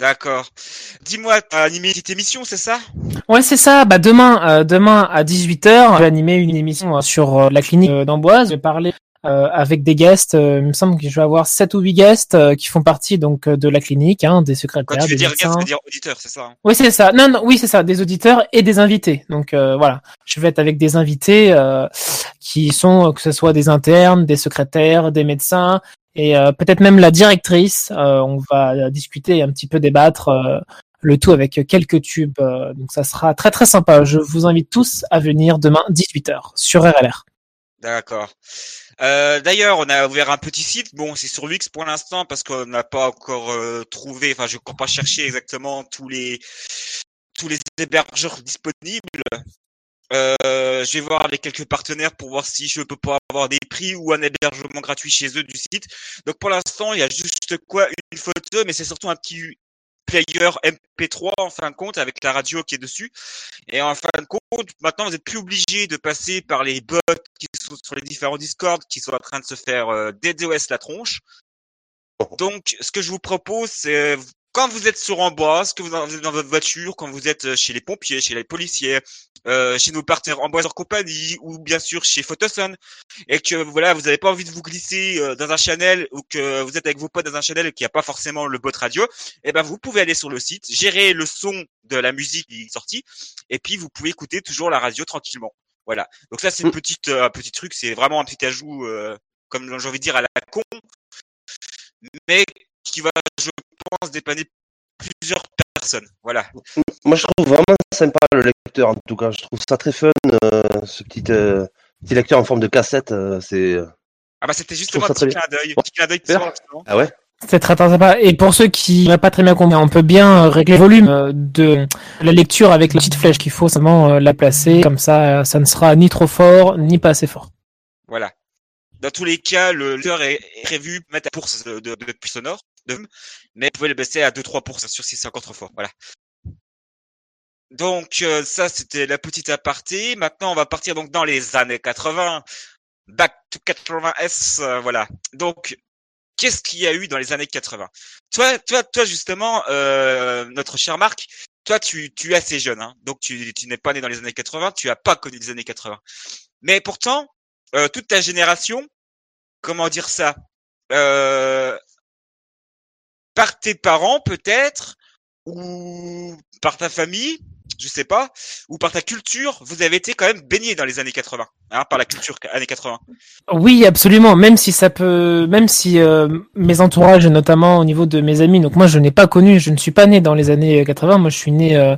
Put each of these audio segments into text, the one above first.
D'accord. Dis-moi, t'as animé cette émission, c'est ça? Ouais, c'est ça. Bah demain, euh, demain à 18h, je vais animer une émission euh, sur euh, la clinique d'Amboise. Je vais parler euh, avec des guests. il me semble que je vais avoir 7 ou 8 guests qui font partie donc de la clinique, hein, des Quand secrétaires, tu veux des dire guest, tu veux dire auditeur, c'est ça hein? Oui, c'est ça. Non, non, oui, c'est ça. Des auditeurs et des invités. Donc voilà, je vais être avec des invités qui sont, que ce soit des internes, des secrétaires, des médecins et euh, peut-être même la directrice. Euh, on va discuter et un petit peu débattre. euh, le tout avec quelques tubes. donc ça sera très très sympa. Je vous invite tous à venir demain 18h sur RLR. D'accord. Euh, D'ailleurs, on a ouvert un petit site. Bon, c'est sur Wix pour l'instant parce qu'on n'a pas encore euh, trouvé. Enfin, je n'ai encore pas cherché exactement tous les tous les hébergeurs disponibles. Euh, je vais voir avec quelques partenaires pour voir si je peux pas avoir des prix ou un hébergement gratuit chez eux du site. Donc pour l'instant, il y a juste quoi une photo, mais c'est surtout un petit player MP3 en fin de compte avec la radio qui est dessus. Et en fin de compte, maintenant vous n'êtes plus obligé de passer par les bots qui sont sur les différents Discord qui sont en train de se faire euh, DDoS la tronche. Donc ce que je vous propose, c'est quand vous êtes sur Amboise, que vous êtes dans votre voiture, quand vous êtes chez les pompiers, chez les policiers, euh, chez nos partenaires Amboise en compagnie, ou bien sûr chez Photoson, et que voilà, vous n'avez pas envie de vous glisser euh, dans un channel ou que vous êtes avec vos potes dans un channel et qu'il n'y a pas forcément le bot radio, eh ben vous pouvez aller sur le site, gérer le son de la musique qui est sortie, et puis vous pouvez écouter toujours la radio tranquillement. Voilà. Donc ça c'est une petite euh, un petit truc, c'est vraiment un petit ajout euh, comme j'ai envie de dire à la con, mais qui va je pense dépanner plusieurs personnes. Voilà. Moi, je trouve vraiment sympa le lecteur, en tout cas. Je trouve ça très fun, euh, ce petit, euh, petit lecteur en forme de cassette. euh, c'est... Ah bah c'était justement un petit clin d'œil, un petit clin d'œil. Ah ouais? C'est très très sympa. Et pour ceux qui n'auraient pas très bien compris, on peut bien euh, régler le volume euh, de la lecture avec la petite flèche qu'il faut seulement euh, la placer. Comme ça, euh, ça ne sera ni trop fort, ni pas assez fort. Voilà. Dans tous les cas, le lecteur est prévu mettre à pour de, de, de sonore, de, mais pouvez le baisser à 2-3% sur 650 fois. Voilà. Donc euh, ça c'était la petite aparté. Maintenant on va partir donc dans les années 80. Back to 80s, euh, voilà. Donc qu'est-ce qu'il y a eu dans les années 80 Toi, toi, toi justement, euh, notre cher Marc, toi tu, tu es assez jeune, hein, donc tu, tu n'es pas né dans les années 80, tu as pas connu les années 80. Mais pourtant, euh, toute ta génération, comment dire ça, euh, par tes parents peut-être, ou par ta famille, je sais pas, ou par ta culture, vous avez été quand même baigné dans les années 80, hein, par la culture années 80. Oui, absolument. Même si ça peut, même si euh, mes entourages, notamment au niveau de mes amis, donc moi je n'ai pas connu, je ne suis pas né dans les années 80. Moi je suis né euh,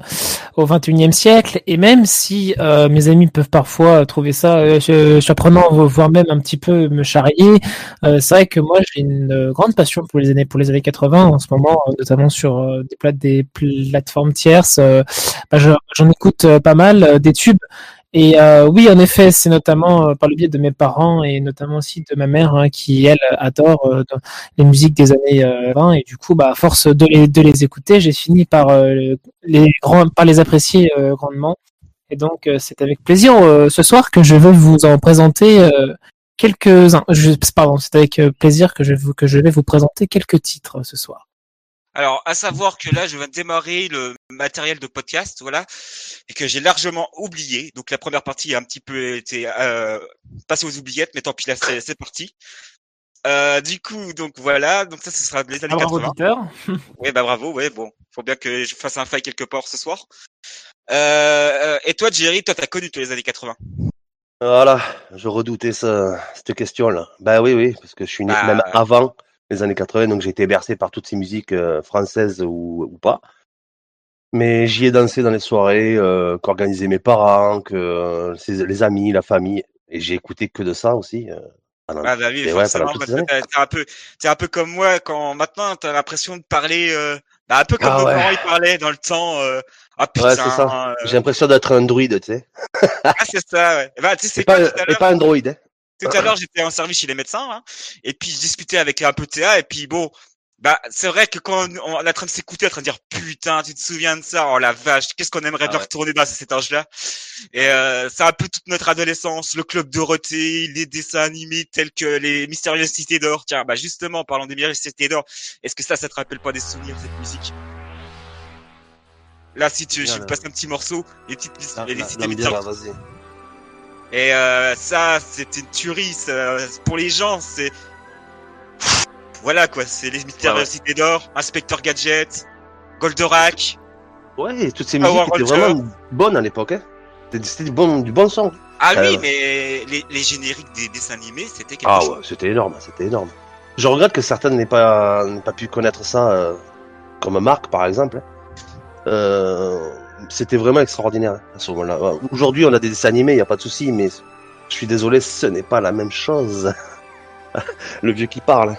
au 21e siècle. Et même si euh, mes amis peuvent parfois trouver ça su- surprenant, voire même un petit peu me charrier, c'est vrai que moi j'ai une grande passion pour les années pour les années 80 en ce moment, notamment sur des plate des plateformes tierces. bah, je- j'en écoute euh, pas mal euh, des tubes. Et euh, oui, en effet, c'est notamment euh, par le biais de mes parents et notamment aussi de ma mère hein, qui, elle, adore euh, les musiques des années euh, 20. Et du coup, bah, à force de les, écouter, j'ai fini par, euh, les, par les apprécier euh, grandement. Et donc, euh, c'est avec plaisir euh, ce soir que je vais vous en présenter euh, quelques-uns. Pardon, c'est avec euh, plaisir que je, que je vais vous présenter quelques titres euh, ce soir. Alors, à savoir que là, je viens de démarrer le matériel de podcast, voilà, et que j'ai largement oublié. Donc, la première partie a un petit peu été euh, passée aux oubliettes, mais tant pis, là, c'est c'est parti. Euh, du coup, donc voilà, donc ça, ce sera les années Ah, bravo, 80. auditeur. Ouais, bah bravo, ouais, bon, faut bien que je fasse un faille quelque part ce soir. Euh, euh, et toi, Jerry, toi, t'as connu tous les années 80. Voilà, je redoutais ça, cette question-là. Bah oui, oui, parce que je suis né Bah, même avant les années 80, donc j'ai été bercé par toutes ces musiques euh, françaises ou, ou pas. Mais j'y ai dansé dans les soirées euh, qu'organisaient mes parents, que euh, ses- les amis, la famille, et j'ai écouté que de ça aussi. euh, pendant- Ah bah oui, ouais, parce que t'es un peu, t'es un peu comme moi quand maintenant t'as l'impression de parler, euh, bah, un peu comme Ah ouais. parents ils parlaient dans le temps. Euh, ah putain, Ouais, c'est ça. J'ai l'impression d'être un druide, tu sais. ah c'est ça. Ouais. Bah tu sais, C'est pas, un droïde. Hein. Tout à l'heure, j'étais en service chez les médecins, hein, et puis je discutais avec un peu Théa, et puis bon, Bah, c'est vrai que quand on, on est en train de s'écouter, en train de dire putain, tu te souviens de ça? Oh la vache, qu'est-ce qu'on aimerait Ah bien ouais. retourner dans cet âge-là? Et euh, c'est un peu toute notre adolescence, le club Dorothée, les dessins animés tels que les mystérieuses cités d'or. Tiens, bah justement, parlons des mystérieuses cités d'or. Est-ce que ça, ça te rappelle pas des souvenirs cette musique? Là, si tu, je passer un petit morceau, les petites, les cités mystérieuses. Et euh, ça, c'est une tuerie. Ça, pour les gens, c'est voilà quoi. C'est les mystérieuses Ouais, d'or, Inspecteur Gadget, Goldorak. Ouais, toutes ces Power musiques étaient Ranger. vraiment bonnes à l'époque. Hein. C'était c'était du bon, du bon son. Ah oui, Euh. mais les, les génériques des dessins animés, c'était quelque Ah chose. ouais, c'était énorme, c'était énorme. Je regrette que certaines n'aient pas, n'aient pas pu connaître ça, euh, comme Marc par exemple. hein. Euh, c'était vraiment extraordinaire hein, à ce moment-là. Ouais, Aujourd'hui, on a des dessins animés, il n'y a pas de souci, mais je suis désolé, ce n'est pas la même chose. Le vieux qui parle.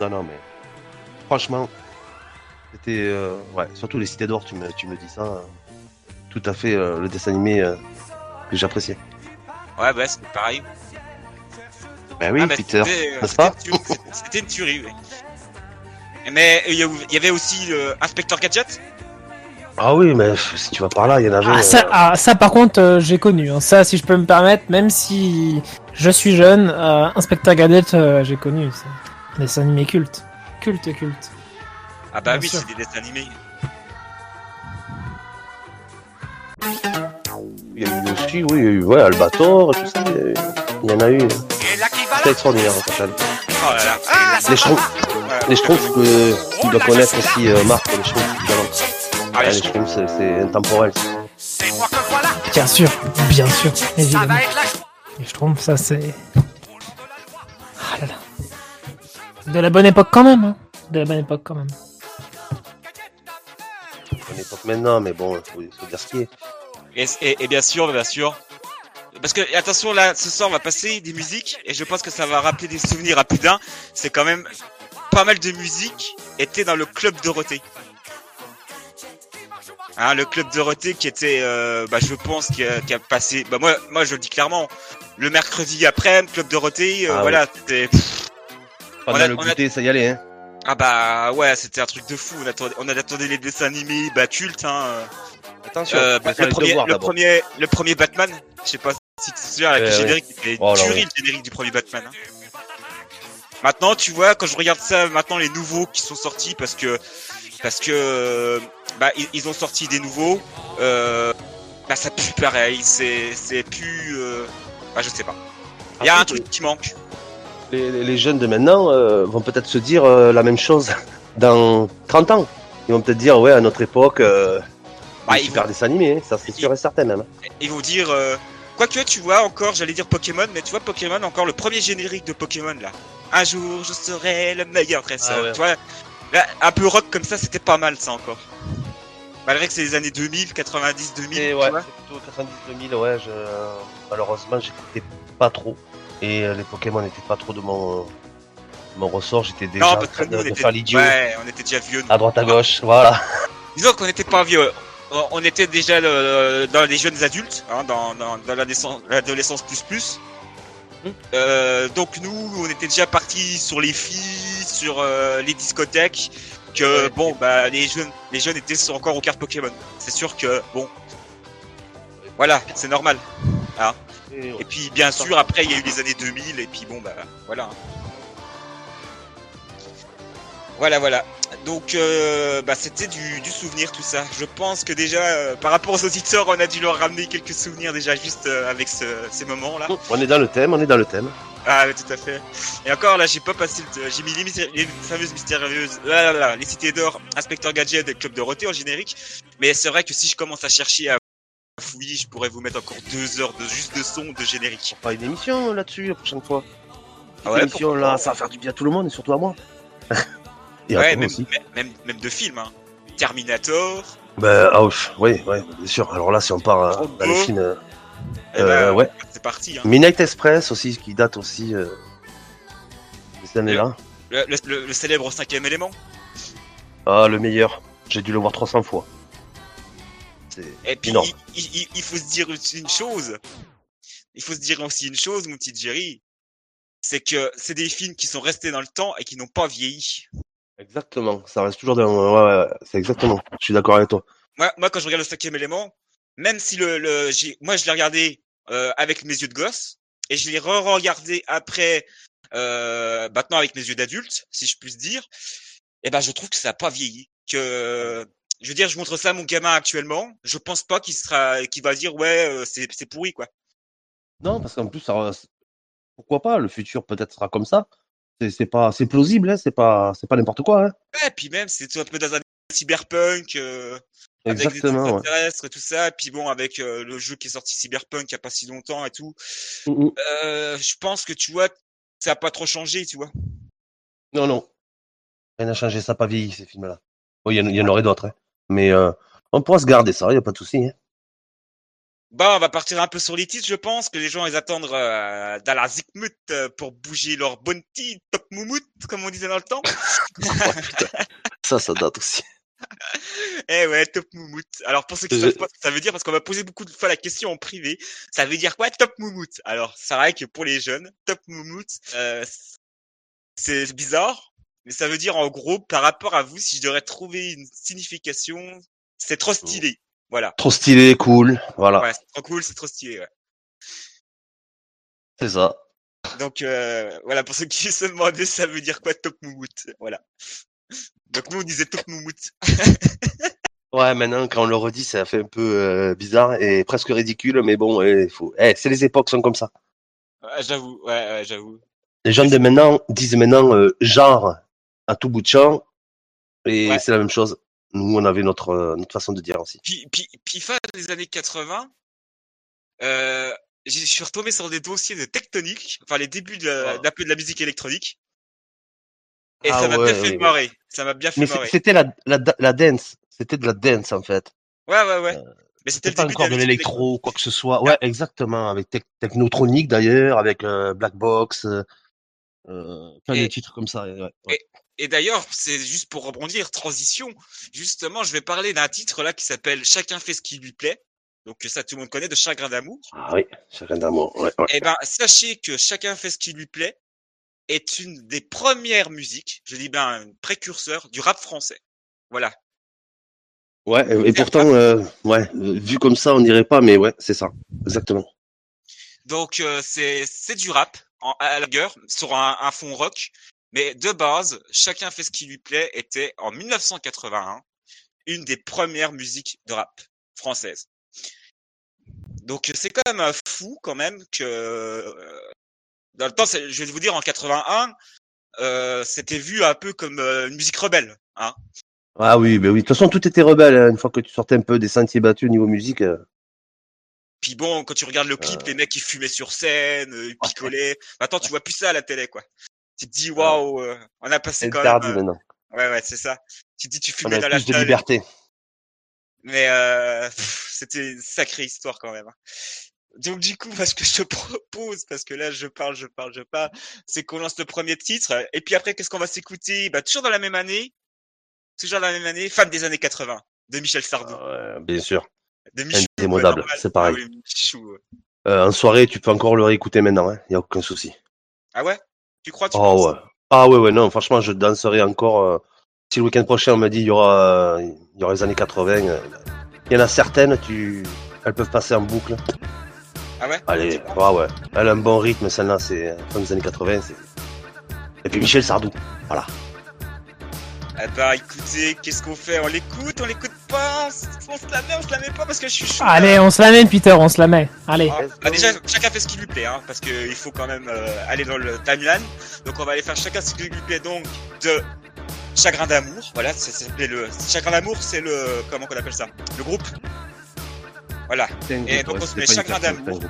Non, non, mais franchement, c'était euh, ouais, surtout les cités d'or. Tu me, tu me dis ça, euh, tout à fait euh, le dessin animé euh, que j'appréciais. Ouais, bah c'est pareil. Ben oui, Ah, bah, Peter, euh, n'est-ce pas c'était une tuerie, oui. Mais il y avait aussi Inspecteur Gadget. Ah oui, mais si tu vas par là, il y en avait. Ah, ça, euh, ah, ça par contre, euh, j'ai connu. hein. Ça, si je peux me permettre, même si je suis jeune, euh, Inspecteur Gadget, euh, j'ai connu. ça. Des animés cultes. Culte, culte. Ah bah Bien oui, c'est des dessins animés. Il y a eu aussi, oui, il y a eu ouais, Albator, tout ça. Il y, a eu- il y en a eu. C'était extraordinaire, s'appelle. Oh là là. Les Schtroumpfs, Voilà. les Schtroumpfs que tu dois connaître aussi, euh, Marc, les. Ah, Ouais, les c'est- intemporel. C'est moi que voilà, Bien sûr, bien sûr, ça évidemment. va être la Et je trouve ça, c'est. Ah là là. De la bonne époque quand même. Hein. De la bonne époque quand même. On époque maintenant, mais bon, il faut, faut dire ce qui est. Et, et- et bien sûr, bien sûr. Parce que attention là, ce soir on va passer des musiques et je pense que ça va rappeler des souvenirs à plus d'un. C'est quand même pas mal de musique était dans le club Dorothée. Hein, le club Dorothée qui était, euh, bah, je pense, qui a, qui a passé. Bah moi, moi je le dis clairement. Le mercredi après, club Dorothée, euh, Ah voilà, c'était. Pendant a- le on a- goûter, ça y allait, hein. Ah bah ouais, c'était un truc de fou. On attendait, on attendait les dessins animés, bah cultes. Hein. Attention, Euh, bah, le, premier, devoirs le premier, le premier Batman. Je sais pas si tu te souviens avec le générique, Oh tuerie ouais. le générique du premier Batman. hein. Maintenant, tu vois, quand je regarde ça, maintenant les nouveaux qui sont sortis, parce que parce que euh, bah ils, ils ont sorti des nouveaux, euh, bah ça pue pareil, c'est c'est plus, euh, bah je sais pas. Il y a un truc qui manque. Les, les- les jeunes de maintenant euh, vont peut-être se dire euh, la même chose dans 30 ans. Ils vont peut-être dire, ouais, à notre époque, euh, Bah, des ils super vont, dessins animés, hein, ça c'est sûr et certain même. hein. ils vont dire. Euh, Quoique tu vois encore, j'allais dire Pokémon, mais tu vois Pokémon encore le premier générique de Pokémon là. Un jour je serai le meilleur dresseur. Ah ouais. Tu vois, un peu rock comme ça, c'était pas mal ça encore. Malgré que c'est les années 2000, 90, 2000. Et ouais, vois. c'est plutôt 90-2000, ouais, je... malheureusement j'écoutais pas trop. Et euh, les Pokémon n'étaient pas trop de mon, mon ressort, j'étais déjà Non, parce que nous on de était, l'idiot ouais, on était déjà vieux. nous. à droite à gauche, voilà. Disons qu'on n'était pas vieux. On- était déjà dans les jeunes adultes, hein, dans, dans, dans l'adolescence l'adolescence plus plus. Euh, donc nous, on était déjà partis sur les filles, sur euh, les discothèques. Que Ouais. bon, bah les jeunes, les jeunes étaient encore aux cartes Pokémon. C'est sûr que bon, voilà, c'est normal. Et puis bien sûr, après il y a eu les années 2000 et puis bon bah voilà. Voilà voilà. Donc euh, bah c'était du, du souvenir tout ça. Je pense que déjà euh, par rapport aux auditeurs, on a dû leur ramener quelques souvenirs déjà juste euh, avec ce- ces moments là. On est dans le thème, on est dans le thème. Ah ouais, tout à fait. Et encore là, j'ai pas passé le j'ai mis les, fameuses mystérieuses là, là, là, les cités d'or, Inspecteur Gadget et Club Dorothée en générique. Mais c'est vrai que si je commence à chercher à fouiller, je pourrais vous mettre encore deux heures de juste de son de générique. On fera une émission là-dessus la prochaine fois. Ah Une ouais, émission pourquoi là, pas. ça va faire du bien à tout le monde et surtout à moi. Et Ouais, même, aussi. même, même, de films, hein. Terminator. Bah, ah, ouf, oui, ouais, bien sûr. Alors là, si on part euh, dans les films. euh, eh Euh, ben, ouais. C'est parti, hein. Midnight Express aussi, qui date aussi euh, de ces années-là. Le, le- le- le célèbre cinquième élément. Ah, le meilleur. J'ai dû le voir 300 fois. Et puis, il, il- faut se dire une chose. Il faut se dire aussi une chose, mon petit Jerry. c'est que c'est des films qui sont restés dans le temps et qui n'ont pas vieilli. Exactement, ça reste toujours dans. Ouais, ouais, c'est exactement. Je suis d'accord avec toi. Moi, moi, quand je regarde le cinquième élément, même si le, le j'ai, moi, je l'ai regardé euh, avec mes yeux de gosse et je l'ai re-regardé après, euh, maintenant avec mes yeux d'adulte, si je puis dire. Et ben, je trouve que ça n'a pas vieilli. Que je veux dire, je montre ça à mon gamin actuellement. Je pense pas qu'il sera, qu'il va dire ouais, euh, c'est, c'est pourri quoi. Non, parce qu'en plus, ça, pourquoi pas Le futur peut-être sera comme ça. C'est pas, c'est plausible, hein, c'est pas, c'est pas n'importe quoi. Hein. Ouais, puis même c'est un peu dans un cyberpunk. Euh, Exactement. avec des Ouais. et tout ça, et puis bon avec euh, le jeu qui est sorti Cyberpunk il y a pas si longtemps et tout, Mm, mm. euh, je pense que tu vois ça a pas trop changé, tu vois. Non, non. Rien n'a changé, ça n'a pas vieilli ces films-là. Bon, il y, en- il y en aurait d'autres, hein. mais euh, on pourra se garder ça, il n'y a pas de souci. Hein. Bah on va partir un peu sur les titres, je pense que les gens ils attendent euh, dans la zikmut euh, pour bouger leur bounty top moumout comme on disait dans le temps. Ça, ça date aussi. eh ouais top moumout. Alors pour ceux qui Je- savent pas ce que ça veut dire parce qu'on m'a posé beaucoup de fois la question en privé, ça veut dire quoi top moumout Alors c'est vrai que pour les jeunes top moumout euh, c'est bizarre, mais ça veut dire en gros par rapport à vous si je devrais trouver une signification, c'est trop stylé. Voilà. Trop stylé, cool. Voilà, Ouais, c'est trop cool, c'est trop stylé. Ouais. c'est ça. Donc euh, voilà, pour ceux qui se demandaient, ça veut dire quoi top moumout Voilà. Donc nous on disait top moumout. Ouais, maintenant, quand on le redit, ça fait un peu euh, bizarre et presque ridicule, mais bon, il faut. Eh, c'est les époques sont comme ça. Ouais, j'avoue, ouais, ouais, j'avoue. Les gens de maintenant disent maintenant euh, genre à tout bout de champ, et Ouais. c'est la même chose. Nous, on avait notre, euh, notre façon de dire aussi. Puis, puis, puis fin des années 80, euh, je suis retombé sur des dossiers de tectonique, enfin les débuts de la- Ah. d'un peu de la musique électronique. Et Ah ça m'a ouais, bien fait oui. marrer. Ça m'a bien fait Mais marrer. c'était la, la, la dance. C'était de la dance, en fait. Ouais, ouais, ouais. Mais c'était C'était le pas début encore de l'électro ou quoi que ce soit. Ouais, exactement. Avec Tec- Technotronic d'ailleurs, avec euh, Black Box, euh, euh, plein de Et- titres comme ça. ouais, ouais. Et d'ailleurs, c'est juste pour rebondir, transition. Justement, je vais parler d'un titre là qui s'appelle Chacun fait ce qui lui plaît. Donc ça, tout le monde connaît de Chagrin d'amour. Ah oui, chacun d'amour. Ouais, ouais. Eh ben, sachez que Chacun fait ce qui lui plaît est une des premières musiques, je dis bien un précurseur du rap français. Voilà. Ouais, et, pourtant, euh, ouais, vu comme ça, on dirait pas, mais ouais, c'est ça. Exactement. Donc euh, c'est c'est du rap en, à la gueule sur un, un fond rock, mais de base, Chacun fait ce qui lui plaît était en 1981 une des premières musiques de rap françaises. Donc c'est quand même euh, fou quand même que euh, dans le temps, je vais vous dire en 81, euh, c'était vu un peu comme euh, une musique rebelle. Hein. Ah oui, ben oui. De toute façon, tout était rebelle. hein. Une fois que tu sortais un peu des sentiers battus au niveau musique. euh, Puis bon, quand tu regardes le clip, les mecs qui fumaient sur scène, ils picolaient. Maintenant, tu vois plus ça à la télé, quoi. Tu te dis waouh, euh, on a passé quand interdit même. euh, maintenant. Ouais, ouais, c'est ça. Tu te dis tu On fumais a dans la plus de liberté. mais euh, c'était une sacrée histoire quand même. hein. Donc du coup, ce que je te propose, parce que là, je parle, je parle, je parle, c'est qu'on lance le premier titre, et puis après, qu'est-ce qu'on va s'écouter? Bah toujours dans la même année, toujours dans la même année, femme des années 80, de Michel Sardou, Ah bien sûr. de Michou. indémodable, c'est pareil. Ah, oui, Michou, ouais. Euh, en soirée, tu peux encore le réécouter maintenant. Il hein. y a aucun souci. Ah ouais? Tu crois tu Oh ouais. Ah ouais, ouais, non, franchement, je danserai encore. euh, si le week-end prochain, on m'a dit il y aura, euh, il y aura les années 80, euh, il y en a certaines, tu, elles peuvent passer en boucle. Ah ouais? Allez, ouais, ouais. Elle a un bon rythme, celle-là, c'est euh, fin des années 80. c'est- Et puis Michel Sardou, voilà. Eh bah écoutez, qu'est-ce qu'on fait? On l'écoute, on l'écoute pas On se la met, on se la met pas parce que je suis chaud. Allez, on se la met, Peter, on se la met. Allez. Ah, ah, déjà, chacun fait ce qui lui plaît, hein, parce qu'il faut quand même euh, aller dans le timeline. Donc on va aller faire chacun ce qui lui plaît donc de Chagrin d'amour. Voilà, ça s'appelait le Chagrin d'amour, c'est le comment qu'on appelle ça? Le groupe? Voilà, Et donc, on se met chacun d'amour.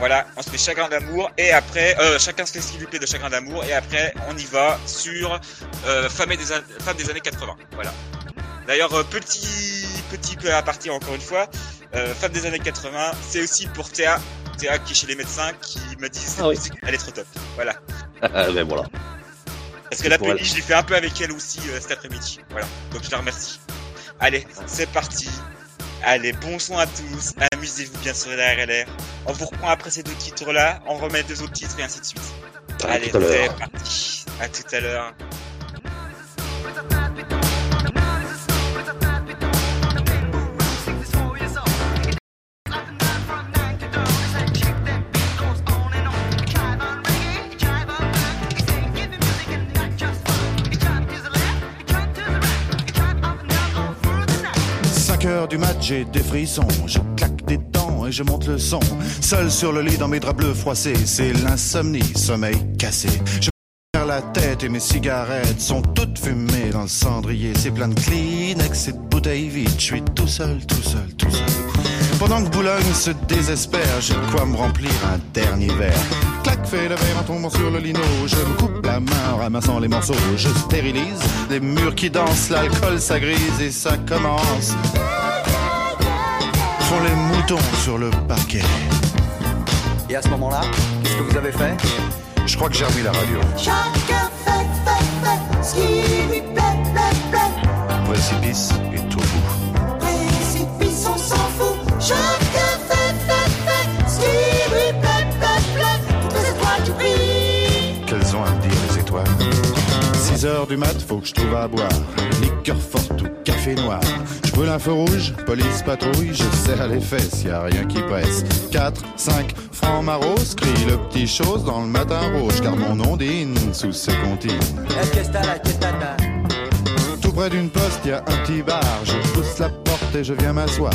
Voilà, on se met Chagrin d'amour et après euh, chacun se fait ce qui lui plaît de Chagrin d'amour et après on y va sur euh, femme, des an- femme des années 80. Voilà. D'ailleurs euh, petit petit peu à partir encore une fois, euh, femme des années 80, c'est aussi pour Théa, Théa qui est chez les médecins qui m'a dit cette Ah oui. musique elle est trop top. Voilà. ben voilà. Parce que la playlist, je l'ai fait un peu avec elle aussi cet après-midi. Voilà. Donc je la remercie. Allez, c'est parti. Allez, bon son à tous. Amusez-vous bien sur la RLR. On vous reprend après ces deux titres-là. On remet deux autres titres et ainsi de suite. Allez, à c'est parti. À tout à l'heure. Heures du match, j'ai des frissons. Je claque des dents et je monte le son. Seul sur le lit dans mes draps bleus froissés, c'est l'insomnie, sommeil cassé. Je perds la tête et mes cigarettes sont toutes fumées dans le cendrier. C'est plein de Kleenex et de bouteilles vides. Je suis tout seul, tout seul, tout seul. Pendant que Boulogne se désespère, j'ai de quoi me remplir un dernier verre. Clac, fait le verre en tombant sur le lino. Je me coupe la main en ramassant les morceaux. Je stérilise les murs qui dansent, l'alcool ça grise et ça commence. Font les moutons sur le parquet. Et à ce moment-là, qu'est-ce que vous avez fait? Je crois que j'ai remis la radio. Chacun fait, fait, fait ce qui lui plaît, plaît, plaît. Précipice et Chacun fait, fait, fait ce qui lui plaît, plaît, plaît. Toutes les étoiles qui brillent. Qu'elles ont à me dire les étoiles? 6 heures du mat, faut que je trouve à boire. Liqueur forte ou café noir. Je brûle un feu rouge, police patrouille, je serre les fesses, y a rien qui presse. 4, 5, francs maros, crie le petit chose dans le matin rouge, car mon ondine sous ses comptines. Tout près d'une poste, y a un petit bar. Je pousse la porte et je viens m'asseoir.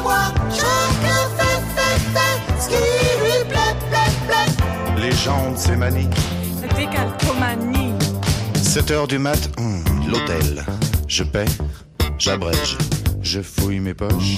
plaît. Les gens de ces manies. Décalcomanie. 7 heures du mat, hum, l'hôtel. Je paie, j'abrège, je fouille mes poches.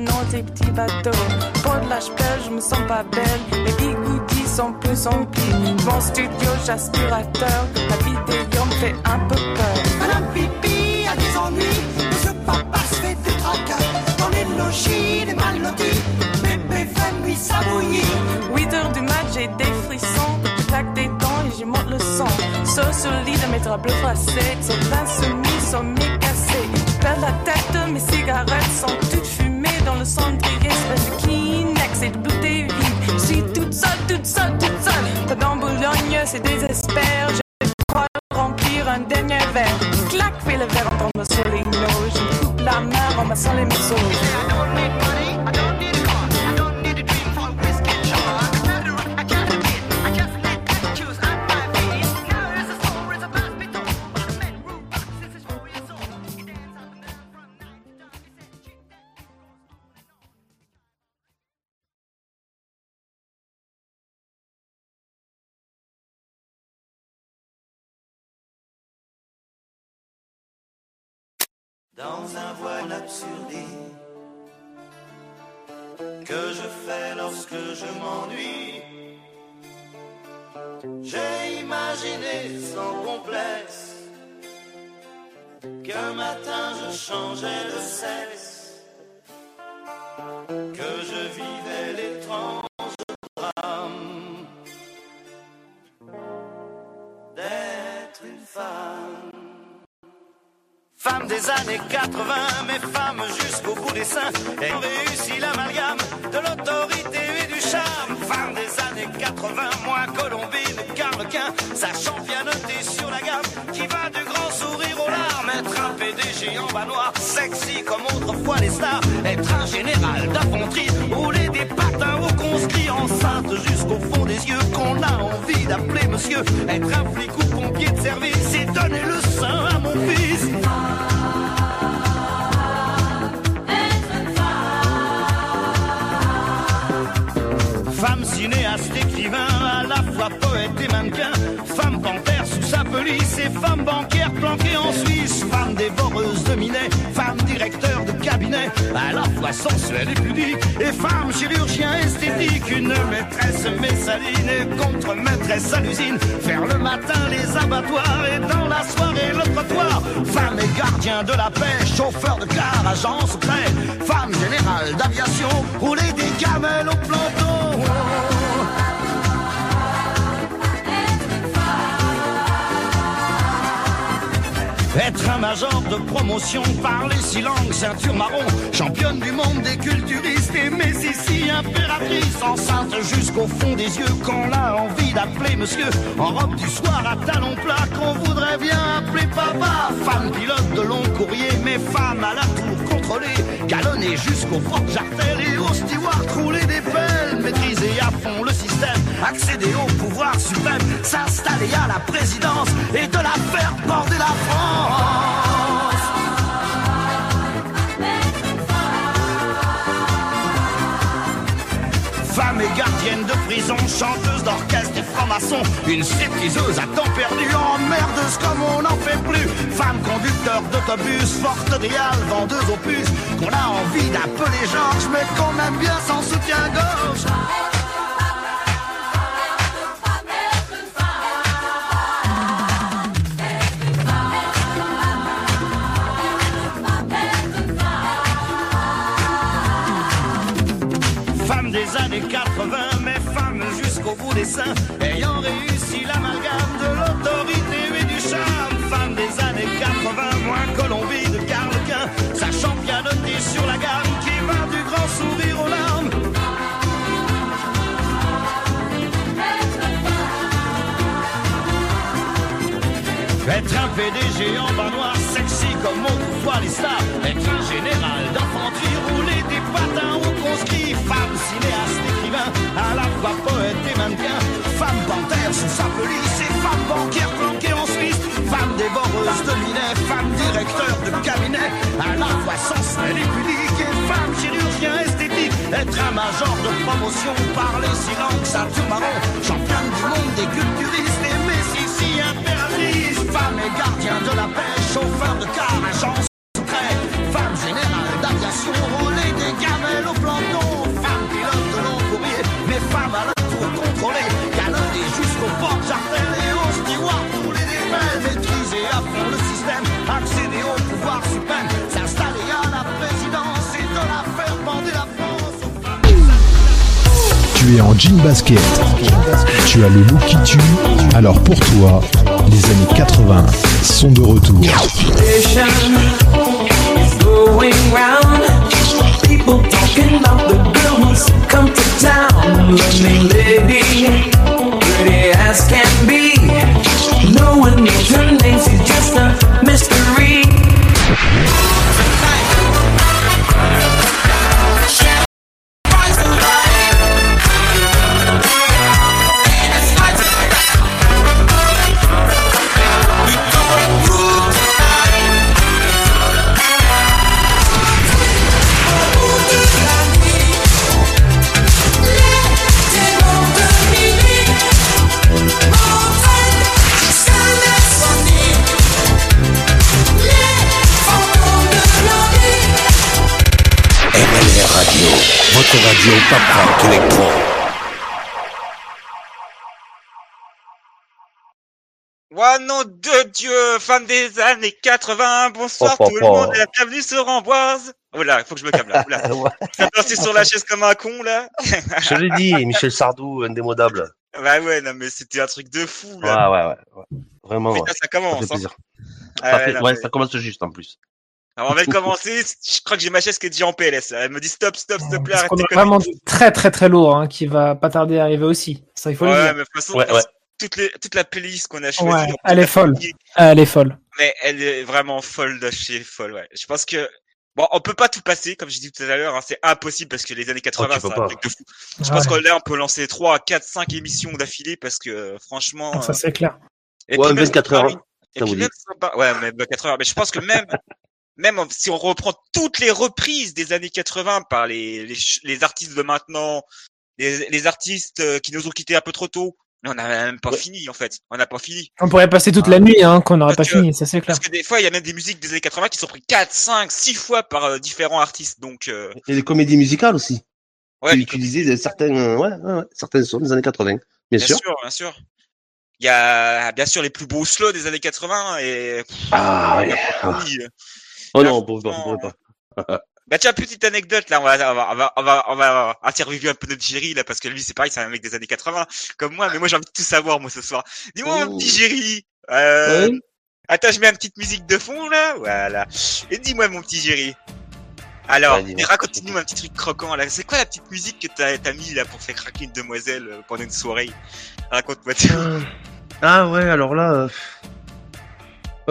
tes petits bateaux. Pour de l'âge je me sens pas belle. Les bigoudis sont plus emplis. Mon studio, j'aspirateur. La vidéo me fait un peu peur. Madame Pipi a des ennuis. Monsieur Papa se fait des tracas. Dans les logis, les mal. Bébé fait nuit sabouillir. 8 heures du mat, j'ai des frissons. Je claque des dents et j'y monte le sang. Sauf sur le lit de mes draps bleus froissés. C'est l'insomnie, sommeil cassé. Je perds la tête, mes cigarettes sont toutes fumées dans le cendrier. Espèce de Kleenex et de bouteilles vides. Je suis toute seule, toute seule, toute seule. Pas dans Boulogne, c'est désespère. Je crois remplir un dernier verre. Clac, fais le verre en tombant sur les noix. Je me coupe la main en ramassant les morceaux. Dans un voile absurdé que je fais lorsque je m'ennuie. J'ai imaginé sans complexe qu'un matin je changeais de sexe, que je vivais l'étrange drame d'être une femme. Femmes des années 80, mais femmes jusqu'au bout des seins, ayant réussi l'amalgame de l'autorité et du charme. Femmes des années 80, moins Colombine, Carlequin, sachant bien noter sur la gamme, qui va du grand. PDG en bas sexy comme autrefois les stars. Être un général d'infanterie, rouler des patins au conscrit, enceinte jusqu'au fond des yeux, qu'on a envie d'appeler monsieur. Être un flic ou pompier de service, et donner le sein à mon fils. Femme cinéaste, écrivain, à la fois poète et mannequin. Police et femme bancaire planquée en Suisse. Femme dévoreuse de minet, femme directeur de cabinet, à la fois sensuelle et pudique. Et femme chirurgien esthétique, une maîtresse messaline et contre-maîtresse à l'usine. Faire le matin les abattoirs et dans la soirée le trottoir. Femme et gardien de la paix, chauffeur de car, agent secret. Femme générale d'aviation, rouler des gamelles au planton. Être un major de promotion, parler six langues, ceinture marron, championne du monde des culturistes et mais ici impératrice, enceinte jusqu'au fond des yeux, qu'on a envie d'appeler monsieur, en robe du soir à talons plats, qu'on voudrait bien appeler papa, femme pilote de long courrier, mais femme à la tour contrôlée, galonnée jusqu'au fort jartel et au steward rouler des pelles, maîtriser à fond le système, accéder au pouvoir suprême, s'installer à la présidence et de la faire border la France. Femme et gardienne de prison, chanteuse d'orchestre et franc-maçon, une stripteaseuse à temps perdu, emmerdeuse comme on n'en fait plus. Femme conducteur d'autobus, forte réale, vendeuse aux puces, qu'on a envie d'appeler Georges, mais qu'on aime bien sans soutien-gorge. Ayant réussi l'amalgame de l'autorité et du charme. Femme des années 80, moins Colombie de Carlequin, sachant bien noter sur la gamme, qui va du grand sourire aux larmes. Être un PDG en bas noir, sexy comme autrefois les stars. Être un général d'infanterie, rouler des patins au conscrit. Femme cinéaste, écrivain, à la fois poète sous sa police et femme bancaire planquée en Suisse. Femme dévoreuse de minet, femme directeur de cabinet. À la fois sensuelle et pudique et femme chirurgien esthétique. Être un major de promotion, parler six langues, ceinture marron. Championne du monde des culturistes et Messi si impératrice. Femme et gardien de la paix, chauffeur de car, En jean basket. Tu as le look qui tue. Alors pour toi, les années 80 sont de retour. Radio pop rock électro. Ouais, nom de Dieu, femme des années 80, bonsoir Oh, tout le monde et la bienvenue sur Amboise. Voilà, faut que je me calme là. T'as sur la chaise comme un con là. Je te l'ai dit, Michel Sardou, indémodable. Bah ouais, non mais c'était un truc de fou Ouais, là. ouais, ouais. ouais. Vraiment, Putain, ouais. ça ça commence. fait hein. plaisir. Ah Ça, ouais, fait- non, ouais, mais- ça commence juste en plus. Alors, on va commencer. Je crois que j'ai ma chaise qui est déjà en PLS. Elle me dit stop, stop, te plaît, arrête tes a vraiment du très très très lourd hein, qui va pas tarder à arriver aussi. Ça, il faut le Ouais, dire. mais de toute façon, Ouais, ouais. Toute, les, toute la playlist qu'on a choisie. Ouais, on elle est folle. Elle est folle. Mais elle est vraiment folle de chez folle, ouais. Je pense que, bon, on peut pas tout passer, comme j'ai dit tout à l'heure, hein, c'est impossible parce que les années 80, Oh, peux c'est un truc de fou. Je pense Ouais. que là, on peut lancer 3, 4, 5 émissions d'affilée parce que, franchement. Ça, euh, c'est clair. et Ouais, puis même 24 heures, Et puis même, sympa- ouais, mais 24 heures. Mais je pense que même, même si on reprend toutes les reprises des années 80 par les, les, les artistes de maintenant, les, les artistes euh, qui nous ont quittés un peu trop tôt, mais on n'a même pas Ouais. fini, en fait. On n'a pas fini. On pourrait passer toute Ah. la nuit, hein, qu'on n'aurait pas fini, ça c'est clair. Parce que des fois, il y a même des musiques des années 80 qui sont prises 4, 5, 6 fois par euh, différents artistes. Donc, euh, Et les comédies musicales aussi. ouais, qui utilisaient de certains, euh, ouais, ouais, ouais, certains sons des années 80. Bien, Bien sûr. sûr, bien sûr. Il y a bien sûr les plus beaux slows des années 80 et Ah, ouais. Oh Là, non, on pourrait pas, on pas. Bah tiens, petite anecdote là, on va on va on va on va, on va interviewer un peu notre Jerry là parce que lui c'est pareil, c'est un mec des années 80 comme moi, mais moi j'ai envie de tout savoir moi ce soir. Dis-moi mon Oh. petit Jerry. Euh, Ouais. Attends, je mets une petite musique de fond là, voilà. Et dis-moi mon petit Jerry. Alors, Ouais, raconte-nous un petit truc croquant là. C'est quoi la petite musique que t'as as mis là pour faire craquer une demoiselle euh, pendant une soirée? Raconte-moi tout. Ah ouais, alors là, euh,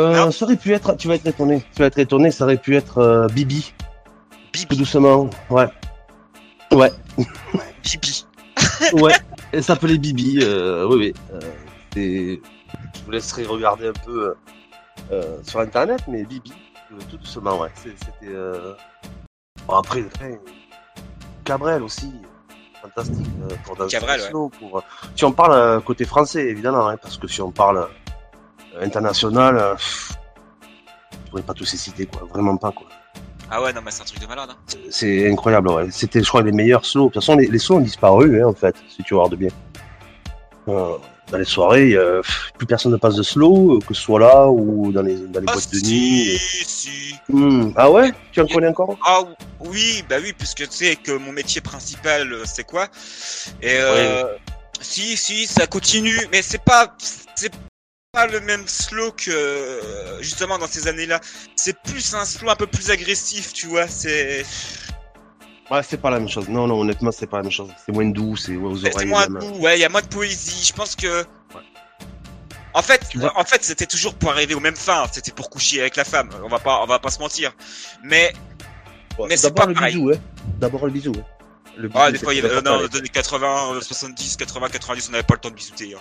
euh, ça aurait pu être, tu vas être étonné, tu vas être étonné, ça aurait pu être euh, Bibi, tout Bibi, doucement, ouais, ouais, Bibi. ouais, elle s'appelait Bibi, euh, oui, oui, je vous laisserai regarder un peu sur internet, mais Bibi, tout doucement, ouais, c'était, bon, après, après, Cabrel aussi, fantastique, pour danser Cabrel, ouais. pour, si on parle côté français, évidemment, hein, parce que si on parle international, euh, pff, je pourrais pas tous les citer, quoi, vraiment pas, quoi. Ah ouais, non mais c'est un truc de malade. Hein. C'est incroyable, ouais. C'était, je crois, les meilleurs slows. De toute façon, les, les slows ont disparu, hein, en fait, si tu regardes bien. Euh, dans les soirées, euh, plus personne ne passe de slow, que ce soit là ou dans les, dans les Ah boîtes de nuit. si, si. Hmm. Ah ouais? Tu en connais encore? Ah oui, bah oui, puisque tu sais que mon métier principal, c'est quoi? Et euh, si, si, ça continue, mais c'est pas, c'est pas le même slow que euh, justement dans ces années-là. C'est plus un slow un peu plus agressif, tu vois. C'est, Ouais, c'est pas la même chose. Non, non, honnêtement, c'est pas la même chose. C'est moins doux, c'est ouais, aux c'est oreilles. moins même. doux, ouais, il y a moins de poésie. Je pense que. En fait, en fait, c'était toujours pour arriver aux mêmes fins. C'était pour coucher avec la femme. On va pas, on va pas se mentir. Mais Ouais, mais c'est D'abord pas le pareil. bisou, hein. D'abord le bisou. hein. Le Ah, des fois, il y avait, euh, non, les années 80, euh, 70, 80, 90, on n'avait pas le temps de bisouter. Hein.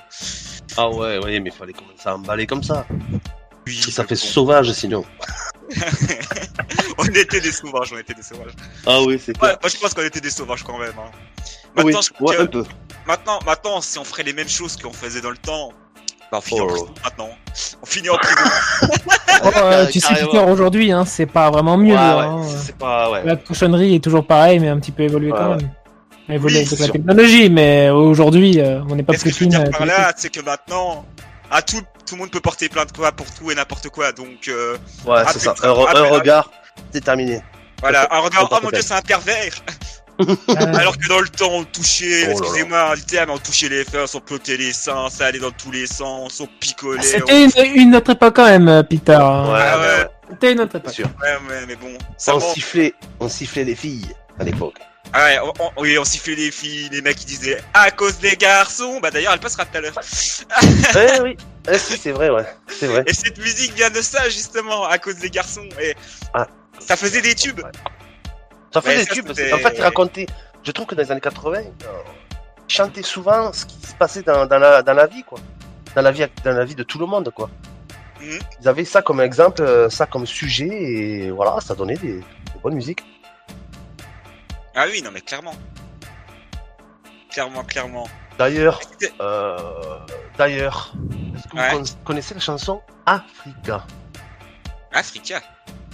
Ah ouais, ouais, mais il fallait commencer à emballer comme ça. Oui, Ça fait bon. sauvage sinon. on était des sauvages, on était des sauvages. Ah oui, c'est Ouais, clair. moi je pense qu'on était des sauvages quand même. Hein. oui, Maintenant, je crois ouais, que- un peu. maintenant, maintenant, si on ferait les mêmes choses qu'on faisait dans le temps, on finit en Oh. prison maintenant. On finit en prison. Oh, euh, tu sais faire aujourd'hui, hein, c'est pas vraiment mieux. Ouais, hein. ouais, c'est pas, ouais. La cochonnerie est toujours pareil, mais un petit peu évolué Ouais, quand ouais. même. Évolué Oui, avec la sûr. technologie, mais aujourd'hui, euh, on n'est pas Et ce que plus je veux clean. dire euh, par que là, c'est que maintenant, à tout, tout le monde peut porter plainte quoi pour tout et n'importe quoi. Donc euh, Ouais, c'est ça. Un, regard, c'est terminé. voilà, un regard, oh mon dieu, c'est un pervers. Euh, Alors que dans le temps, on touchait, Oh excusez-moi le terme, on touchait les fesses, on plotait les seins, ça allait dans tous les sens, on picolait. C'était une, une autre époque quand même, euh, Peter. hein. Ouais, Ah ouais, ouais. ouais. C'était une autre Bien époque. sûr. on- Ouais, ouais, mais bon, ça On sifflait, on sifflait les filles à l'époque. Ah ouais, on, on- oui, on sifflait les filles, les mecs qui disaient à cause des garçons. Bah d'ailleurs, elle passera tout à l'heure. Eh oui, si, c'est vrai, ouais. C'est vrai. Et cette musique vient de ça justement, à cause des garçons. Et Ah. ça faisait des tubes. Ça fait ça, tubes. En fait, il racontait. Je trouve que dans les années 80, euh, il chantait souvent ce qui se passait dans, dans, la, dans la vie, quoi. Dans la vie, dans la vie de tout le monde, quoi. Mhm. Ils avaient ça comme exemple, euh, ça comme sujet, et voilà, ça donnait des, des bonnes musiques. Ah oui, non mais clairement. Clairement, clairement. D'ailleurs, euh, d'ailleurs, est-ce que Ouais. vous con- connaissez la chanson Africa? Africa?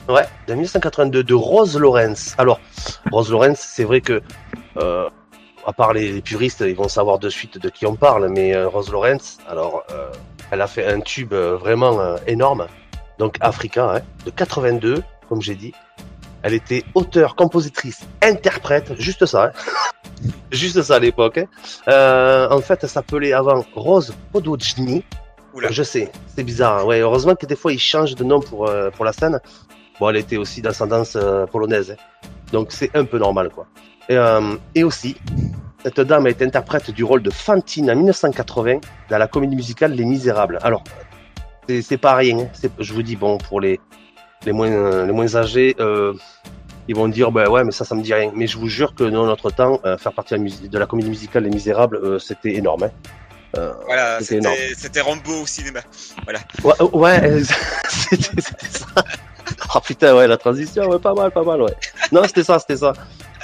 Ouais, de 1982 de Rose Lawrence. Alors, Rose Lawrence, c'est vrai que, euh, à part les, les puristes, ils vont savoir de suite de qui on parle, mais euh, Rose Lawrence, alors, euh, elle a fait un tube vraiment énorme. Donc, Africa, hein, de 82, comme j'ai dit. Elle était auteure, compositrice, interprète, juste ça, hein. juste ça à l'époque. hein. En fait, elle s'appelait avant Rose Podojny. Oula. Je sais, c'est bizarre. Ouais, heureusement que des fois ils changent de nom pour euh, pour la scène. Bon, elle était aussi d'ascendance euh, polonaise, hein. donc c'est un peu normal quoi. Et, euh, et aussi, cette dame été interprète du rôle de Fantine en 1980 dans la comédie musicale Les Misérables. Alors, c'est pas rien. hein. Je vous dis bon pour les les moins euh, les moins âgés. Euh, ils vont dire bah ouais mais ça ça me dit rien mais je vous jure que dans notre temps euh, faire partie de la, musique, de la comédie musicale Les Misérables c'était énorme hein. Euh, Voilà, c'était Rambo au cinéma. Voilà. Ouais, ouais c'était ça. Oh putain, ouais, la transition, ouais, pas mal, pas mal, ouais. Non, c'était ça, c'était ça.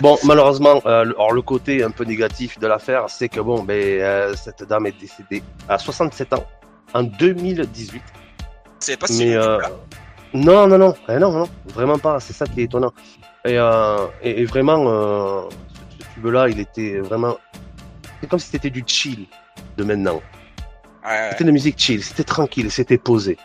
Bon, malheureusement, euh, le- alors le côté un peu négatif de l'affaire, c'est que bon, ben, euh, cette dame est décédée à 67 ans en 2018. C'est pas si Mais euh, non, non, non, eh non, non, vraiment pas. C'est ça qui est étonnant. Et, euh, et, et vraiment, ce, ce tube-là, il était vraiment. C'est comme si c'était du chill de maintenant. Ouais, ouais. C'était de la musique chill, c'était tranquille, c'était posé.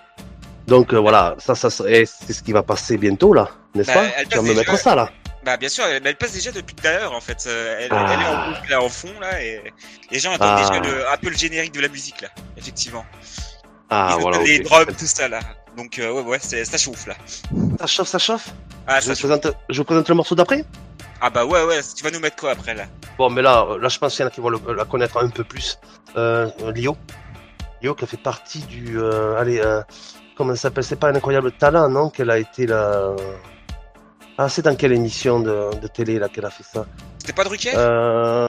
Donc euh, voilà, ça, ça, c'est ce qui va passer bientôt là, n'est-ce Bah, pas elle Tu vas me déjà- mettre ça là. Bah bien sûr, elle, elle passe déjà depuis tout à l'heure en fait. Euh, Elle, Ah. elle est en boucle là au fond là et les gens attendent Ah. déjà le, un peu le générique de la musique là, effectivement. Ah Ils voilà. les ok. drums tout ça là. Donc euh, ouais ouais, ça chauffe là. Ça chauffe, ça chauffe. Ah je, ça vous chauffe. présente, je vous présente le morceau d'après. Ah bah ouais ouais, tu vas nous mettre quoi après là? Bon, mais là, là, je pense qu'il y en a qui vont le- la connaître un peu plus. Euh, Lio, Lio qui a fait partie du, euh, allez, euh, comment ça s'appelle C'est pas un incroyable talent, non Qu'elle a été la. Ah, c'est dans quelle émission de, de télé là qu'elle a fait ça? C'était pas Drucker Euh,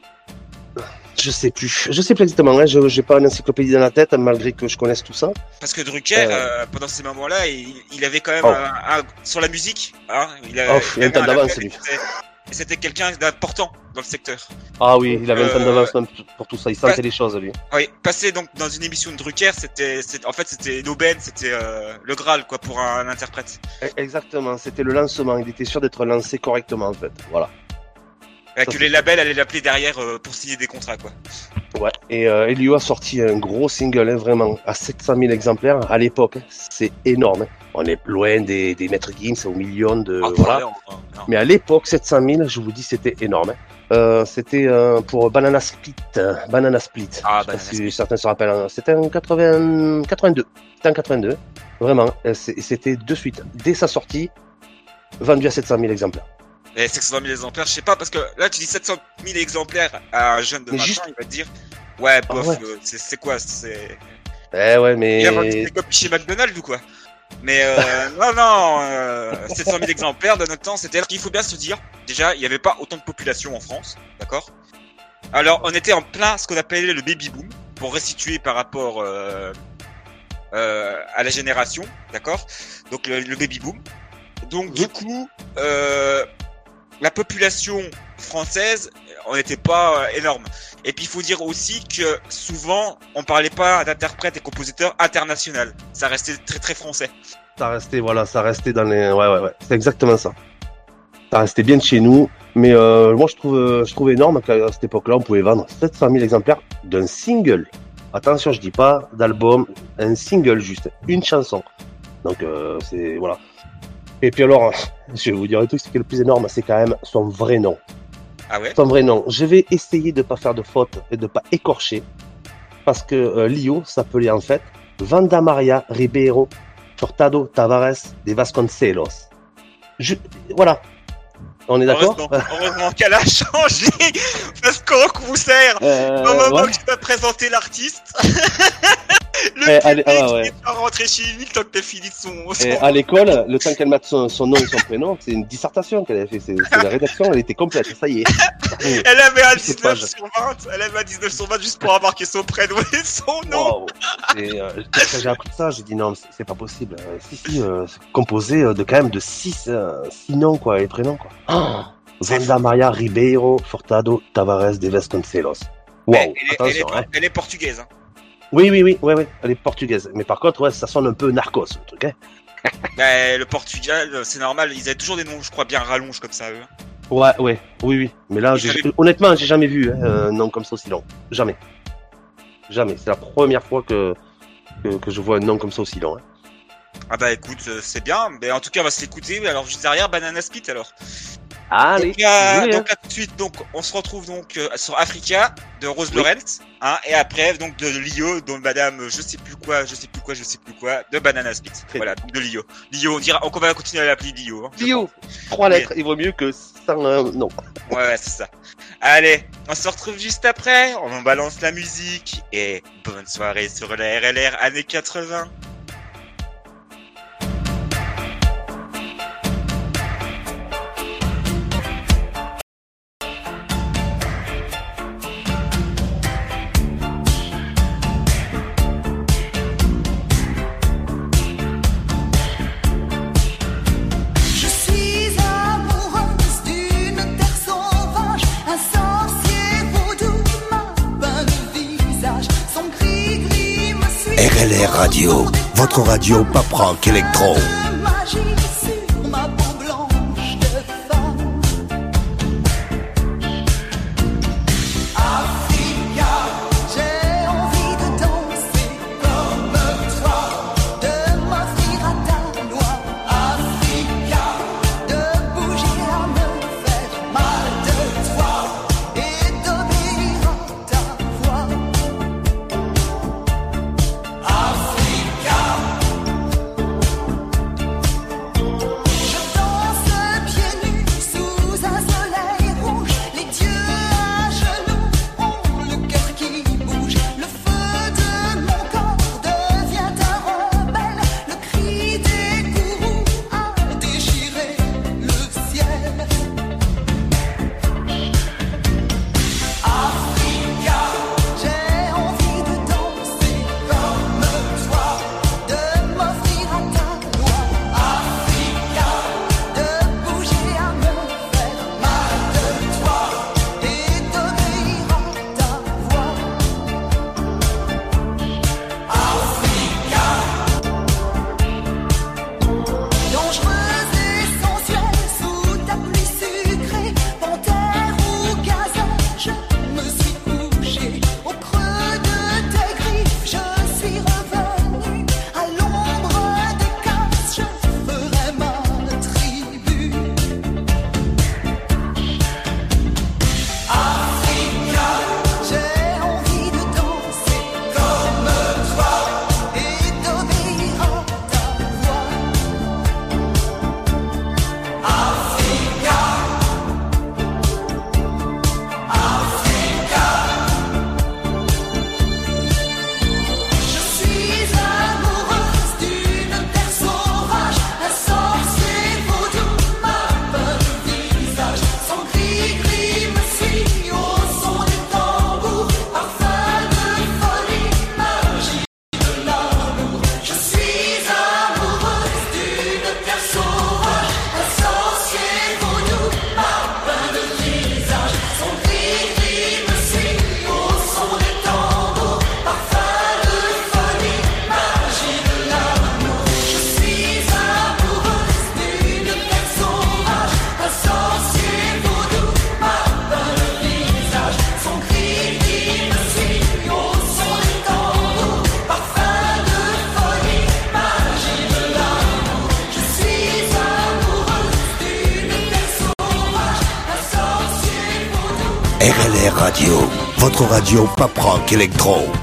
je sais plus. Je sais plus exactement. Hein. Je j'ai pas une encyclopédie dans la tête, malgré que je connaisse tout ça. Parce que Drucker, Euh. euh, pendant ces moments-là, il, il avait quand même Oh. un, un- sur la musique. Hein, il, a, Oh, il a un temps d'avance, lui. Et c'était- quelqu'un d'important dans le secteur. Ah oui, il avait un temps Euh, d'avance même pour tout ça. Il sentait les choses, lui. Oui, passer donc dans une émission de Drucker, c'était, en fait, c'était une aubaine, c'était euh, le Graal quoi pour un, interprète. E- Exactement. C'était le lancement. Il était sûr d'être lancé correctement, en fait. Voilà. Et Ça, que les labels allaient l'appeler derrière euh, pour signer des contrats quoi. Ouais. Et euh, Elio a sorti un gros single, hein, vraiment, à 700 000 exemplaires à l'époque. hein. C'est énorme. hein. On est loin des, des maîtres Gims au million de. Ah, voilà. non, non, non. Mais à l'époque, 700 000, je vous dis, c'était énorme. Euh, c'était euh, pour Banana Split. Banana Split. Ah, Je sais pas si Split. certains se rappellent. C'était en 80... 82. C'était en 82. Vraiment. euh, C'était de suite. Dès sa sortie, vendu à 700 000 exemplaires. Et 700 000 exemplaires, je sais pas, parce que là, tu dis 700 000 exemplaires à un jeune de Mais juste- il va te dire, ouais, bof, Ah ouais. euh, c'est c'est quoi, c'est... Eh ouais, Il mais. des copies chez McDonald's ou quoi? Mais euh, non, non, euh, 700 000 exemplaires de notre temps, c'était... Il faut bien se dire, déjà, il n'y avait pas autant de population en France, d'accord? Alors, on était en plein ce qu'on appelait le baby boom, pour restituer par rapport euh, euh, à la génération, d'accord? Donc, le, le baby boom. Donc, du coup, euh, la population française, on n'était pas euh, énorme. Et puis il faut dire aussi que souvent on parlait pas d'interprètes et compositeurs international. Ça restait très très français. Ça restait, voilà, ça restait dans les. Ouais, ouais, ouais. C'est exactement ça. Ça restait bien de chez nous. Mais euh, moi, je trouve, euh, je trouve énorme qu'à cette époque-là, on pouvait vendre 700 000 exemplaires d'un single. Attention, je dis pas d'album, un single juste, une chanson. Donc, c'est. Voilà. Et puis alors, je vais vous dire un truc, ce qui est le plus énorme, c'est quand même son vrai nom. Ah ouais vrai nom. Je vais essayer de pas faire de faute et de pas écorcher. Parce que euh, Lio s'appelait en fait Vanda Maria Ribeiro Furtado Tavares de Vasconcelos. Voilà. On est d'accord Heureusement, heureusement qu'elle a changé parce qu'on vous sert. Euh, Au moment ouais. que tu vas présenter l'artiste, le Eh, public allez, ah ouais. est pas rentré chez lui temps que t'as fini son. son- Et à l'école, le temps qu'elle mette son, son nom et son prénom, c'est une dissertation qu'elle avait fait. C'est c'est la rédaction, elle était complète. Ça y est. Elle avait un C'est 19 pas- sur 20, elle avait un 19 sur 20 juste pour avoir marqué son prénom et son nom. Wow. Et, euh, quand j'ai appris ça, j'ai dit non, c'est- c'est pas possible. Euh, si, si, euh, composé euh, de quand même de six, euh, six noms quoi, et prénoms quoi. Oh Vanda Maria Ribeiro Furtado Tavares de Vasconcelos. Wow, elle, est, hein. elle est portugaise. Hein. Oui, oui, oui, ouais, ouais, elle est portugaise. Mais par contre, ouais, ça sonne un peu narcos, le truc. Hein. Bah, le Portugal, c'est normal, ils avaient toujours des noms, je crois, bien rallonges comme ça, eux. Ouais, ouais, oui, oui. Mais là, honnêtement, j'ai jamais vu hein, un nom comme ça aussi long. Jamais. Jamais. C'est la première fois que, que, que je vois un nom comme ça aussi long. hein. Ah bah écoute, euh, c'est bien, mais en tout cas on va se l'écouter, alors juste derrière Banana Split alors. Allez. Euh, hein. Donc, à, tout de suite, donc on se retrouve donc euh, sur Africa de Rose oui. Lawrence, hein, et après donc de Lio, dont Madame, je sais plus quoi, je sais plus quoi, je sais plus quoi, de Banana Split. Voilà, donc de Lio. Lio, on dira, on va continuer à l'appeler Lio. Hein, Lio, trois lettres, il vaut mieux que euh, non. Ouais, c'est ça. Allez, on se retrouve juste après, on balance la musique et bonne soirée sur la RLR années 80. votre radio pop rock électro. radio pop rock électro.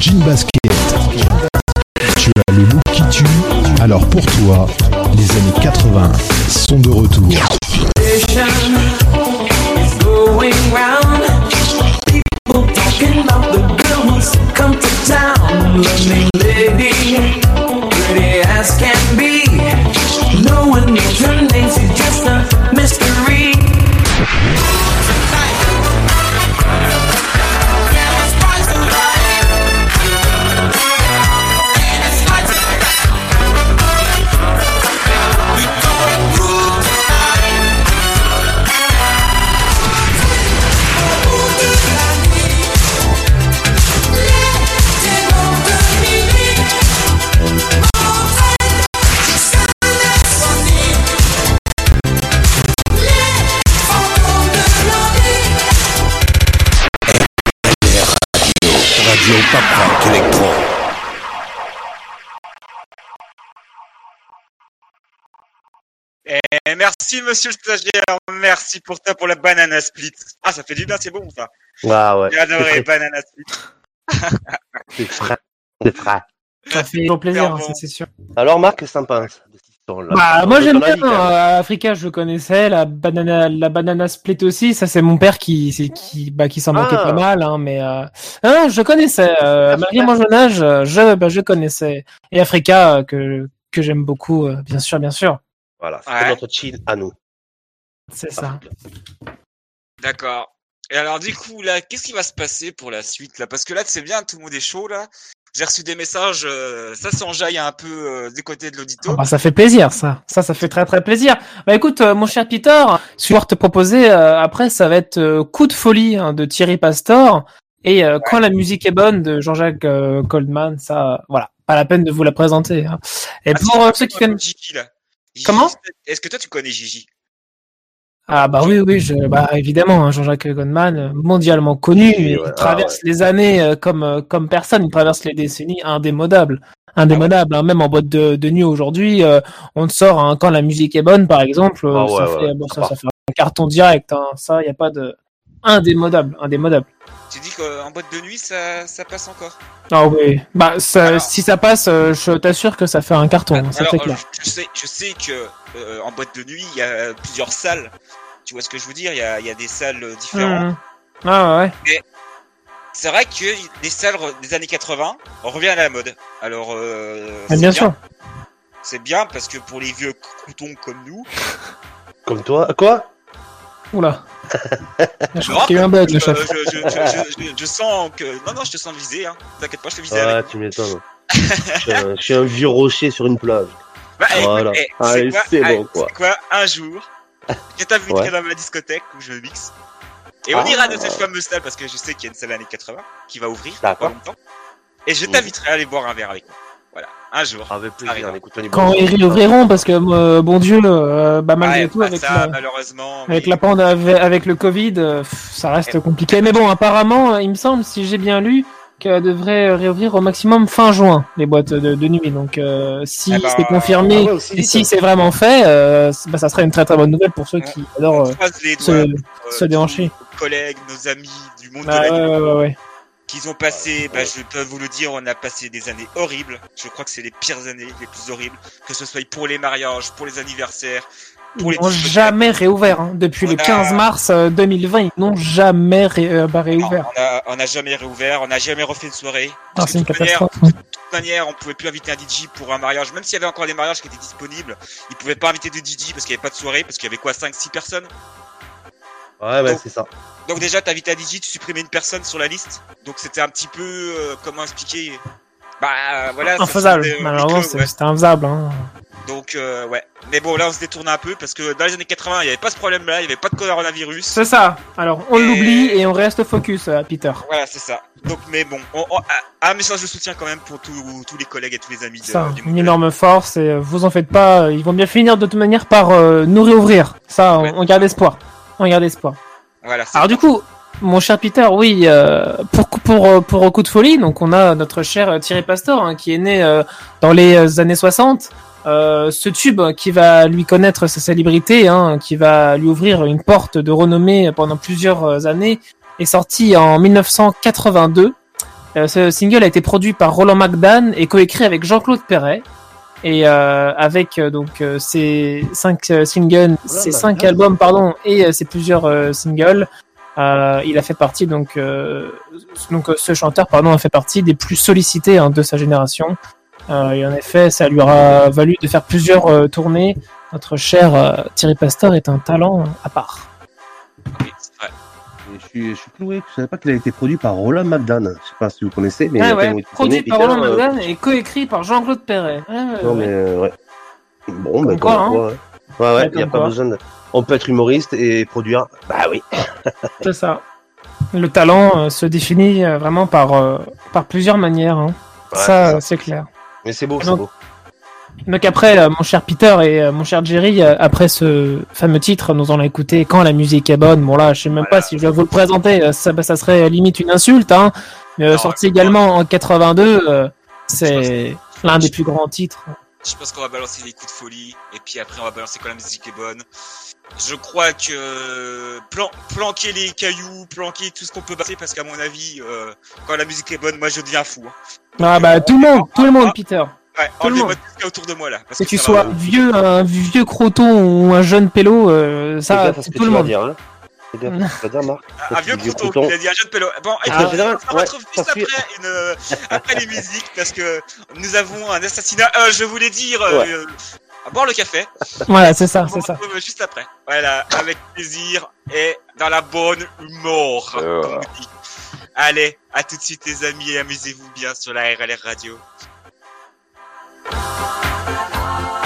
Jean basket. Monsieur le stagiaire, merci pour ça pour la banana split. Ah ça fait du bien, c'est bon ça. Ah ouais. J'ai adoré banana split. C'est frais. C'est frais. Ça fait toujours plaisir, hein, c'est sûr. Alors Marc, histoire-là? Bah, moi j'aime bien même. euh, Africa, je connaissais la banana, la banana split aussi. Ça c'est mon père qui, c'est- qui, bah, qui s'en moquait Ah. pas mal, hein, mais euh, ah, je connaissais. Euh, malgré mon jeune âge, je, bah, je connaissais. Et Africa euh, que que j'aime beaucoup, euh, bien sûr, bien sûr. Voilà, c'est Ouais. notre chill à nous. C'est ça. D'accord. Et alors du coup là, qu'est-ce qui va se passer pour la suite là? Parce que là c'est bien, tout le monde est chaud là. J'ai reçu des messages, euh, ça s'enjaille un peu euh, du côté de l'audito. Ah bah, ça fait plaisir, ça. Ça, ça fait très très plaisir. Bah écoute, euh, mon cher Peter, ce que je vais te proposer euh, après, ça va être euh, Coup de folie hein, de Thierry Pastor et euh, Quand la musique est bonne de Jean-Jacques euh, Goldman. Ça, euh, voilà, pas la peine de vous la présenter. hein. Et Ah, pour euh, ceux qui connais connaissent, Gigi, Comment Est-ce que toi tu connais Gigi? Ah bah oui oui, je, bah évidemment, hein, Jean-Jacques Goldman, mondialement connu, il ouais, traverse les années euh, comme euh, comme personne, il traverse les décennies indémodable. Indémodable, hein. même en boîte de, de nuit aujourd'hui, euh, on te sort hein, quand la musique est bonne, par exemple, Ah ça, ouais, fait, bon, ça ça, part. ça fait un carton direct. Hein. Ça, il y a pas de indémodable, indémodable. Tu dis qu'en boîte de nuit ça, ça passe encore Ah oui, bah ça, Alors- si ça passe, euh, je t'assure que ça fait un carton, hein, ça Alors, clair. je sais, je sais que euh, en boîte de nuit il y a plusieurs salles. Tu vois ce que je veux dire? Il y a, il y a des salles euh, différentes. Mhm. Ah ouais. C'est vrai que les salles des années 80 reviennent à la mode. Alors, euh, Ah, c'est bien sûr. C'est bien parce que pour les vieux croutons comme nous, Comme toi Quoi? Oula. je crois qu'il y a eu un bug, le je, chef. je, je, je, je- je sens que non non, je te sens visé. Hein. T'inquiète pas, je te visais. Ouais, avec. tu m'étonnes. je, suis un, je suis un vieux rocher sur une plage. Bah, Voilà. eh, Allez, quoi, c'est allez, bon, quoi. c'est quoi Un jour, je t'inviterai Ouais. dans ma discothèque où je mixe. Et on Ah. ira dans cette fameuse salle parce que je sais qu'il y a une salle années 80 qui va ouvrir dans pas D'accord. longtemps. Et je Mhm. t'inviterai à aller boire un verre avec moi. Voilà, un jour. Avec plaisir, les Quand ils sons. réouvriront, parce que euh, bon Dieu, euh, bah malgré Ouais, tout bah, avec ça, la... malheureusement. Avec oui. la pande avec, avec le Covid, euh, pff, ça reste compliqué. Mais bon, apparemment, il me semble, si j'ai bien lu, qu'elle devrait réouvrir au maximum fin juin les boîtes de, de nuit. Donc, euh, si Eh ben, c'est confirmé ah ouais, aussi et si c'est vraiment fait, euh, bah, ça serait une très très bonne nouvelle pour ceux qui adorent euh, se, déhancher. nos collègues, nos amis du monde Ah, de la ouais, nuit ouais, ouais, ouais. Qu'ils ont passé, bah, je peux vous le dire, on a passé des années horribles. Je crois que c'est les pires années, les plus horribles, que ce soit pour les mariages, pour les anniversaires, pour Ils n'ont jamais réouvert. Hein. Depuis le On a- 15 mars euh, 2020, ils n'ont jamais ré- euh, bah, réouvert. On a, on a jamais réouvert, on n'a jamais refait une soirée. Ah, c'est une de toute manière, catastrophe. de toute manière, on pouvait plus inviter un DJ pour un mariage, même s'il y avait encore des mariages qui étaient disponibles, ils pouvaient pas inviter de DJ parce qu'il y avait pas de soirée, parce qu'il y avait quoi, 5, 6 personnes? Ouais, ouais, c'est ça. Donc déjà, t'invitais un DJ, tu supprimais une personne sur la liste. Donc c'était un petit peu, euh, comment expliquer? Bah euh, voilà. Infaisable. euh, Malheureusement, c'est- ouais. c'était infaisable. Hein. Donc euh, ouais. Mais bon, là on se détourne un peu parce que dans les années 80, il y avait pas ce problème-là, il y avait pas de coronavirus. C'est ça. Alors, on Et- l'oublie et on reste focus, euh, Peter. Voilà, c'est ça. Donc mais bon, on- on- un message de soutien quand même pour tous tous les collègues et tous les amis de, Ça, du une monde. énorme force et vous en faites pas, ils vont bien finir de toute manière par euh, nous réouvrir. Ça, on, Ouais. on garde espoir. On garde espoir. Voilà. Alors du coup, mon cher Peter, oui, euh, pour pour euh, pour coup de folie, donc on a notre cher euh, Thierry Pastor hein, qui est né euh, dans les années 60. Euh, ce tube qui va lui connaître sa célébrité, hein, qui va lui ouvrir une porte de renommée pendant plusieurs années, est sorti en 1982 Euh, ce single a été produit par Roland McDan et coécrit avec Jean-Claude Perret. Et euh, avec euh, donc euh, ces cinq euh, singles, ces cinq albums pardon et ces plusieurs singles, euh, il a fait partie donc euh, donc ce chanteur pardon a fait partie des plus sollicités hein, de sa génération. Euh, et en effet, ça lui aura valu de faire plusieurs tournées. Notre cher Thierry Pastor est un talent à part. Suis, je suis cloué, je savais pas qu'il a été produit par Roland McDan. Je sais pas si vous connaissez, mais il y Ouais, produit par Roland euh, McDan et coécrit par Jean-Claude Perret. Ouais, Non, mais euh, ouais. Bon, ben, quoi, hein. quoi, ouais. Ouais, il n'y a pas besoin de. On peut être humoriste et produire. Bah oui. C'est ça. Le talent euh, se définit euh, vraiment par, euh, par plusieurs manières. hein. Ouais, ça, c'est clair. Mais c'est beau, c'est beau. Donc après, euh, mon cher Peter et euh, mon cher Jerry, euh, après ce fameux titre, nous allons écouter Quand la musique est bonne. Bon là, je sais même pas si je vais vous le présenter, ça, bah, ça serait limite une insulte. Hein. Mais Non, sorti également en 82, euh, c'est l'un des plus grands titres. Je pense qu'on va balancer les coups de folie et puis après on va balancer quand la musique est bonne. Je crois que plan- planquer les cailloux, planquer tout ce qu'on peut balancer parce qu'à mon avis, quand la musique est bonne, moi je deviens fou. hein. Ah bah tout le monde, tout le monde, Peter. Ouais, Tout le enlevez-moi monde. tout ce qu'il y a autour de moi là. Parce Que que tu sois va- vieux, un vieux croton ou un jeune pélo, euh, ça, c'est que tout le monde. dire, hein. Dire, Marc. Un vieux croton, il a dit un jeune pélo. Bon, Ah, général, on ouais, retrouver ça juste après, une, euh, après les musiques parce que nous avons un assassinat. Euh, je voulais dire. euh, Ouais. euh, à boire le café. Voilà, c'est ça, On c'est se ça. retrouve juste après. Voilà, avec plaisir et dans la bonne humeur. Comme on dit. Allez, à tout de suite les amis et amusez-vous bien sur la RLR Radio. T'as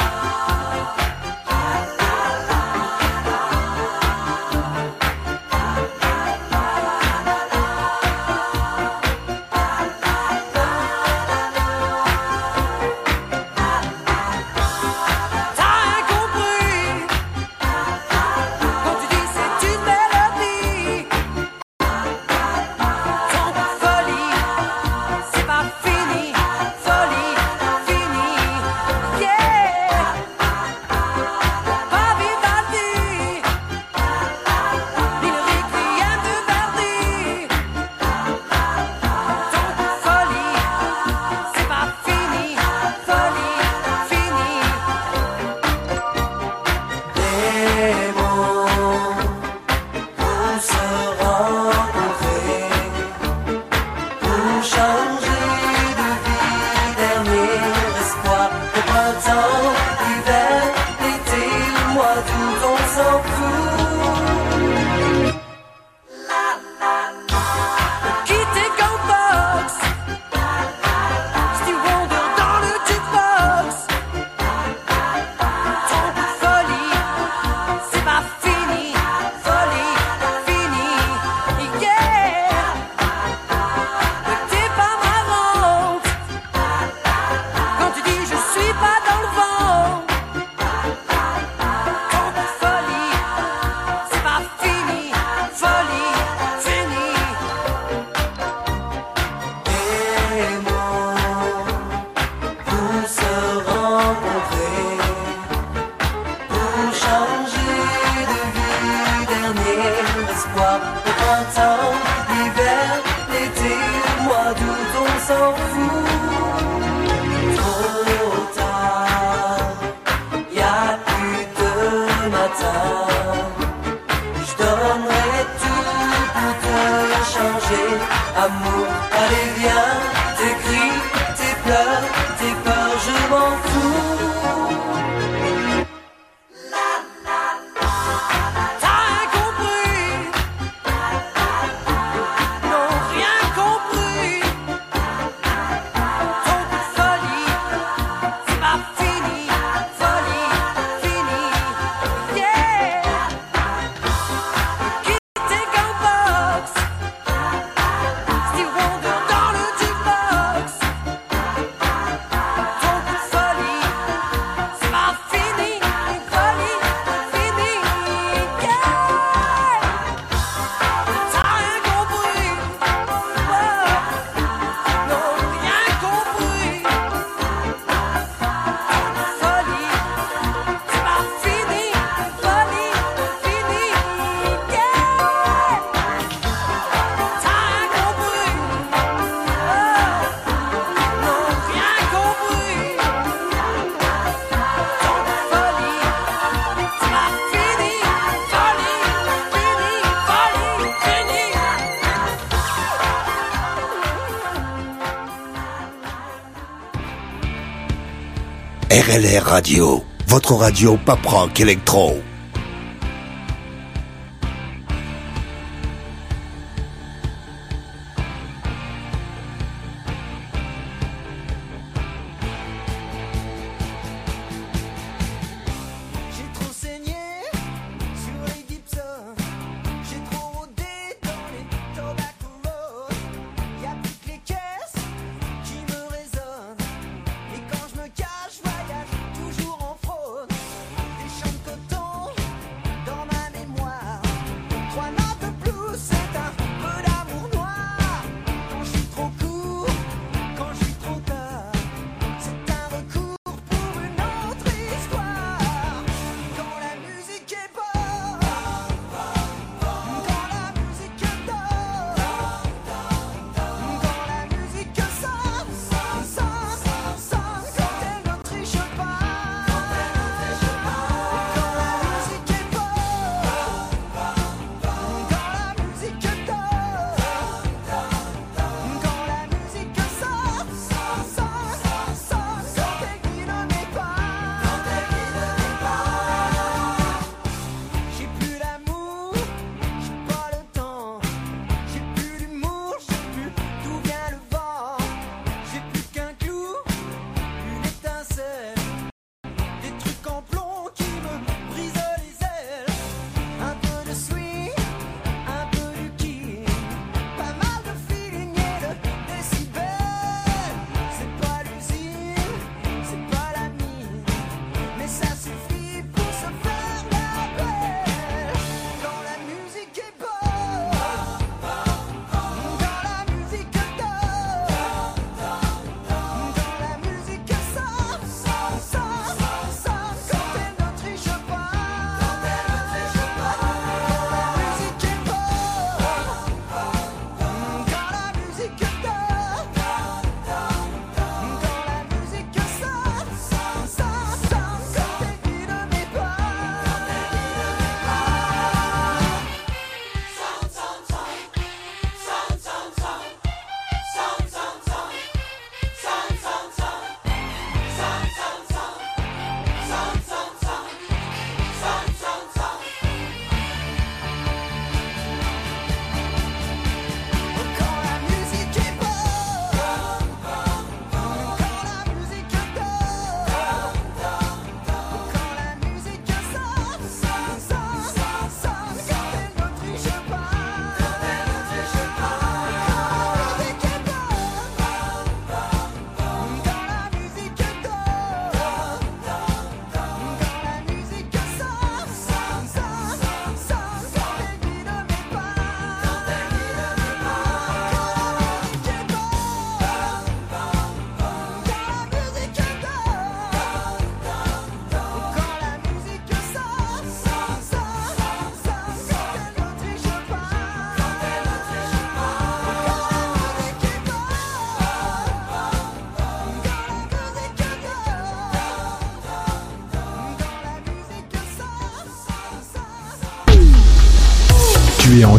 Bel Air Radio, votre radio pop rock électro.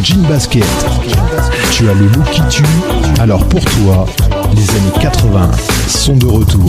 jean basket. Tu as le look qui tue, alors pour toi, les années 80 sont de retour.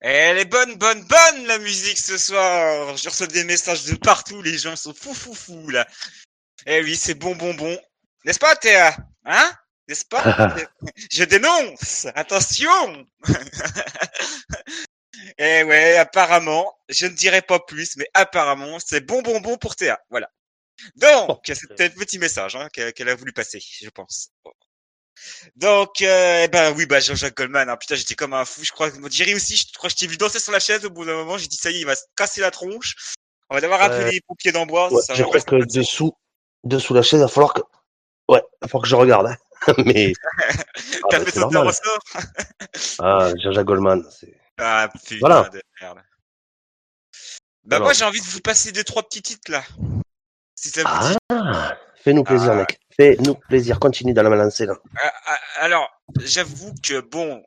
Elle est eh, bonne, bonne, bonne la musique ce soir. Je reçois des messages de partout. Les gens sont fou, fou, fou là. Eh oui, c'est bon, bon, bon. N'est-ce pas, Théa? Hein? N'est-ce pas? Je dénonce. Attention. Eh ouais, apparemment, je ne dirai pas plus, mais apparemment, c'est bon, bon, bon pour Théa. Voilà. Donc, c'était le petit message hein, qu'elle a voulu passer, je pense. Donc, euh, eh ben oui, bah Jean-Jacques Goldman. hein, putain, j'étais comme un fou. Je crois que Jerry aussi. Je crois que je t'ai vu danser sur la chaise. Au bout d'un moment, j'ai dit ça y est, il va se casser la tronche. On va devoir appeler les pompiers d'Amboise. Ouais, ça je va crois que dessous, dessous la chaise, il va falloir que. Ouais, il va falloir que je regarde. hein. Mais. Ah, T'as fait sauter un ressort? Ah, Jean-Jacques Goldman. c'est- Ah putain Voilà. de merde. Bah Alors. moi j'ai envie de vous passer deux trois petits titres là. Ah, fais-nous plaisir, Ah. mec. Fais-nous plaisir. Continue dans la lancée, là. Ah, ah, Alors j'avoue que bon,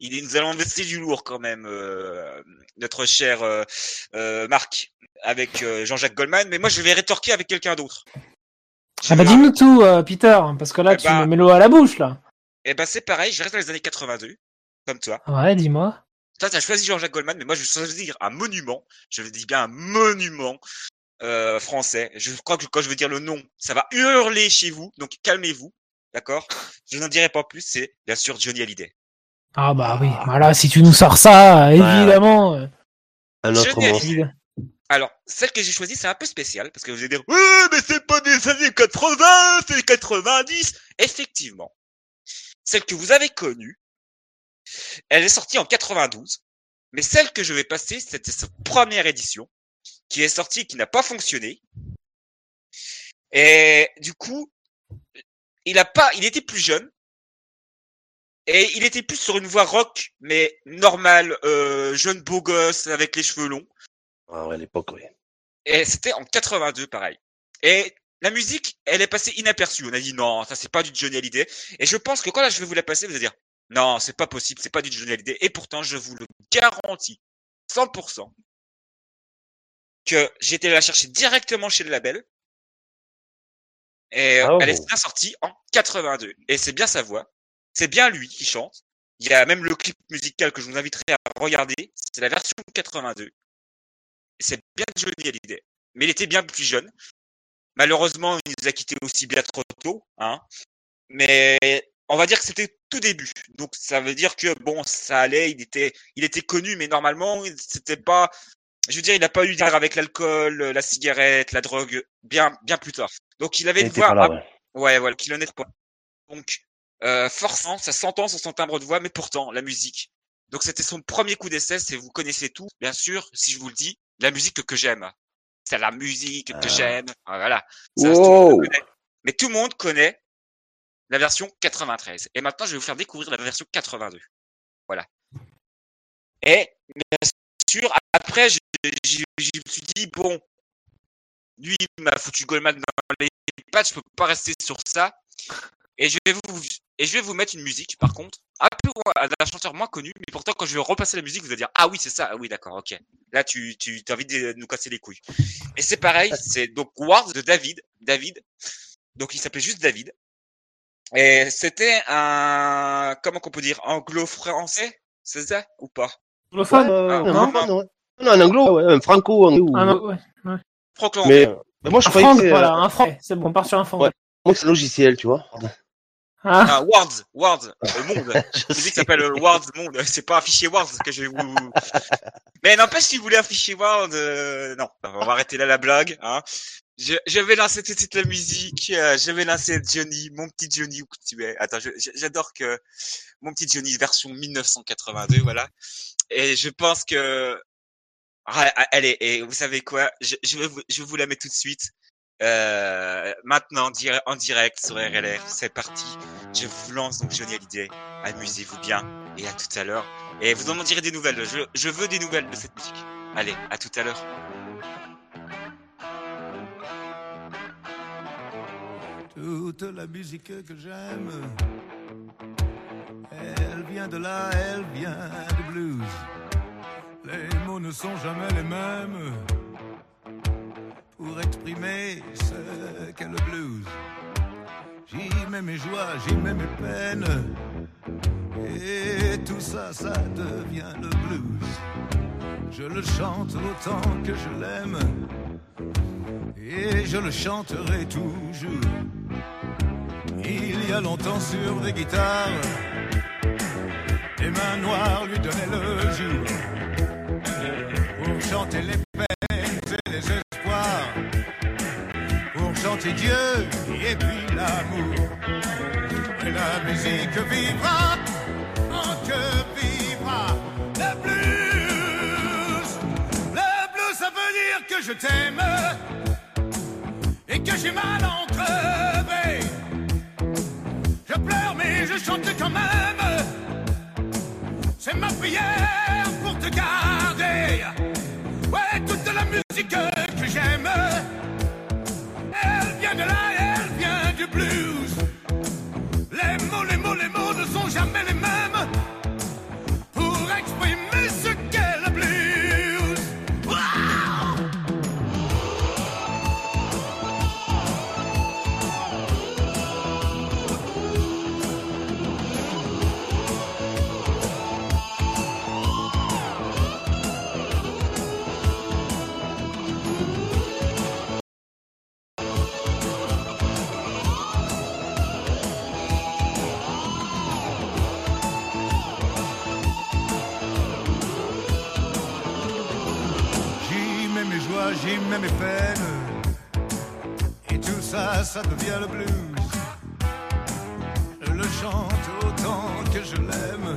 il est- nous allons laisser du lourd quand même euh, notre cher euh, euh, Marc avec euh, Jean-Jacques Goldman, mais moi je vais rétorquer avec quelqu'un d'autre. Ah bah dis-nous tout, euh, Peter, parce que là, Eh tu bah- me mets l'eau à la bouche, là. Et ben c'est pareil, je reste dans les années 82, comme toi. Ouais, dis-moi. Toi, t'as choisi Jean-Jacques Goldman, mais moi, je vais choisir un monument. Je dis bien un monument euh, français. Je crois que quand je veux dire le nom, ça va hurler chez vous. Donc, calmez-vous. D'accord? Je n'en dirai pas plus. C'est bien sûr Johnny Hallyday. Ah bah oui, voilà, si tu nous sors ça, évidemment. euh, Un autre Johnny monstre. Hallyday. Alors, celle que j'ai choisie, c'est un peu spécial parce que vous allez dire, ouais, mais c'est pas des années 80, c'est 90. Effectivement. Celle que vous avez connue, elle est sortie en 92. Mais celle que je vais passer, c'était sa première édition, qui est sortie, et qui n'a pas fonctionné. Et du coup, il a pas, il était plus jeune. Et il était plus sur une voie rock, mais normale, euh, jeune beau gosse avec les cheveux longs. Ah ouais, à l'époque, oui. Et c'était en 82, pareil. Et la musique, elle est passée inaperçue. On a dit non, ça c'est pas du Johnny Hallyday. Et je pense que quand là je vais vous la passer, vous allez dire non, c'est pas possible, c'est pas du Johnny Hallyday. Et pourtant, je vous le garantis, 100%, que été la chercher directement chez le label. Et euh, elle bon. est bien sortie en 82. Et c'est bien sa voix. C'est bien lui qui chante. Il y a même le clip musical que je vous inviterai à regarder. C'est la version 82. Et c'est bien Johnny Hallyday. Mais il était bien plus jeune. Malheureusement, il nous a quittés aussi bien trop tôt. Hein. Mais on va dire que c'était tout début. Donc ça veut dire que bon, ça allait, il était, il était connu, mais normalement, c'était pas. Je veux dire, il n'a pas eu d'art avec l'alcool, la cigarette, la drogue, bien, bien plus tard. Donc il avait Il une voix. là, ah, ouais. ouais, voilà, qu'il en est pas. Donc euh, forcément, ça s'entend sur son timbre de voix, mais pourtant la musique. Donc c'était son premier coup d'essai. C'est vous connaissez tout, bien sûr. Si je vous le dis, la musique que j'aime. C'est la musique que j'aime. Ah, voilà. Ça, Wow. Mais tout le monde connaît la version 93. Et maintenant, je vais vous faire découvrir la version 82. Voilà. Et bien sûr, après, je, je- je me suis dit, bon, lui, il m'a foutu Goldman dans les pattes, je peux pas rester sur ça. Et je vais vous, et je vais vous mettre une musique, par contre, un peu d'un chanteur moins connu, mais pourtant, quand je vais repasser la musique, vous allez dire, ah oui, c'est ça, ah oui, d'accord, ok. Là, tu, tu as envie de nous casser les couilles. Et c'est pareil, c'est donc Wars de David, David. Donc, il s'appelait juste David. Et c'était un, comment qu'on peut dire, anglo-français, c'est ça, ou pas? Anglophone Ah, non un anglo, ouais, un franco, un Ah ouais. Franco-anglais. Mais, mais moi, je Un croyais franc, que c'est, voilà, euh, un franc. C'est bon, on part sur un franc. Ouais. moi, c'est logiciel, tu vois. Ah, Ah, Words, Words, euh, monde. Je La musique sais. s'appelle euh, Words Monde. C'est pas un fichier Words que je vais vous. Mais n'empêche, si vous voulez un fichier Words, euh, non, on va arrêter là la blague. Hein. Je, je vais lancer tout de suite la musique. euh, je vais lancer Johnny, mon petit Johnny où tu es. Attends, j'adore que mon petit Johnny version 1982, voilà. Et je pense que ah, ah, allez, et vous savez quoi? Je, je vous, je vous la mettre tout de suite. Euh, maintenant, en direct sur RLR, c'est parti. Je vous lance donc Johnny Hallyday. Amusez-vous bien et à tout à l'heure. Et vous en direz des nouvelles. Je, je veux des nouvelles de cette musique. Allez, à tout à l'heure. Toute la musique que j'aime, elle vient de là, elle vient du blues. Les mots ne sont jamais les mêmes pour exprimer ce qu'est le blues. J'y mets mes joies, j'y mets mes peines. Et tout ça, ça devient le blues. Je le chante autant que je l'aime. Et je le chanterai toujours. Il y a longtemps sur des guitares, les mains noires lui donnaient le jour. chanter les peines et les espoirs, pour chanter Dieu et puis l'amour. Et la musique vivra, en que vivra le blues. Le blues, ça veut dire que je t'aime et que j'ai mal en crever. Pleure mais je chante quand même. C'est ma prière pour te garder. Ouais, toute la musique que j'aime, elle vient de là, elle vient du blues. Les mots, les mots, les mots ne sont jamais les ça, ça devient le blues. Je le chante autant que je l'aime.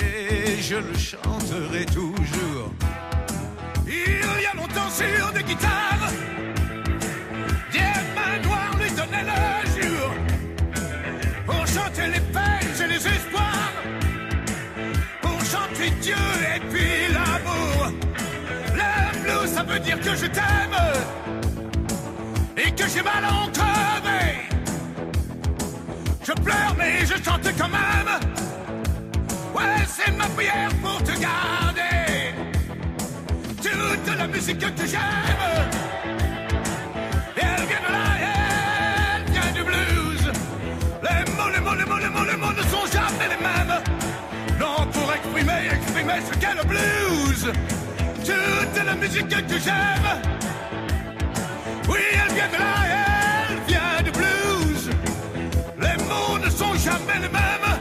Et je le chanterai toujours. Il y a longtemps sur des guitares, des mains noires lui donnaient le jour. Pour chanter les peines et les espoirs. Pour chanter Dieu et puis l'amour. Le blues, ça veut dire que je t'aime j'ai mal en. Je pleure, mais je chante quand même. Ouais, c'est ma prière pour te garder. Toute la musique que j'aime, elle vient de là, elle vient du blues. Les mots, les mots, les mots, les mots, les mots ne sont jamais les mêmes. Non, pour exprimer, exprimer ce qu'est le blues. Toute la musique que j'aime, oui, elle vient de là, elle vient du blues. Les mots ne sont jamais les mêmes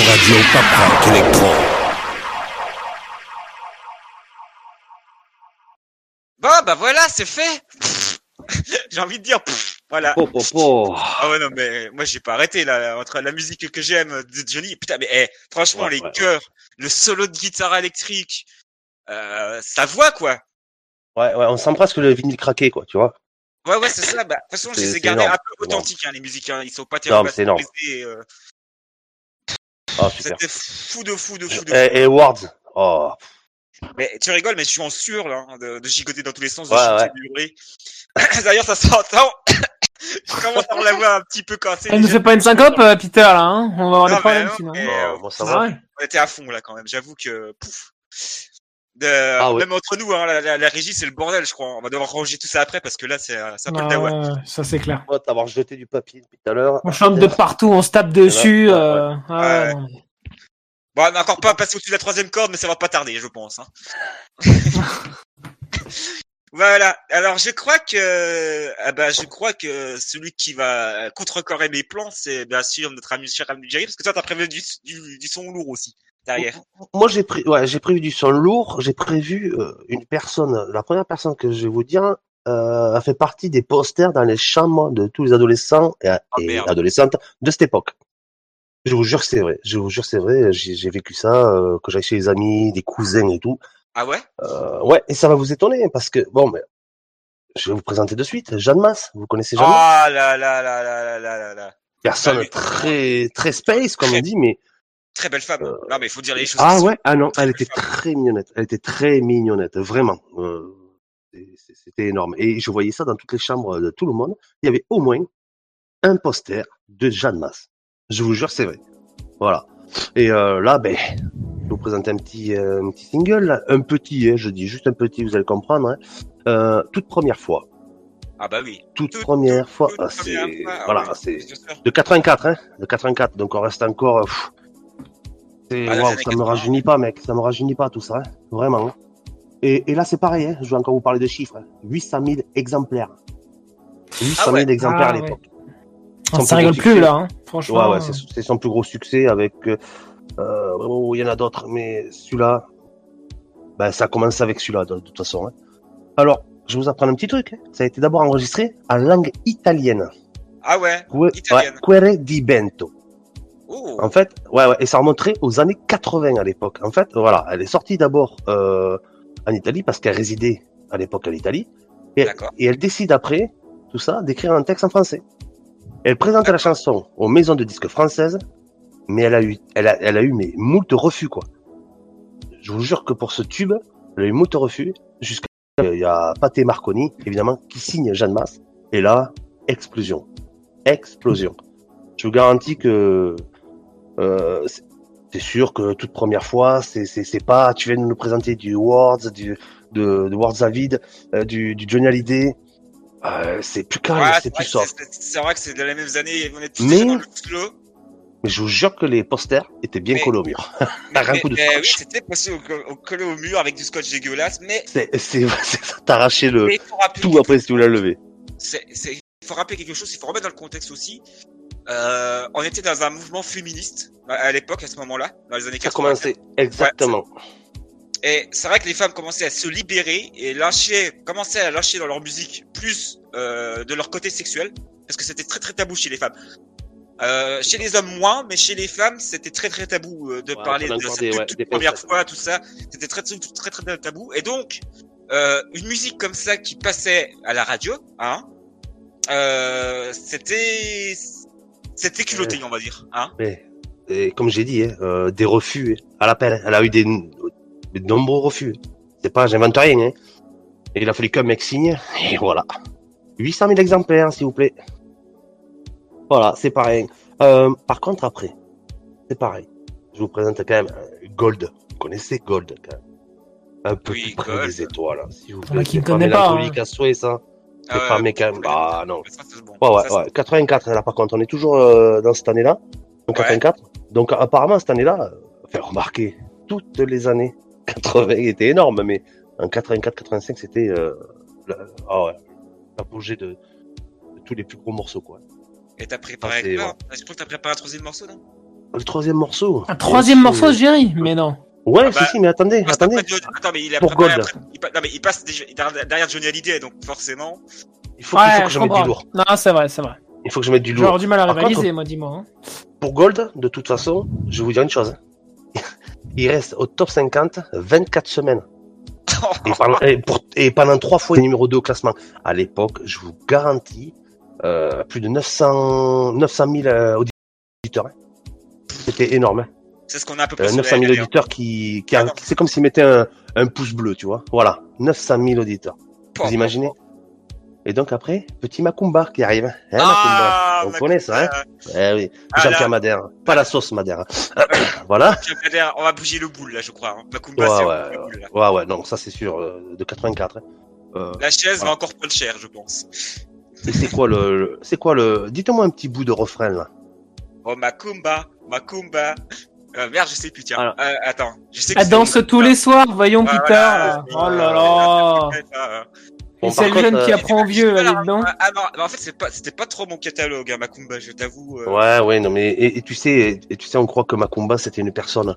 radio pas rock électro. Bon, bah voilà, c'est fait. j'ai envie de dire, pff, voilà. Oh, oh, oh. Ah ouais, non, mais moi, j'ai pas arrêté, là, entre la musique que j'aime de Johnny. Putain, mais eh, franchement, Ouais, les ouais. chœurs, le solo de guitare électrique, euh, sa voix, quoi. Ouais, ouais, on sent presque le vinyle craqué, quoi, tu vois. Ouais, ouais, c'est ça. Bah, de toute façon, je C'est- les ai gardés un peu authentiques, hein, les musiques. Hein. Ils sont pas Non, terribles c'est énorme. euh, Ah. C'était fou de fou de fou de Et, fou. et Wards. Oh, Mais tu rigoles, mais je suis en sueur là, hein, de, de gigoter dans tous les sens, de Ouais, chanter, ouais. D'ailleurs, ça s'entend. je commence à la voix un petit peu cassée. Elle nous fait pas une syncope, euh, Peter, là, hein? On va avoir des problèmes, mais, Oh, euh, moi, ça Ah va. ouais. on était à fond là quand même. J'avoue que pouf. De- Ah ouais. Même entre nous, hein, la, la, la régie c'est le bordel, je crois. On va devoir ranger tout ça après parce que là c'est euh, un peu le Ah dawa. ça c'est clair. Moi, t'avoir jeté du papier depuis tout à l'heure. On chante de partout, on se tape dessus. Ouais, euh, ah ouais, Ouais. Bon, on n'a encore pas passé au-dessus de la troisième corde, mais ça va pas tarder, je pense. Hein. voilà. Alors je crois que, ah bah, je crois que celui qui va contrecarrer mes plans, c'est bien sûr notre ami cher ami Jerry, parce que toi t'as prévu du, du, du son lourd aussi derrière. Moi, j'ai pris, ouais, j'ai prévu du son lourd. J'ai prévu euh, une personne. La première personne que je vais vous dire euh, a fait partie des posters dans les chambres de tous les adolescents et, et merde. adolescentes de cette époque. Je vous jure c'est vrai. Je vous jure c'est vrai. J'ai vécu ça, euh, que j'aille chez les amis, des cousins et tout. Ah ouais? Euh, ouais, et ça va vous étonner parce que bon, mais je vais vous présenter de suite. Jeanne Masse, vous connaissez Jeanne Masse? Ah là là là là là là là là. Personne bah très très space comme on dit, mais Très belle femme. Non mais il faut dire les choses. ah ouais, ah non, elle était très mignonnette. Elle était très mignonnette, vraiment. Euh, C'était énorme. Et je voyais ça dans toutes les chambres de tout le monde. Il y avait au moins un poster de Jeanne Masse. Je vous jure, c'est vrai. Voilà. Et euh, là, ben, je vous présenter un petit, euh, un petit single, là. un petit, hein, je dis juste un petit, vous allez comprendre. hein. Euh, toute première fois. Ah bah oui. toute première fois. Ah, c'est première fois, ah voilà, oui, c'est de 84, hein, de 84. Donc on reste encore. euh, pff, c'est- Ah, ça me 80. rajeunit pas, mec. Ça me rajeunit pas tout ça, hein, vraiment. hein. Et, et là c'est pareil. Hein, je vais encore vous parler de chiffres. hein. 800 000 exemplaires. 800 000 ouais. exemplaires Ah, à ouais. l'époque. Ah, Son ça rigole plus là, hein. franchement. Ouais, ouais, c'est c'est son plus gros succès avec. euh, euh, oh, il y en a d'autres, mais celui-là, ben, ça a commencé avec celui-là de, de toute façon. hein. Alors, je vais vous apprendre un petit truc. hein. Ça a été d'abord enregistré en langue italienne. Ah ouais. Que- Italienne. ouais, Quere di Bento. Oh. En fait, ouais, ouais, et ça remonterait aux années 80 à l'époque. En fait, voilà, elle est sortie d'abord euh, en Italie parce qu'elle résidait à l'époque en Italie. Et, et elle décide après, tout ça, d'écrire un texte en français. Elle présente la chanson aux maisons de disques françaises, mais elle a eu, elle a, elle a eu mais moult refus quoi. Je vous jure que pour ce tube, elle a eu moult refus jusqu'à il y a Pathé Marconi évidemment qui signe Jeanne Masse et là explosion, explosion. Je vous garantis que euh, c'est- sûr que toute première fois, c'est c'est c'est pas tu viens de nous présenter du Words, du de, de Words Avid, euh, du, du Johnny Hallyday. Euh, c'est plus calme, Ouais, c'est plus soft. c'est- C'est vrai que c'est de les mêmes années. On est tous Mais- dans le slow. Mais je vous jure que les posters étaient bien Mais- collés au mur. T'as un coup de mais oui, scotch. c'était passé au, au collé au mur avec du scotch dégueulasse, mais C'est c'est c'est ça, t'as arraché le tout après si tu l'as levé. c'est, il faut rappeler quelque chose, il faut remettre dans le contexte aussi. Euh, on était dans un mouvement féministe à l'époque, à ce moment-là, dans les années Ça a 80. commencé exactement. Et c'est vrai que les femmes commençaient à se libérer et lâcher, commençaient à lâcher dans leur musique plus euh, de leur côté sexuel, parce que c'était très très tabou chez les femmes. Euh, chez les hommes moins, mais chez les femmes c'était très très tabou euh, de Ouais, parler de des- toute, ouais, toute des première fois, tout ça. C'était très très très très tabou. Et donc euh, une musique comme ça qui passait à la radio, hein, euh, c'était c'était culotté, on va dire, hein. Mais et comme j'ai dit, hein, euh, des refus hein, à l'appel. Elle a eu des, de nombreux refus. C'est pas, j'invente rien. Hein. Et il a fallu qu'un mec signe. Et voilà. 800 000 exemplaires, s'il vous plaît. Voilà, c'est pareil. Euh, par contre, après, c'est pareil. Je vous présente quand même euh, Gold. Vous connaissez Gold, quand même. Un peu Oui, plus près des étoiles, s'il vous Pour moi plaît. qui ne C'est pas souhait, ça. C'est Ah Bah, non. ça, c'est bon. Ouais, ouais, Ça, ouais. 84, là, par contre, on est toujours euh, dans cette année-là. Donc, Ouais. 84. Donc, apparemment, cette année-là, euh, enfin, remarquez, toutes les années 80 étaient énormes, mais en 84, 85, c'était, euh, la, ah ouais, l'apogée de, de tous les plus gros morceaux, quoi. Et t'as préparé quoi? Je crois que t'as préparé un troisième morceau, non? Le troisième morceau. Un troisième morceau. Jerry Mais non. Ouais, Ah si, bah, si, mais attendez, attendez. Attends, mais il a Pour Gold. après- il pa- non, mais il passe déjà derrière Johnny Hallyday, donc forcément. Il faut, il faut Ouais, que je je mette du lourd. Non, c'est vrai, c'est vrai. Il faut que je mette du lourd. J'aurais du mal à rivaliser, contre, moi, dis-moi. hein. Pour Gold, de toute façon, je vais vous dire une chose. Il reste au top 50 24 semaines. Et pendant, et pour- et pendant trois fois numéro 2 au classement. À l'époque, je vous garantis, euh, plus de 900, 900 000 euh, auditeurs. hein. C'était énorme. hein. C'est ce qu'on a à peu Euh, près. 900 000 auditeurs qui, qui, c'est comme s'ils mettaient un, un pouce bleu, tu vois. Voilà, 900 000 auditeurs. Vous imaginez Et donc après, petit Macumba qui arrive. Hein, Ah, Macumba. On connaît ça, hein Eh oui. Ah, Jean-Pierre. Madère. Pas la sauce Madère. voilà. Tiens, Kader, On va bouger le boule là, je crois. hein. Macumba, Ouais, c'est ouais, boule, là. ouais, ouais, non, ça c'est sûr, euh, de 84. hein. Euh, La chaise voilà. va encore pas le cher, je pense. Et c'est quoi le, le- c'est quoi le, dites-moi un petit bout de refrain là. Oh, Macumba, Macumba. Euh, merde, je sais plus, tiens. Alors. Euh, attends, je sais que Elle c'est danse tous les soirs, voyons Ah, Peter. voilà, oh là là. Ah, Bon, Et c'est le jeune qui euh, apprend au vieux, est dedans. Ah non, mais en fait, pas, c'était pas trop mon catalogue, hein, Macumba, je t'avoue. euh. Ouais, ouais, non, mais et, et tu sais, et, tu sais, on croit que Macumba c'était une personne,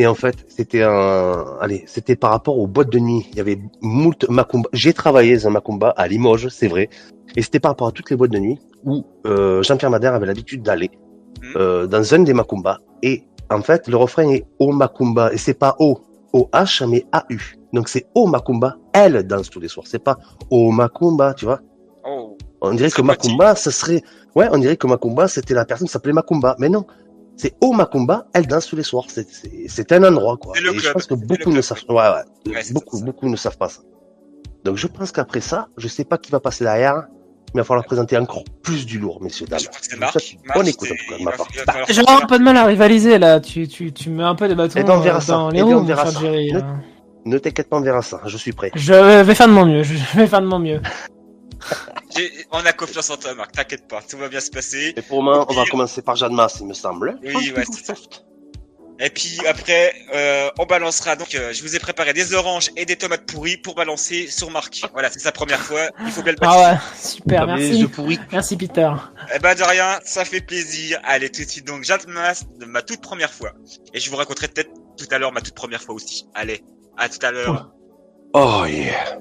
et en fait, c'était un, allez, c'était par rapport aux boîtes de nuit. Il y avait moult Macumba. J'ai travaillé dans un Macumba à Limoges, c'est vrai, et c'était par rapport à toutes les boîtes de nuit où euh, Jean-Pierre Madère avait l'habitude d'aller Mhm. euh, dans un des Macumba, et en fait, le refrain est O Macumba, et c'est pas O, O H, mais A U. Donc c'est O Macumba, elle danse tous les soirs. C'est pas O Macumba, tu vois. Oh. On dirait que. Macumba, ce serait, ouais, on dirait que Macumba, c'était la personne qui s'appelait Macumba. Mais non. C'est au Macumba, elle danse tous les soirs. C'est, un endroit, quoi. Et je pense que beaucoup ne savent, ouais, ouais. Ouais, beaucoup, beaucoup ne savent pas ça. Donc je pense qu'après ça, je sais pas qui va passer derrière, il va falloir présenter encore plus du lourd, messieurs, dames. Bonne écoute, en tout cas, de ma part. J'ai un peu de mal à rivaliser là. Tu, tu, tu mets un peu des bâtons Eh ben, on verra euh, dans les Eh ben, roues, on verra ça. Jerry, Ne-. Ne t'inquiète pas, on verra ça. Je suis prêt. Je vais faire de mon mieux. Je vais faire de mon mieux. On a confiance en toi, Marc. T'inquiète pas, tout va bien se passer. Et pour le moment, on va commencer par Jeanne Masse, il me semble. Oui, ouais, c'est ça. Et puis après, euh, on balancera. Donc, euh, je vous ai préparé des oranges et des tomates pourries pour balancer sur Marc. Voilà, c'est sa première fois. Il faut bien le Ah baptiser. ouais, super, Allez, merci. je pourris. Merci Peter. Eh ben de rien, ça fait plaisir. Allez, tout de suite donc, Jeanne Masse de ma toute première fois. Et je vous raconterai peut-être tout à l'heure ma toute première fois aussi. Allez, à tout à l'heure. Oh yeah.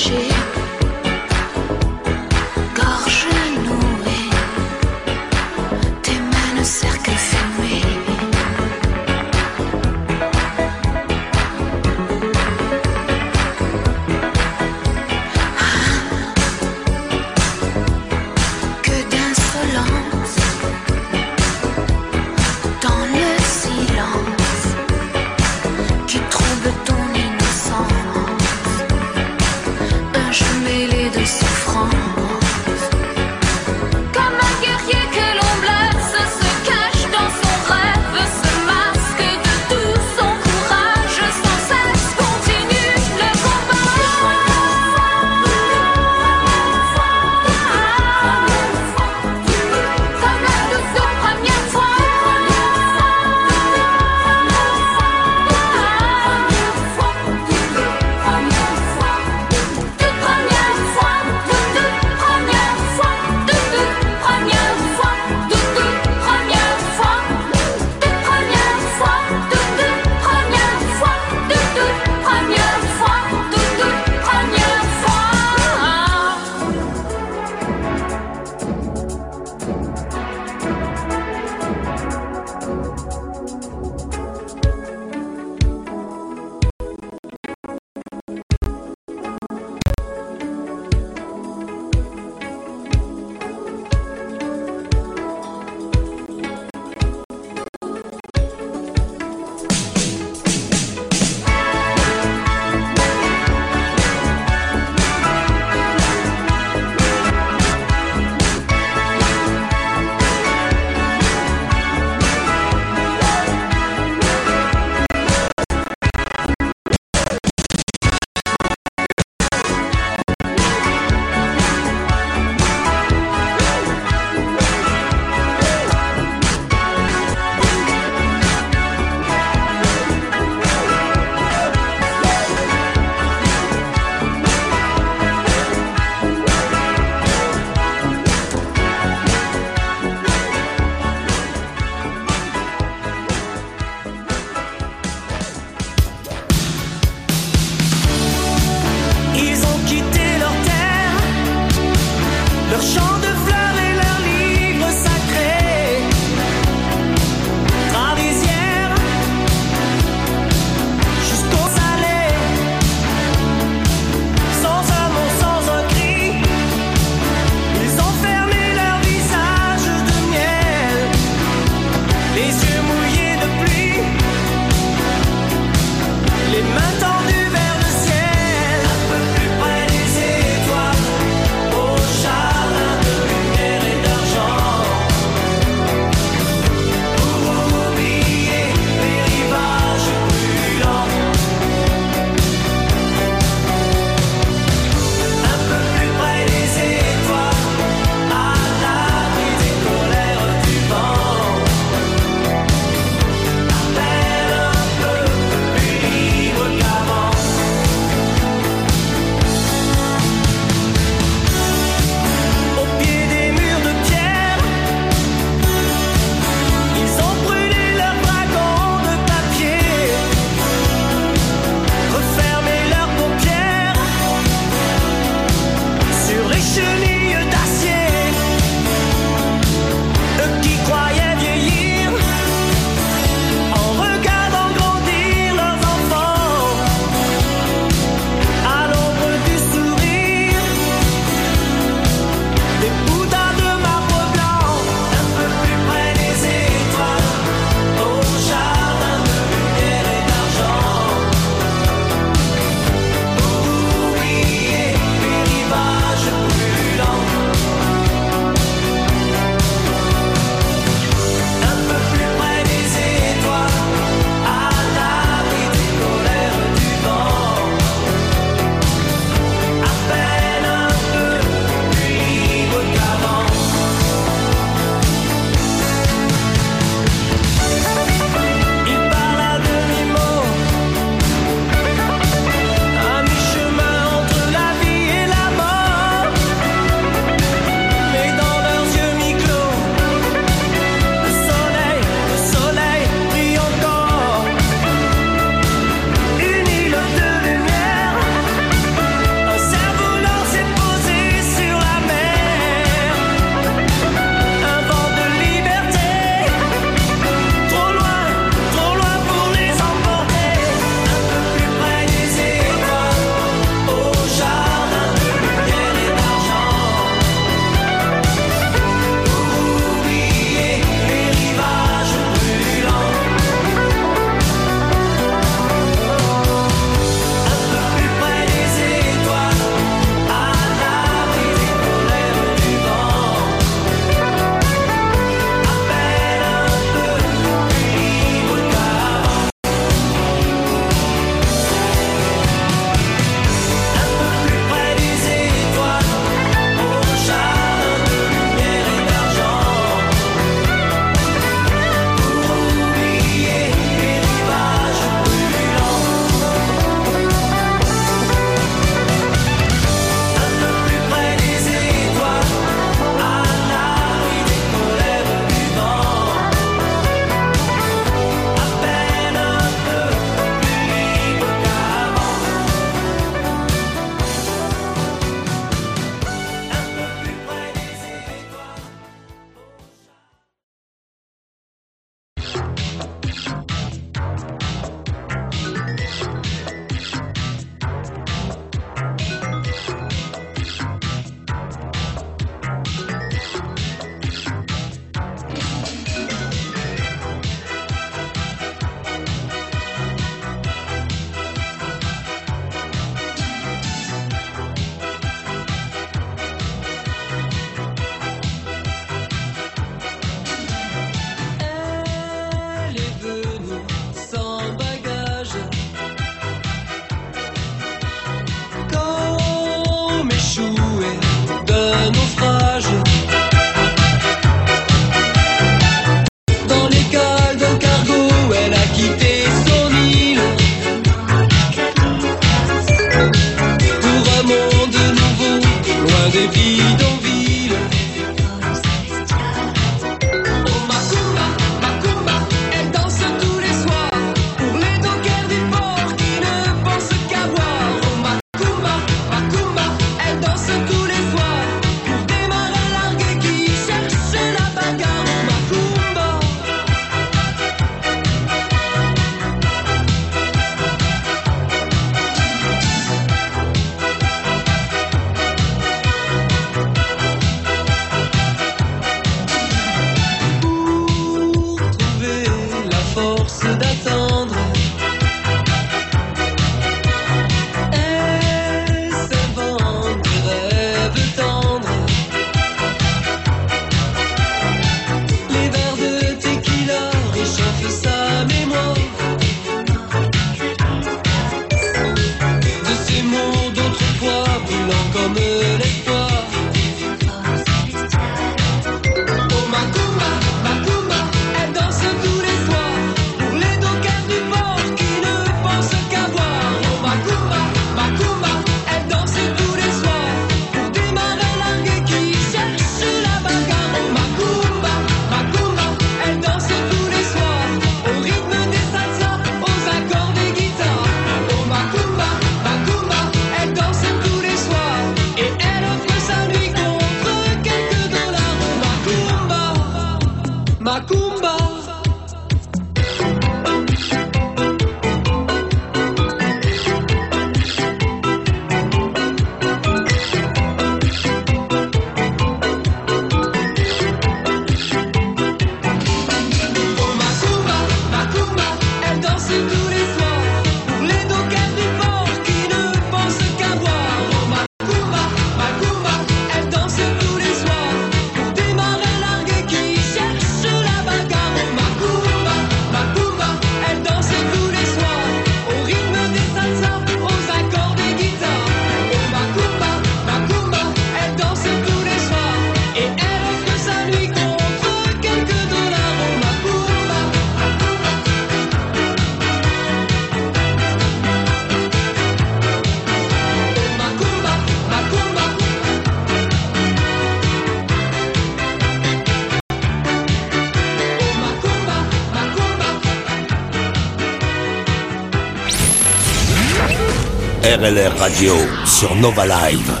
RLR Radio sur Nova Live.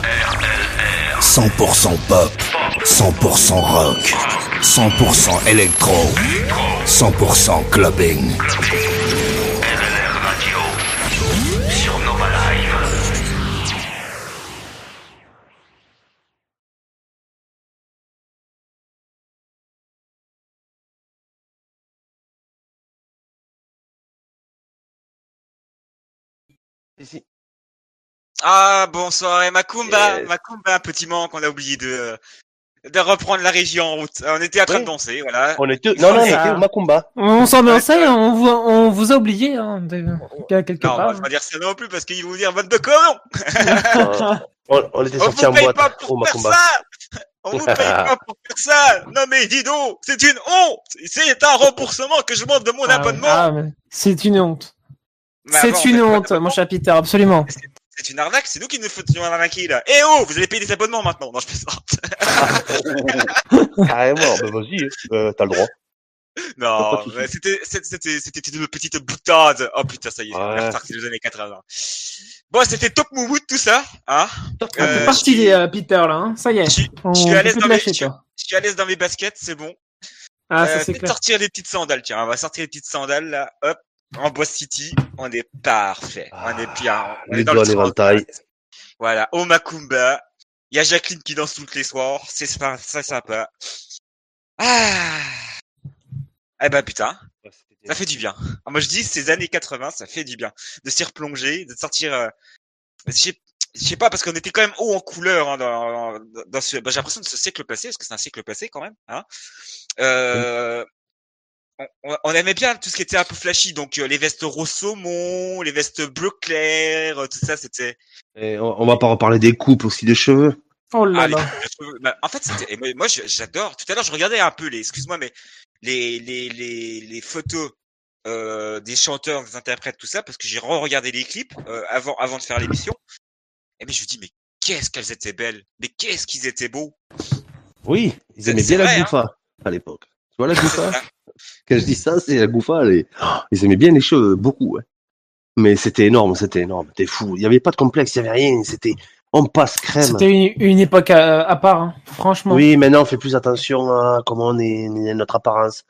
100% pop, 100% rock, 100% électro, 100% clubbing. Ah, bonsoir et Macumba, Yes. Macumba, un petit manque, on a oublié de, de reprendre la région en route. On était en train Oui. de danser, voilà. On était, non, non, on ça- était au Macumba. On s'en met en scène, on vous, on vous a oublié, hein, de, quelque Non, on part. va pas dire ça non plus parce qu'ils vont vous dire votre de con. Euh, on, on était On sortis vous en paye boîte pas au pour faire Macumba. ça. On vous paye pas pour faire ça. Non mais dis donc, c'est une honte. C'est un remboursement que je demande de mon Ah, abonnement. ah, mais c'est une honte. C'est une honte, mon cher Peter, absolument. C'est une arnaque, c'est nous qui nous faisons arnaquer là. Eh oh, vous allez payer des abonnements maintenant. Non, je plaisante. Carrément, bah vas-y, euh, t'as le droit. Non, c'était, c'était, c'était une petite boutade. Oh putain, ça y est, Ouais. on est reparti les années 80. Bon, c'était top moumout tout ça, hein. C'est Euh, parti, euh, Peter, là, hein. ça y est. je, On je suis à l'aise dans mes, lâcher, je, toi. je suis à l'aise dans mes baskets, c'est bon. Ah, ça, Euh, c'est clair. sortir les petites sandales, tiens, on va sortir les petites sandales là, hop, en Bois City, on est parfait, on est bien, on Les est dans doigts le. Voilà, au Macumba, il y a Jacqueline qui danse tous les soirs, c'est sympa, c'est sympa. Ah, eh ben putain, ça fait du bien. Ah, moi je dis ces années 80, ça fait du bien de s'y replonger, de sortir. Euh, je sais- je sais pas parce qu'on était quand même haut en couleur hein, dans, dans ce. bah, J'ai l'impression de ce siècle passé, parce que c'est un siècle passé quand même. Hein. Euh, on, on- on aimait bien tout ce qui était un peu flashy, donc euh, les vestes rose saumon, les vestes bleu clair, euh, tout ça, c'était. Et on, on va pas reparler des coupes aussi des cheveux. Oh là Ah, là. cheveux. Bah, en fait, c'était, et moi, moi, je- j'adore. Tout à l'heure, je regardais un peu les, excuse-moi, mais les, les, les, les photos euh, des chanteurs, des interprètes, tout ça, parce que j'ai re-regardé les clips euh, avant, avant de faire l'émission. Et mais je me dis, mais qu'est-ce qu'elles étaient belles, mais qu'est-ce qu'ils étaient beaux. Oui, ils aimaient bien la vrai, hein. Goufa à l'époque. Tu vois la Goufa Quand je dis ça, c'est la Goufa. Les... Oh, ils aimaient bien les cheveux, beaucoup. Mais c'était énorme, c'était énorme. T'es fou. Il n'y avait pas de complexe, il n'y avait rien. C'était on passe crème. C'était une, une époque à, à part, hein. franchement. Oui, maintenant on fait plus attention à comment on est, notre apparence.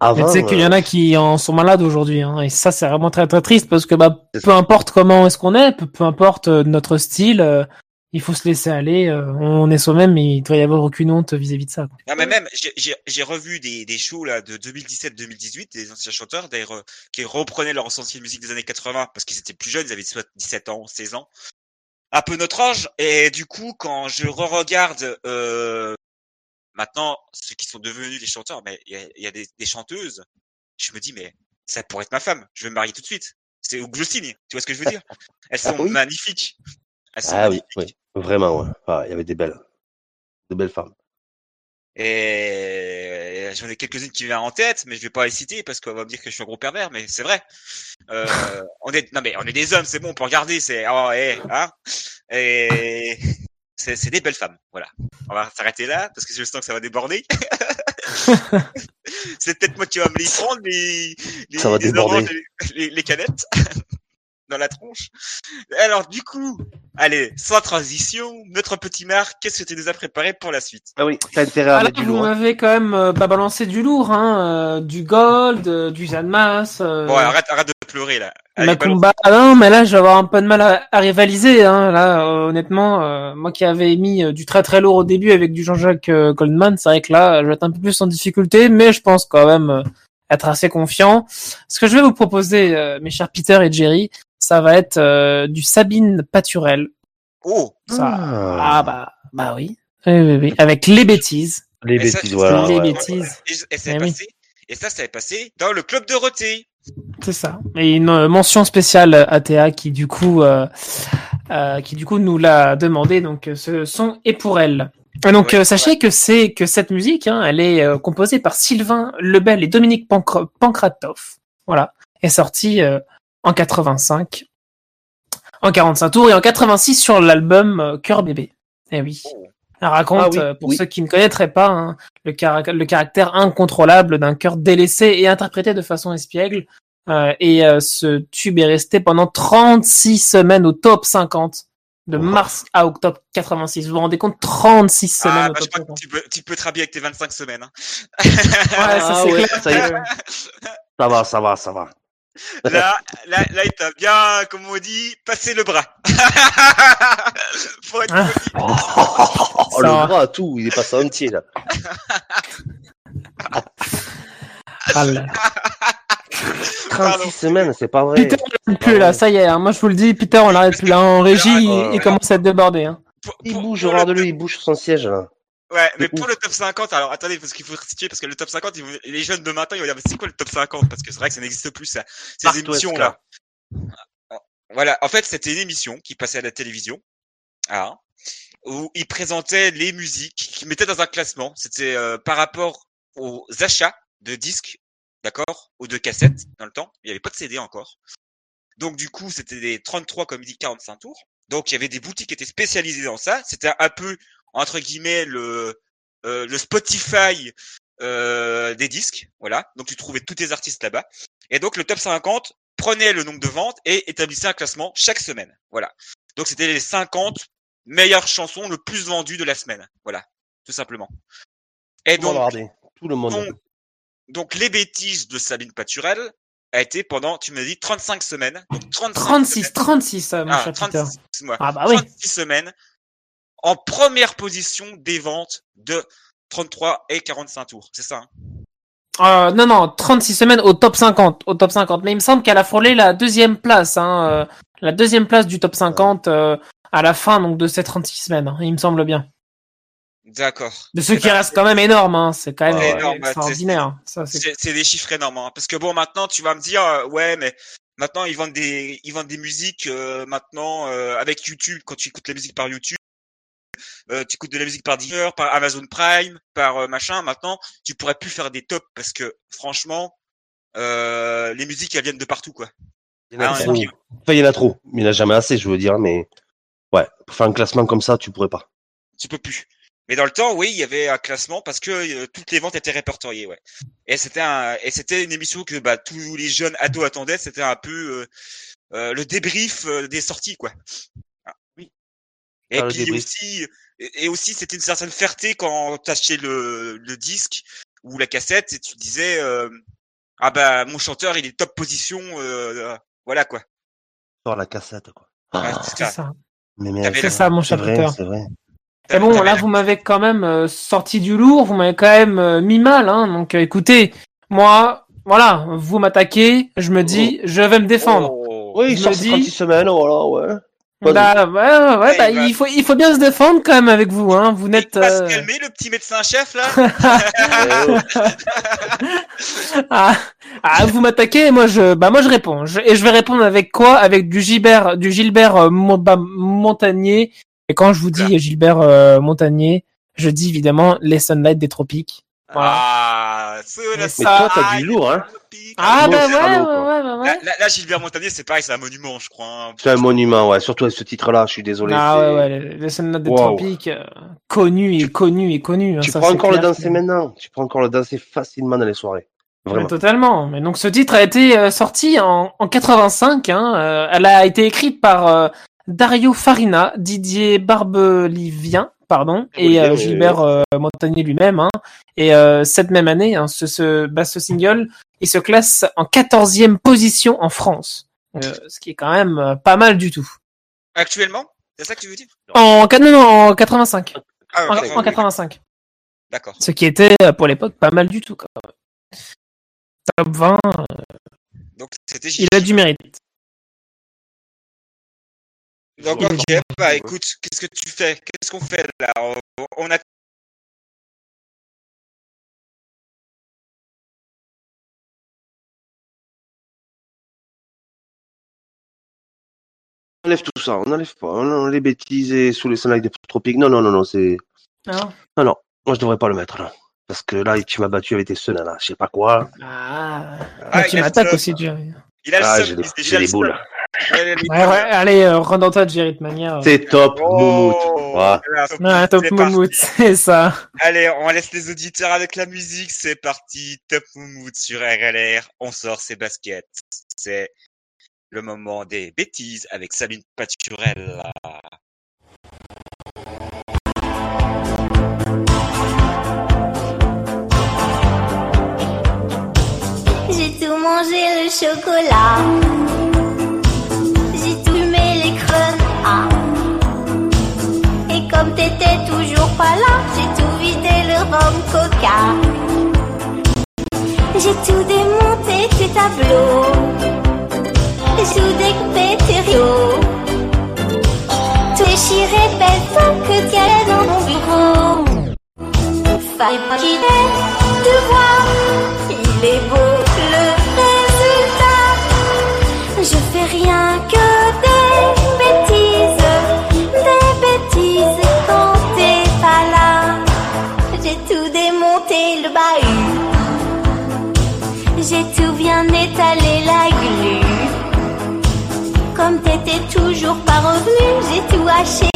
Avant, tu sais qu'il y euh, en a qui en sont malades aujourd'hui, hein, et ça c'est vraiment très très triste parce que bah peu importe comment est-ce qu'on est, peu, peu importe euh, notre style, euh, il faut se laisser aller. euh, on est soi-même, et il doit y avoir aucune honte vis-à-vis de ça. quoi. Non, mais même, j'ai- j'ai j'ai revu des, des shows là de 2017-2018, des anciens chanteurs, d'ailleurs, euh, qui reprenaient leur ancienne musique des années 80 parce qu'ils étaient plus jeunes, ils avaient soit 17 ans, 16 ans, un peu notre âge. Et du coup, quand je re-regarde euh, maintenant ceux qui sont devenus des chanteurs, mais il y a, il y a des, des chanteuses, je me dis mais ça pourrait être ma femme, je vais me marier tout de suite. C'est signe, tu vois ce que je veux dire? Elles sont oui. magnifiques. Sont Ah oui, oui, vraiment, ouais. Ah, il y avait des belles, de belles femmes. Et j'en ai quelques-unes qui viennent en tête, mais je vais pas les citer parce qu'on va me dire que je suis un gros pervers, mais c'est vrai. Euh, on est, non mais on est des hommes, c'est bon, on peut regarder, c'est, oh, eh, hein. Et c'est, c'est des belles femmes, voilà. On va s'arrêter là parce que je sens que ça va déborder. c'est peut-être moi qui va me les prendre, les, les, Ça va les déborder. oranges, les, les- les canettes dans la tronche. Alors du coup, allez, sans transition, notre petit Marc, qu'est-ce que tu nous as préparé pour la suite? Ah oui, t'as intérêt à Ah mettre du vous lourd. hein. m'avez quand même euh, bah, balancé du lourd, hein, euh, du gold, euh, du Zanmas. Euh, Bon, arrête, arrête de pleurer là. Allez, Macumba. Ah non, mais là, je vais avoir un peu de mal à, à rivaliser. Hein. Là, euh, honnêtement, euh, moi qui avais mis euh, du très très lourd au début avec du Jean-Jacques euh, Goldman, c'est vrai que là, je vais être un peu plus en difficulté, mais je pense quand même euh, être assez confiant. Ce que je vais vous proposer, euh, mes chers Peter et Jerry, ça va être euh, du Sabine Paturel. Oh Ça, Ah. ah bah, bah oui. Oui, oui, oui. Avec les bêtises. Les bêtises, voilà. les ouais. bêtises. Et, et ça Eh passé. Et ça, ça est passé dans le club de Roté. C'est ça. Et une euh, mention spéciale à Théa qui du coup euh, euh, qui du coup nous l'a demandé. Donc ce son est pour elle. Et donc Ouais, euh, sachez que c'est que cette musique, hein, elle est euh, composée par Sylvain Lebel et Dominique Pancr- Pankratov. Voilà, est sortie euh, en 85, en 45 tours et en 86 sur l'album euh, Cœur bébé. Eh oui. Elle raconte, Ah oui, euh, pour oui. ceux qui ne connaîtraient pas, hein, le, carac- le caractère incontrôlable d'un cœur délaissé et interprété de façon espiègle. Euh, et euh, ce tube est resté pendant 36 semaines au top 50, de Wow. mars à octobre 86. Vous vous rendez compte 36 semaines Ah, au bah, je top crois que 50. tu peux, tu peux te rhabiller avec tes 25 semaines. hein. Ouais, ça Ah c'est ouais, clair. ça y est. Ça va, ça va, ça va. Là, là, là, il t'a bien, comme on dit, passé le bras. Faut être Ah. poli. Oh, Ça le va. bras, tout, il est passé entier, là. Ah là. 36 Pardon. semaines, c'est pas vrai. Peter, on l'arrête plus là, ça y est. hein. Moi je vous le dis, Peter, on l'arrête plus là en régie, il, il commence à être débordé. Hein. Pour- Il pour- bouge, pour le regarde-le, il bouge sur son siège, là. Ouais, mais pour le top 50, alors attendez, parce qu'il faut situer, parce que le top 50, ils vont- les jeunes de maintenant, ils vont dire, mais c'est quoi le top 50? Parce que c'est vrai que ça n'existe plus, ça. Ces émissions-là. Voilà. En fait, c'était une émission qui passait à la télévision. Ah. Où ils présentaient les musiques, qu'ils mettaient dans un classement. C'était euh, par rapport aux achats de disques, d'accord, ou de cassettes dans le temps. Il n'y avait pas de CD encore. Donc du coup, c'était des 33 comme il dit 45 tours. Donc il y avait des boutiques qui étaient spécialisées dans ça. C'était un peu entre guillemets le euh, le Spotify euh, des disques, voilà. Donc tu trouvais tous tes artistes là-bas. Et donc le top 50 prenait le nombre de ventes et établissait un classement chaque semaine, voilà. Donc c'était les 50 meilleures chansons le plus vendues de la semaine, voilà, tout simplement. Et Tout donc regardait. Tout le monde. donc, donc les bêtises de Sabine Paturel a été pendant, tu me dis, 35 semaines. Donc 35 36, semaines. 36, euh, mon Ah, cher 36, Peter. excuse-moi. Ah bah oui. 36 semaines en première position des ventes de 33 et 45 tours. C'est ça. hein? Euh, non, non, 36 semaines au top 50, au top 50. Mais il me semble qu'elle a frôlé la deuxième place, hein, euh, la deuxième place du top 50 euh, à la fin donc de ces 36 semaines. hein, il me semble bien. D'accord. De ce qui ben, reste quand même énorme, hein, c'est quand même euh, énorme, extraordinaire. Ça, c'est des chiffres énormes. hein. Parce que bon, maintenant, tu vas me dire, euh, ouais, mais maintenant ils vendent des, ils vendent des musiques euh, maintenant euh, avec YouTube. Quand tu écoutes la musique par YouTube, euh, tu écoutes de la musique par Deezer, par Amazon Prime, par euh, machin. Maintenant, tu pourrais plus faire des tops parce que franchement, euh, les musiques elles viennent de partout quoi. Il y en a Ah, trop. il y en a trop. Mais il n'y en a jamais assez, je veux dire. Mais ouais, pour faire un classement comme ça, tu pourrais pas. Tu peux plus. Mais dans le temps, oui, il y avait un classement parce que euh, toutes les ventes étaient répertoriées, ouais. Et c'était un, et c'était une émission que bah, tous les jeunes ados attendaient. C'était un peu euh, euh, le débrief des sorties, quoi. Ah, oui. Et Ah, puis aussi, et et aussi, c'était une certaine fierté quand t'achetais le, le disque ou la cassette et tu disais, euh, ah bah mon chanteur, il est top position, euh, voilà quoi. Sur la cassette, quoi. Ouais, Ah, c'est C'est ça. C'est ça, mon chapeauteur. c'est vrai. Et bon, là, vous m'avez quand même euh, sorti du lourd, vous m'avez quand même euh, mis mal, hein. Donc, euh, écoutez, moi, voilà, vous m'attaquez, je me dis, je vais me défendre. Oh. Oui, Je me dis- 36 semaines, voilà, ouais. Bah, ouais, ouais, bah, il va- il faut, il faut bien se défendre quand même avec vous, hein. Vous Il n'êtes. va se euh, calmer, le petit médecin-chef, là ah, ah, vous m'attaquez, moi je, bah moi je réponds. Je- et je vais répondre avec quoi? Avec du Gilbert, du Gilbert euh, bah, Montagnier. Et quand je vous dis Gilbert euh, Montagnier, je dis évidemment les Sunlight des tropiques. Voilà. Ah, ça- toi, t'as du lourd, hein. Tropique. Ah, bon, bah c'est ouais, salaud, ouais, ouais, bah ouais. Là, Gilbert Montagnier, c'est pareil, c'est un monument, je crois. hein. C'est un monument, ouais. Surtout avec ce titre-là, je suis désolé. Ah c'est- ouais, ouais, les, Sunlight des Wow. tropiques, euh, connu et connu et connu. hein, Tu prends encore le danser maintenant. Tu prends encore le danser facilement dans les soirées. Mais Vraiment. totalement. Mais donc ce titre a été euh, sorti en, en 85. Hein. euh, elle a été écrite par euh, Dario Farina, Didier Barbelivien, pardon, et euh, Gilbert euh, Montagnier lui-même. Hein. Et euh, cette même année, hein, ce, ce, bah, ce single, il se classe en 14e position en France. Euh, ce qui est quand même euh, pas mal du tout. Actuellement? C'est ça que tu veux dire? En, non, non, en 85. Ah, En, ok, en ok. 85. D'accord. Ce qui était pour l'époque pas mal du tout. Quand même. Top 20, euh, Donc, c'était il a du mérite. Donc, ok, bah écoute, qu'est-ce que tu fais? Qu'est-ce qu'on fait là? On- a On enlève tout ça. On enlève pas. On enlève les bêtises et sous les sunlight des tropiques. Non, non, non, non. C'est. Ah. Non, non. Moi, je devrais pas le mettre là. Parce que là, tu m'as battu avec tes sons là. Je sais pas quoi. Ah, Ah, tu il a m'attaques aussi, Jerry. Il a le Ah, seum, j'ai des, il- le des seum. boules. Ouais, les Ouais, ouais, allez, euh, Jerry, de manière. euh. C'est top, Moumout. Oh, top Ouais, top. Moumout, c'est ça. Allez, on laisse les auditeurs avec la musique. C'est parti. Top Moumout sur RLR. On sort ses baskets. C'est le moment des bêtises avec Sabine Paturel. Chocolat. J'ai tout fumé les Ah. Et comme t'étais toujours pas là, j'ai tout vidé le rhum coca. J'ai tout démonté tes tableaux. Tout découpé tes rideaux. Tout déchiré belle femme que tu allais dans mon bureau. Fallait pas qu'il de voir, il est beau j'ai tout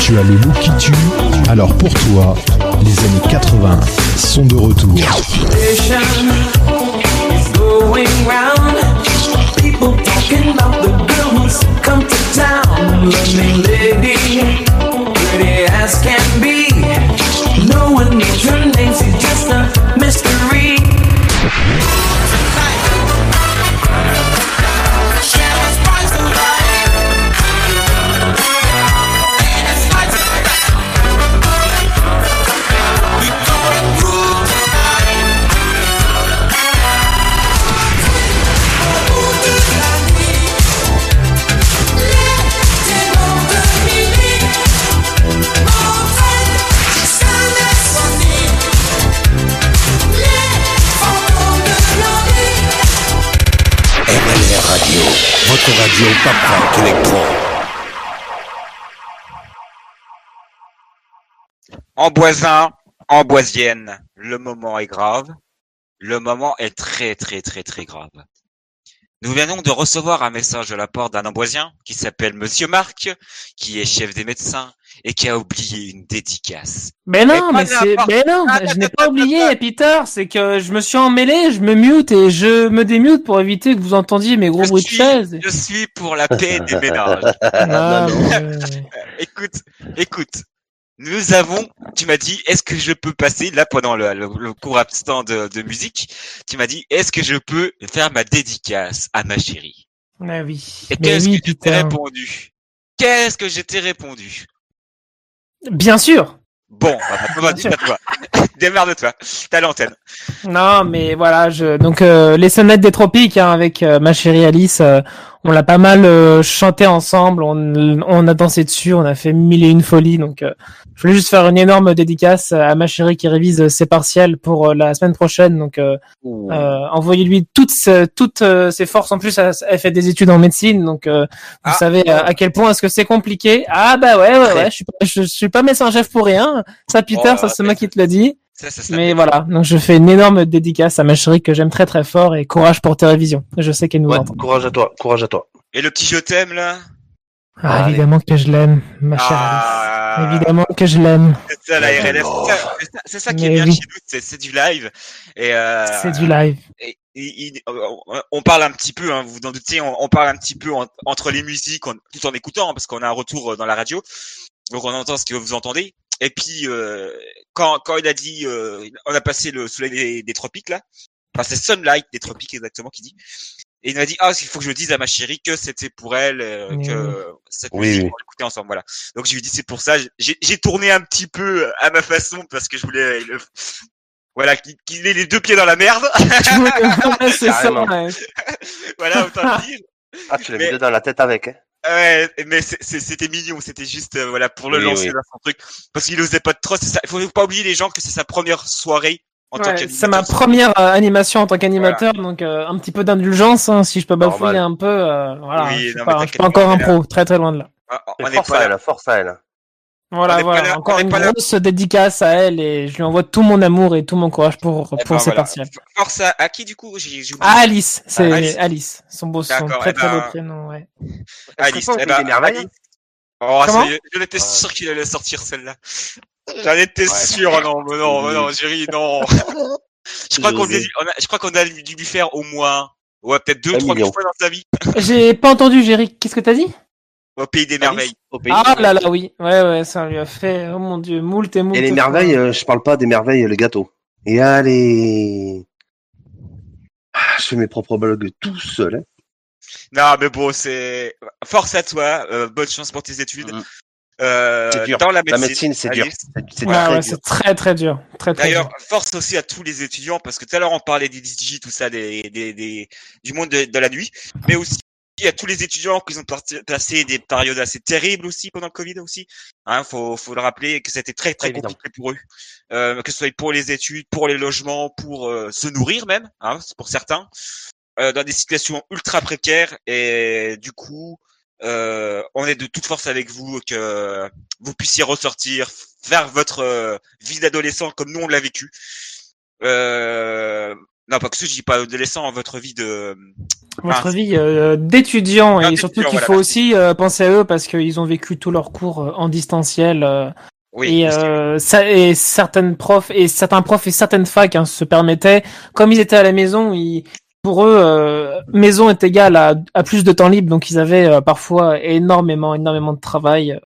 Tu as le look qui tue. Alors pour toi, les années 80 sont de retour. Radio électro. Amboisin, Amboisienne, le moment est grave. Le moment est très très très très grave. Nous venons de recevoir un message de la part d'un Amboisien qui s'appelle Monsieur Marc, qui est chef des médecins et qui a oublié une dédicace. Mais non, Mais c'est, n'importe- mais non, je n'ai pas oublié, Peter, c'est que je me suis emmêlé, je me mute et je me démute pour éviter que vous entendiez mes gros Je bruits de chaise. Je suis pour la paix des ménages. Ah, Non, non. mais- écoute, écoute. Nous avons, tu m'as dit, est-ce que je peux passer, là, pendant le, le, le court absent de, de musique, tu m'as dit, est-ce que je peux faire ma dédicace à ma chérie? Ah oui. Et Mais qu'est-ce oui, que je t'ai putain. répondu? Qu'est-ce que je t'ai répondu? Bien sûr. Bon, bah, bah, à toi. Démerde-toi. T'as l'antenne. Non, mais voilà, je donc euh, les sonnettes des tropiques hein, avec euh, ma chérie Alice, euh, on l'a pas mal euh, chanté ensemble, on, on a dansé dessus, on a fait mille et une folies. Donc, euh, je voulais juste faire une énorme dédicace à ma chérie qui révise ses partiels pour euh, la semaine prochaine. Donc, euh, euh, envoyez-lui toutes ses- toutes ses forces. En plus, elle, fait des études en médecine, donc euh, vous Ah. savez à quel point est-ce que c'est compliqué. Ah bah ouais, ouais, ouais. Je suis je, suis pas médecin chef pour rien. Ça, Peter, Oh, ça c'est moi qui te le dis. Ça, ça, ça Mais voilà, donc je fais une énorme dédicace à ma chérie que j'aime très très fort et courage pour tes révisions. Je sais qu'elle nous Ouais, entend. courage à toi, courage à toi. Et le petit je t'aime, là? Ah, évidemment que je l'aime, ma chère Ah. Alice. Évidemment que je l'aime. C'est ça, la RLF. C'est ça- c'est ça, qui est bien oui. chez nous, c'est, c'est du live. Et, euh, C'est du live. et- et- et- on- parle un petit peu, hein, vous vous en doutez, on, on parle un petit peu en- entre les musiques, en- tout en écoutant, hein, parce qu'on a un retour euh, dans la radio, donc on entend ce que vous entendez. Et puis euh, quand quand il a dit, euh, on a passé le soleil des, des tropiques là, enfin c'est Sunlight des tropiques exactement qui dit. Et il m'a dit ah il faut que je dise à ma chérie que c'était pour elle euh, Oui, que cette Oui, musique oui. on l'écoutait ensemble voilà. Donc je lui ai dit c'est pour ça j'ai j'ai tourné un petit peu à ma façon parce que je voulais le- voilà qu'il ait les deux pieds dans la merde. C'est ça. Ouais. voilà, autant le dire. Ah, tu l'as Mais- mis dans la tête avec, hein Ouais, mais c'était mignon, c'était juste euh, voilà pour le Oui, lancer oui. dans son truc, parce qu'il osait pas de trop. c'est ça. Il faut pas oublier les gens que c'est sa première soirée Ouais, qu'animateur. c'est ma première euh, animation en tant qu'animateur, donc euh, un petit peu d'indulgence, hein, si je peux bafouiller Normal. un peu. euh, voilà, Oui, je suis non, pas, mais je suis t'inquiète pas encore un est pro, très très loin de là. Ah, On n'est Force pas à là. elle, force à elle. Voilà, On est voilà. là- encore est une là- grosse dédicace à elle et je lui envoie tout mon amour et tout mon courage pour, Eh pour ben, ses voilà. partiels. Force à, à qui du coup? J'ai j'ai oublié. Ah, Alice, c'est Ah, Alice. Alice. Son beau, son très eh très beau ben, prénom, ouais. Alice. au eh Pays ben, Alice. Oh, Comment ça y est, j'en étais Ah. sûr qu'il allait sortir celle-là. J'en étais sûr, non, mais non, mais non, Jerry, non. je crois qu'on a, José. on a- je crois qu'on a dû lui faire au moins, ouais, peut-être deux, trois mille fois dans sa vie, J'ai pas entendu, Géry. Qu'est-ce que t'as dit? Au pays des merveilles. Au pays. Ah là là, oui. Ouais, ouais, ça lui a fait, oh mon dieu, moult et moult. Et les merveilles, euh, je parle pas des merveilles, le gâteau. Et allez. Ah, je fais mes propres blagues tout seul. Hein. Non, mais bon, c'est force à toi, euh, bonne chance pour tes études. Mhm. Euh, C'est dur. Dans la La médecine, médecine, c'est dur. C'est Ouais, très ouais, très très dur. Très très D'ailleurs, force aussi à tous les étudiants, parce que tout à l'heure on parlait des DJ, tout ça, des, des, des- du monde de, de la nuit, mais aussi à tous les étudiants qui ont passé des périodes assez terribles aussi pendant le Covid aussi. Hein, faut, faut le rappeler que c'était très très évident. compliqué pour eux, euh, que ce soit pour les études, pour les logements, pour euh, se nourrir même, hein, c'est pour certains, euh, dans des situations ultra précaires et du coup. Euh, on est de toute force avec vous, que vous puissiez ressortir, faire votre euh, vie d'adolescent comme nous on l'a vécu. Euh, non, pas que ce, je dis pas adolescent, votre vie de. Votre Enfin, vie euh, d'étudiant et surtout qu'il voilà, faut aussi euh, penser à eux parce qu'ils ont vécu tous leurs cours euh, en distanciel euh, Oui. et, euh, ça, et certaines profs et certains profs et certaines facs hein, se permettaient comme ils étaient à la maison ils pour eux euh, maison est égale à, à plus de temps libre donc ils avaient euh, parfois énormément énormément de travail euh,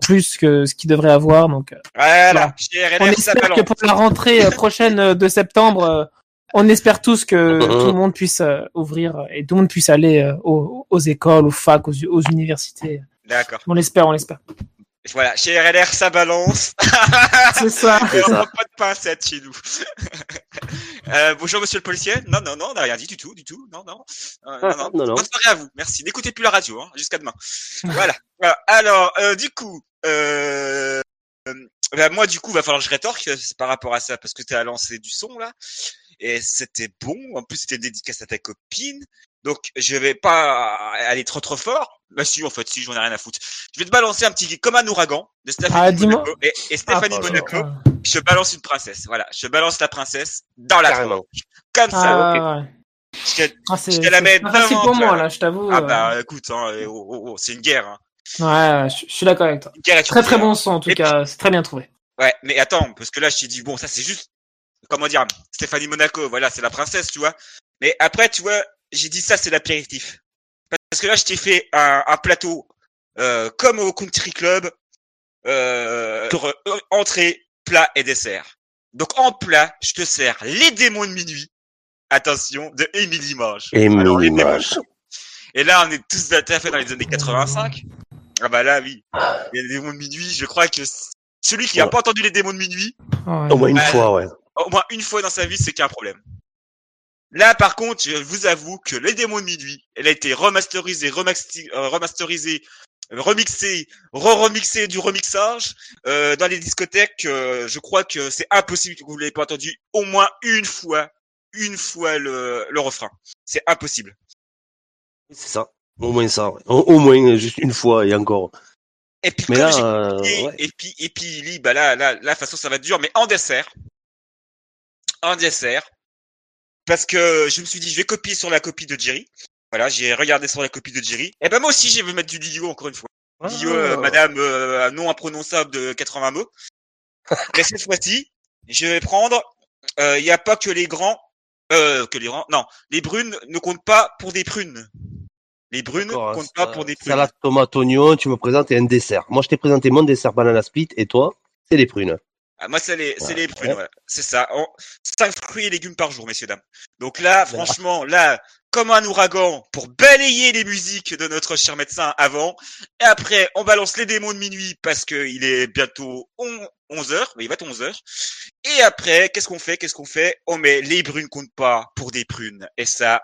plus que ce qu'ils devraient avoir donc euh, Voilà. on espère que pour la rentrée prochaine de septembre, euh, on espère tous que tout le monde puisse euh, ouvrir et tout le monde puisse aller euh, aux, aux écoles, aux facs, aux, aux universités. D'accord. On l'espère, on l'espère. Voilà. Chez RLR, ça balance. C'est ça. Et on prend pas de pincettes chez nous. euh, bonjour, monsieur le policier. Non, non, non, on n'a rien dit du tout, du tout. Non, non. Euh, non, non. Non, non. Bonne soirée à vous. Merci. N'écoutez plus la radio, hein, jusqu'à demain. voilà. Voilà. Alors, euh, du coup, euh, bah, moi, du coup, va falloir que je rétorque euh, par rapport à ça parce que tu as lancé du son là. Et c'était bon. En plus, c'était dédicace à ta copine. Donc, je vais pas aller trop trop fort. Bah si, en fait, si, j'en ai rien à foutre. Je vais te balancer un petit comme un ouragan de Stéphanie Ah, dis-moi. Monaco. Et, et Stéphanie Ah, Monaco, ah, je te balance une princesse. Voilà, je balance la princesse dans la tronche. Comme ça, ah, ok. ouais. Je te- Ah, c'est Je te la c'est mets devant pour moi là. je t'avoue. Ah euh, bah écoute, hein, oh, oh, oh, c'est une guerre. Hein. Ouais, je, je suis d'accord avec toi. Très très bon son en tout Et cas, c'est très bien trouvé. Ouais, mais attends, parce que là, je t'ai dit, bon, ça c'est juste, comment dire, Stéphanie Monaco, voilà, c'est la princesse, tu vois. Mais après, tu vois, j'ai dit ça, c'est l'apéritif. Parce que là, je t'ai fait un, un plateau euh, comme au Country Club, euh, sur, euh, entrée, plat et dessert. Donc en plat, je te sers les démons de minuit. Attention, de Émilie Mange. Mimage. démons- Et là, on est tous à fait dans les années 85. Ah bah là, oui. Les démons de minuit, je crois que celui qui n'a Ouais. pas entendu les démons de minuit, Ouais. Au moins une Ouais. fois, ouais. au moins une fois dans sa vie, c'est qu'il y a un problème. Là, par contre, je vous avoue que Les Démons de Minuit, elle a été remasterisée, euh, remasterisée, euh, remixée, re-remixée du remixage euh, dans les discothèques. euh, je crois que c'est impossible que vous l'ayez pas entendu au moins une fois, une fois le, le refrain. C'est impossible. C'est ça. Au moins ça. ouais. Au, au moins juste une fois et encore. Et puis, Mais là, euh, ouais. et puis, et puis, bah là, là, là, de toute façon, ça va être dur, mais en dessert, en dessert, parce que je me suis dit, je vais copier sur la copie de Jerry. Voilà, j'ai regardé sur la copie de Jerry. Et ben moi aussi, je vais mettre du Lio encore une fois. Lio, euh, Ah. madame euh, non imprononçable de 80 mots. Mais cette fois-ci, je vais prendre. Il n'y a pas que les grands, euh, que les grands. Non, les brunes ne comptent pas pour des prunes. Les brunes hein, comptent pas pour des prunes. Salade, tomate, oignon, tu me présentes et un dessert. Moi, je t'ai présenté mon dessert banana split et toi, c'est les prunes. Ah, moi, c'est les, c'est Ouais. les prunes, Ouais. voilà. C'est ça. En... 5 fruits et légumes par jour, messieurs, dames. Donc là, franchement, là, comme un ouragan, pour balayer les musiques de notre cher médecin avant. Et après, on balance les démons de minuit parce que il est bientôt 11 heures. Mais il va être 11 heures. Et après, qu'est-ce qu'on fait? Qu'est-ce qu'on fait? On met les brunes comptent pas pour des prunes. Et ça,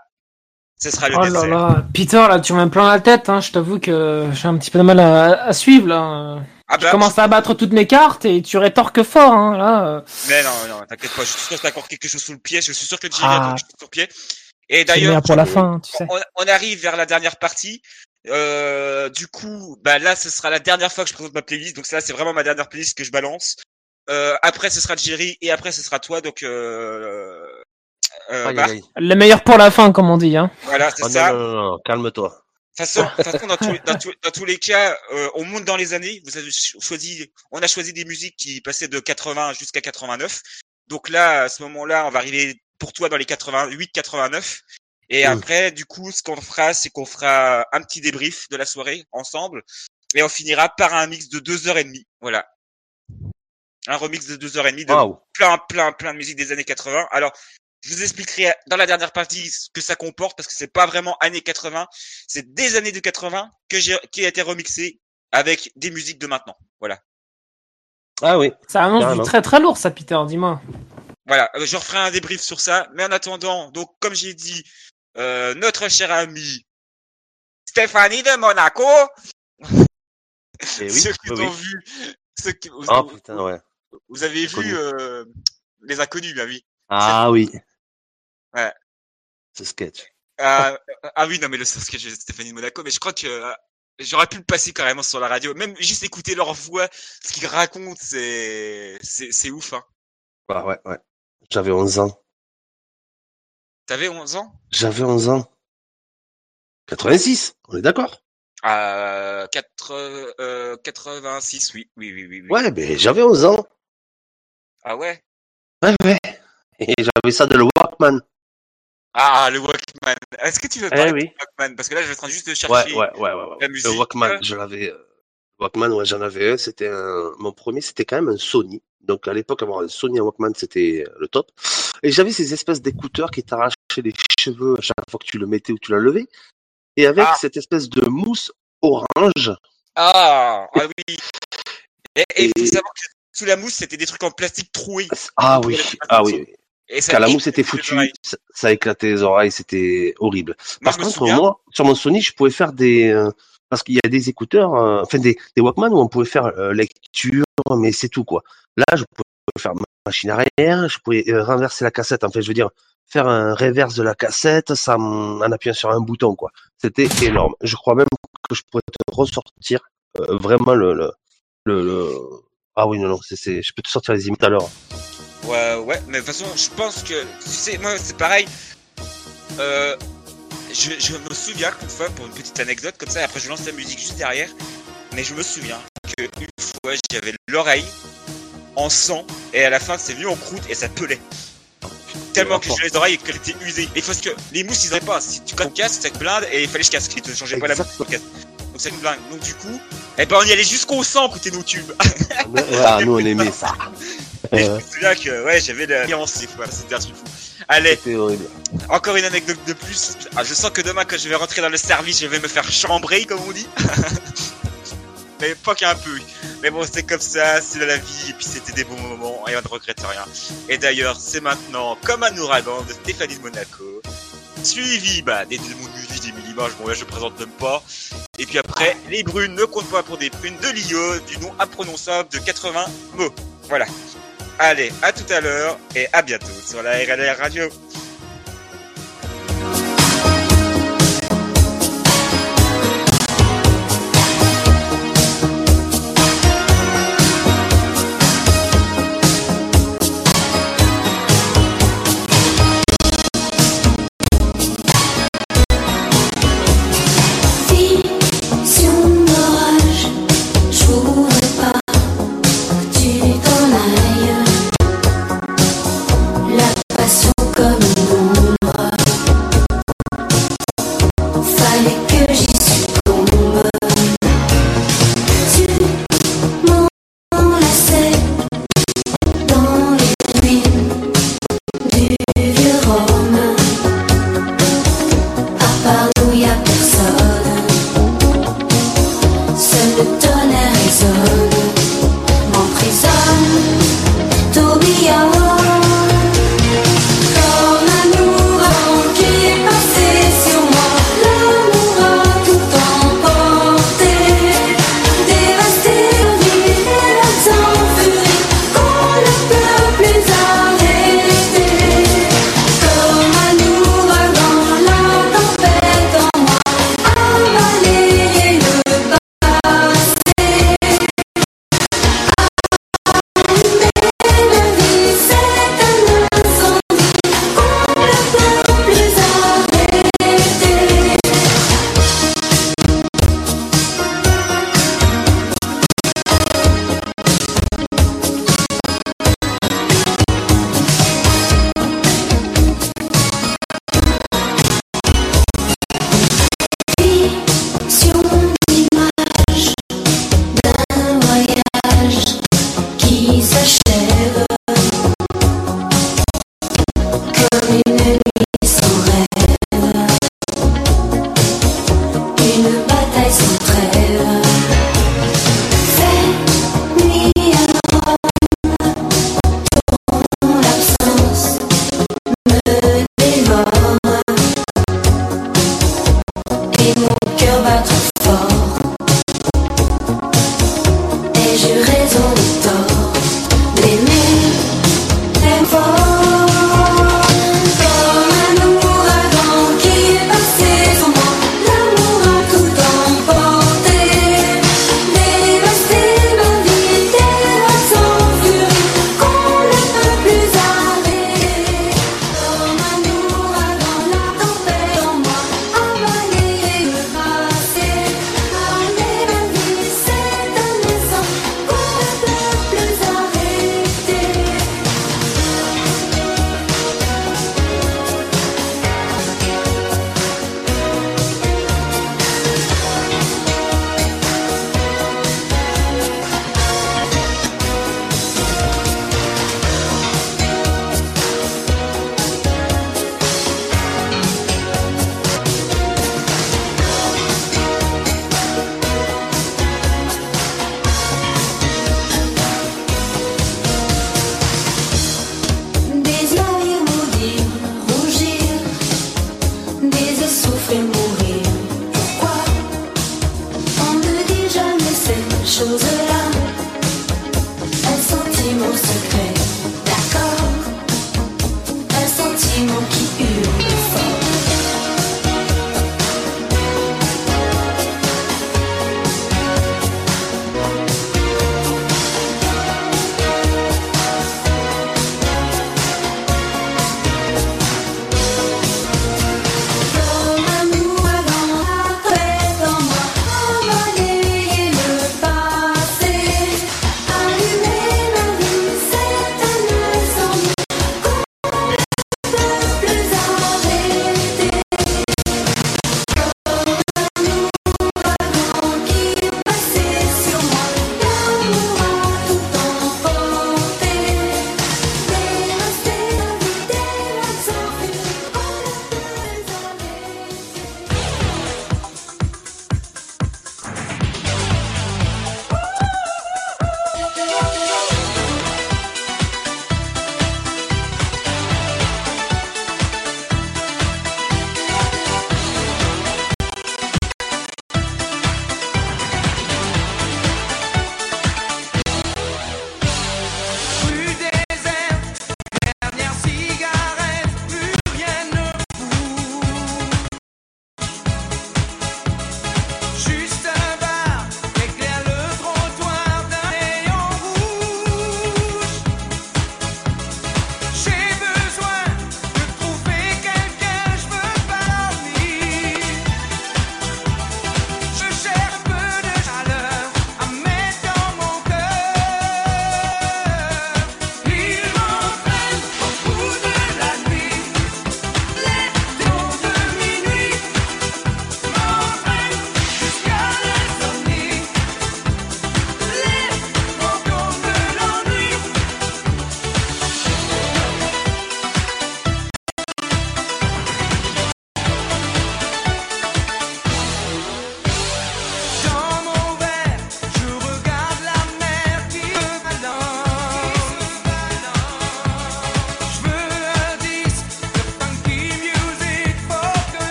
ce sera le Oh là dessert. là, Peter, là, tu m'as plein la tête, hein. Je t'avoue que j'ai un petit peu de mal à, à suivre, là. Ah Je bah, commence à battre toutes mes cartes et tu rétorques fort, hein, là. euh. Mais non, non, t'inquiète pas, je suis sûr que t'as encore quelque chose sous le pied, je suis sûr que Jerry Ah. a quelque chose sur le pied. Et d'ailleurs, pour la fin, tu sais. on, on arrive vers la dernière partie. Euh, du coup, bah là, ce sera la dernière fois que je présente ma playlist. Donc ça, c'est vraiment ma dernière playlist que je balance. Euh, après, ce sera Jerry et après, ce sera toi. Donc, euh, euh, Aïe, aïe, aïe. Le meilleur pour la fin, comme on dit, hein. voilà, c'est Oh, non, ça. non, non, non, calme-toi. De toute façon, dans, tous, dans, tous, dans tous les cas, euh, on monte dans les années. Vous avez cho- choisi, on a choisi des musiques qui passaient de 80 jusqu'à 89. Donc là, à ce moment-là, on va arriver pour toi dans les 88, 89. Et après, du coup, ce qu'on fera, c'est qu'on fera un petit débrief de la soirée ensemble. Et on finira par un mix de deux heures et demie. Voilà. Un remix de deux heures et demie de plein, plein, plein de musique des années 80. Alors, je vous expliquerai dans la dernière partie ce que ça comporte parce que c'est pas vraiment années 80, c'est des années de 80 que j'ai, qui a été remixé avec des musiques de maintenant. Voilà. Ah oui. Ça annonce Carrément. du très très lourd, ça, Peter, dis-moi. Voilà. Euh, Je referai un débrief sur ça. Mais en attendant, donc, comme j'ai dit, euh, notre cher ami Stéphanie de Monaco, Eh oui, ceux qui oui, ont vu, ceux qui, vous, Oh vous- putain, ouais. vous avez vu, euh, les inconnus, bien oui. Ah oui. Ouais. Ce sketch. Ah, ah oui, non, mais le sketch de Stéphanie de Monaco, mais je crois que euh, j'aurais pu le passer carrément sur la radio. Même juste écouter leur voix, ce qu'ils racontent, c'est, c'est, c'est ouf, hein. Ah ouais, ouais. J'avais 11 ans. T'avais 11 ans? J'avais 11 ans. 86, on est d'accord? Euh, 4, euh, 86, oui, oui, oui, oui. oui. Ouais, ben j'avais 11 ans. Ah ouais? Ouais, ouais. Et j'avais ça de le Walkman. Ah, le Walkman. Est-ce que tu veux Eh parler oui. du Walkman? Parce que là, je vais en train juste de chercher ouais, ouais, ouais. ouais. la musique. Le Walkman, je l'avais. euh, Walkman, ouais, j'en avais un. C'était un. Mon premier, c'était quand même un Sony. Donc à l'époque, avoir un Sony un Walkman, c'était le top. Et j'avais ces espèces d'écouteurs qui t'arrachaient les cheveux à chaque fois que tu le mettais ou tu la levais. Et avec Ah. cette espèce de mousse orange. Ah, ah oui. Et il faut savoir que sous la mousse, c'était des trucs en plastique troués. Ah oui, ah oui. Et ça Quand la éclatait mousse était les foutue, oreilles. ça, ça éclatait les oreilles, c'était horrible. Par contre, moi, sur mon Sony, je pouvais faire des, euh, parce qu'il y a des écouteurs, euh, enfin des, des Walkman où on pouvait faire euh, lecture, mais c'est tout quoi. Là, je pouvais faire machine arrière, je pouvais euh, renverser la cassette. En fait, je veux dire, faire un reverse de la cassette, ça, en appuyant sur un bouton quoi. C'était énorme. Je crois même que je pourrais te ressortir euh, vraiment le, le, le, le- ah oui non non, c'est, c'est, je peux te sortir les images tout à l'heure. Ouais, ouais, mais de toute façon, je pense que, tu sais, moi, c'est pareil. Euh, je, je me souviens qu'une fois, pour une petite anecdote comme ça, et après je lance la musique juste derrière, mais je me souviens qu'une fois, j'avais l'oreille en sang, et à la fin, c'est venu en croûte, et ça pelait. Tellement que j'ai les oreilles et qu'elles étaient usées. Et parce que les mousses, ils n'avaient pas. Si tu casses ça te blinde, et il fallait que je casse. Ils te changeaient pas la mousse casque. Donc ça me blinde. Donc du coup, eh ben, on y allait jusqu'au sang, écouter nos tubes. Ah, nous on aimait ça. Et je me souviens que ouais, j'avais la fiancée, c'était un truc fou. Allez, horrible. encore une anecdote de plus. Ah, je sens que demain, quand je vais rentrer dans le service, je vais me faire chambrer, comme on dit. Mais pas qu'un peu. Mais bon, c'est comme ça, c'est la vie, et puis c'était des bons moments, et on ne regrette rien. Et d'ailleurs, c'est maintenant comme un ouragan de Stéphanie de Monaco, suivi bah, des démons de musique, des millimages, bon là je présente même pas. Et puis après, les brunes ne comptent pas pour des prunes de Lio, du nom imprononçable de 80 mots. Voilà. Allez, à tout à l'heure, et à bientôt sur la RLR Radio.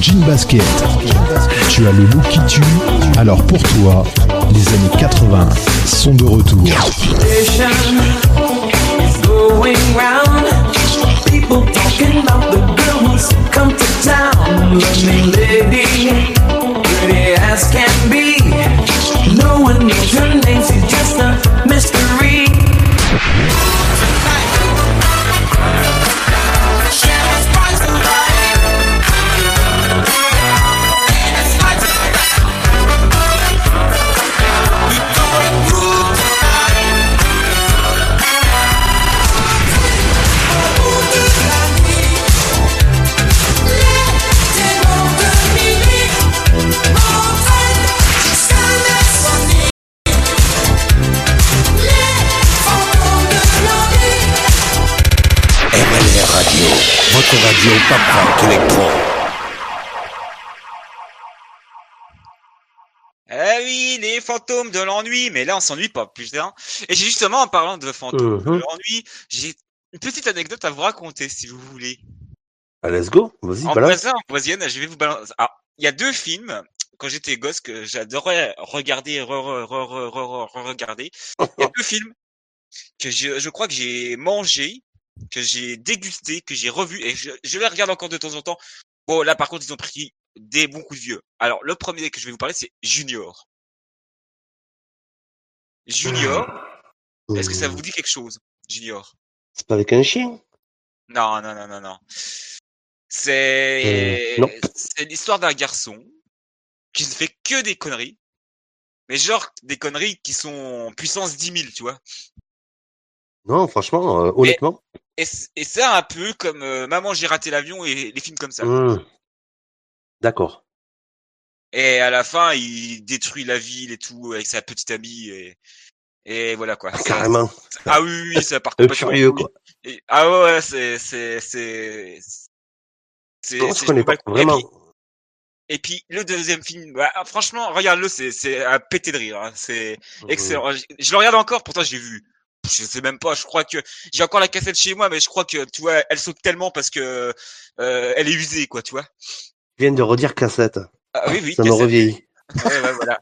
jean basket. Tu as le look qui tue, alors pour toi, les années 80 sont de retour. radio eh oui, les fantômes de l'ennui, mais là on s'ennuie pas, putain. Et j'ai justement, en parlant de fantômes de uh-huh. l'ennui, j'ai une petite anecdote à vous raconter, si vous voulez. Ah, let's go, vas-y, En. Voisin, en voisine, je vais vous balancer. Ah, il y a deux films, quand j'étais gosse, que j'adorais regarder et re, re, re, re, regarder. Il y a deux films que je, je crois que j'ai mangé que j'ai dégusté, que j'ai revu, et je, je les regarde encore de temps en temps. Bon, là, par contre, ils ont pris des bons coups de vieux. Alors, le premier que je vais vous parler, c'est Junior. Junior, est-ce que ça vous dit quelque chose, Junior? C'est pas avec un chien? Non, non, non, non, non. C'est Euh, c'est l'histoire d'un garçon qui ne fait que des conneries, mais genre des conneries qui sont puissance 10 000, tu vois. Non, franchement, euh, honnêtement. Et, et c'est un peu comme euh, Maman, j'ai raté l'avion et les films comme ça. hum. D'accord. Et à la fin, il détruit la ville et tout avec sa petite amie et, et voilà quoi. Ah, Ça- carrément. Ah oui, oui, ça part en couille. quoi. Et- ah ouais, c'est, c'est, c'est, c'est, je connais pas, vraiment. Et puis, le deuxième film, bah, franchement, regarde-le, c'est, c'est à péter de rire. hein. C'est Mhm. excellent. Je, je le regarde encore, pourtant j'ai vu. Je sais même pas. Je crois que j'ai encore la cassette chez moi, mais je crois que tu vois, elle saute tellement parce que euh, elle est usée, quoi, tu vois. Je viens de redire cassette. Ah, oui, oui. Ça me cassette. revieillit. Ouais, ouais, voilà.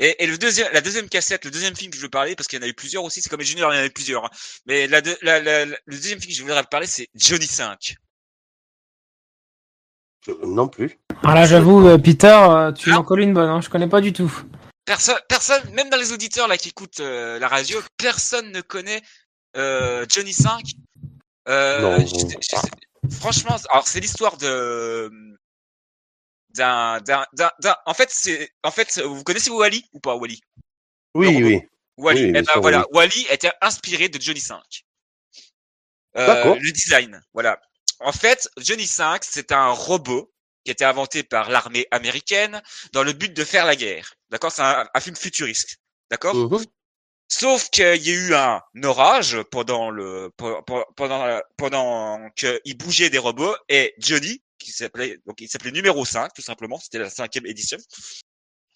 Et, et le deuxième, la deuxième cassette, le deuxième film que je veux parler, parce qu'il y en a eu plusieurs aussi, c'est comme les juniors, il y en a eu plusieurs. hein. Mais la, la, la- la- le deuxième film que je voudrais parler, c'est Johnny 5. Euh, Non plus. Alors là, j'avoue, euh, Peter, tu m'en colles une bonne, hein, je connais pas du tout. Personne, personne, même dans les auditeurs là qui écoutent euh, la radio, personne ne connaît euh, Johnny 5. Euh, Non. je je franchement, alors c'est l'histoire de d'un d'un d'un d'un- en fait c'est en fait vous connaissez Wally ou pas Wally? Oui, oui. Wally Oui, eh bien ben voilà Wally était inspiré de Johnny 5 Euh, D'accord. le design voilà en fait Johnny 5 c'est un robot qui a été inventé par l'armée américaine dans le but de faire la guerre d'accord c'est un, un film futuriste. D'accord? Mhm. Sauf qu'il y a eu un orage pendant le pe- pe- pendant pendant qu'il bougeait des robots et Johnny qui s'appelait donc il s'appelait numéro 5 tout simplement c'était la cinquième édition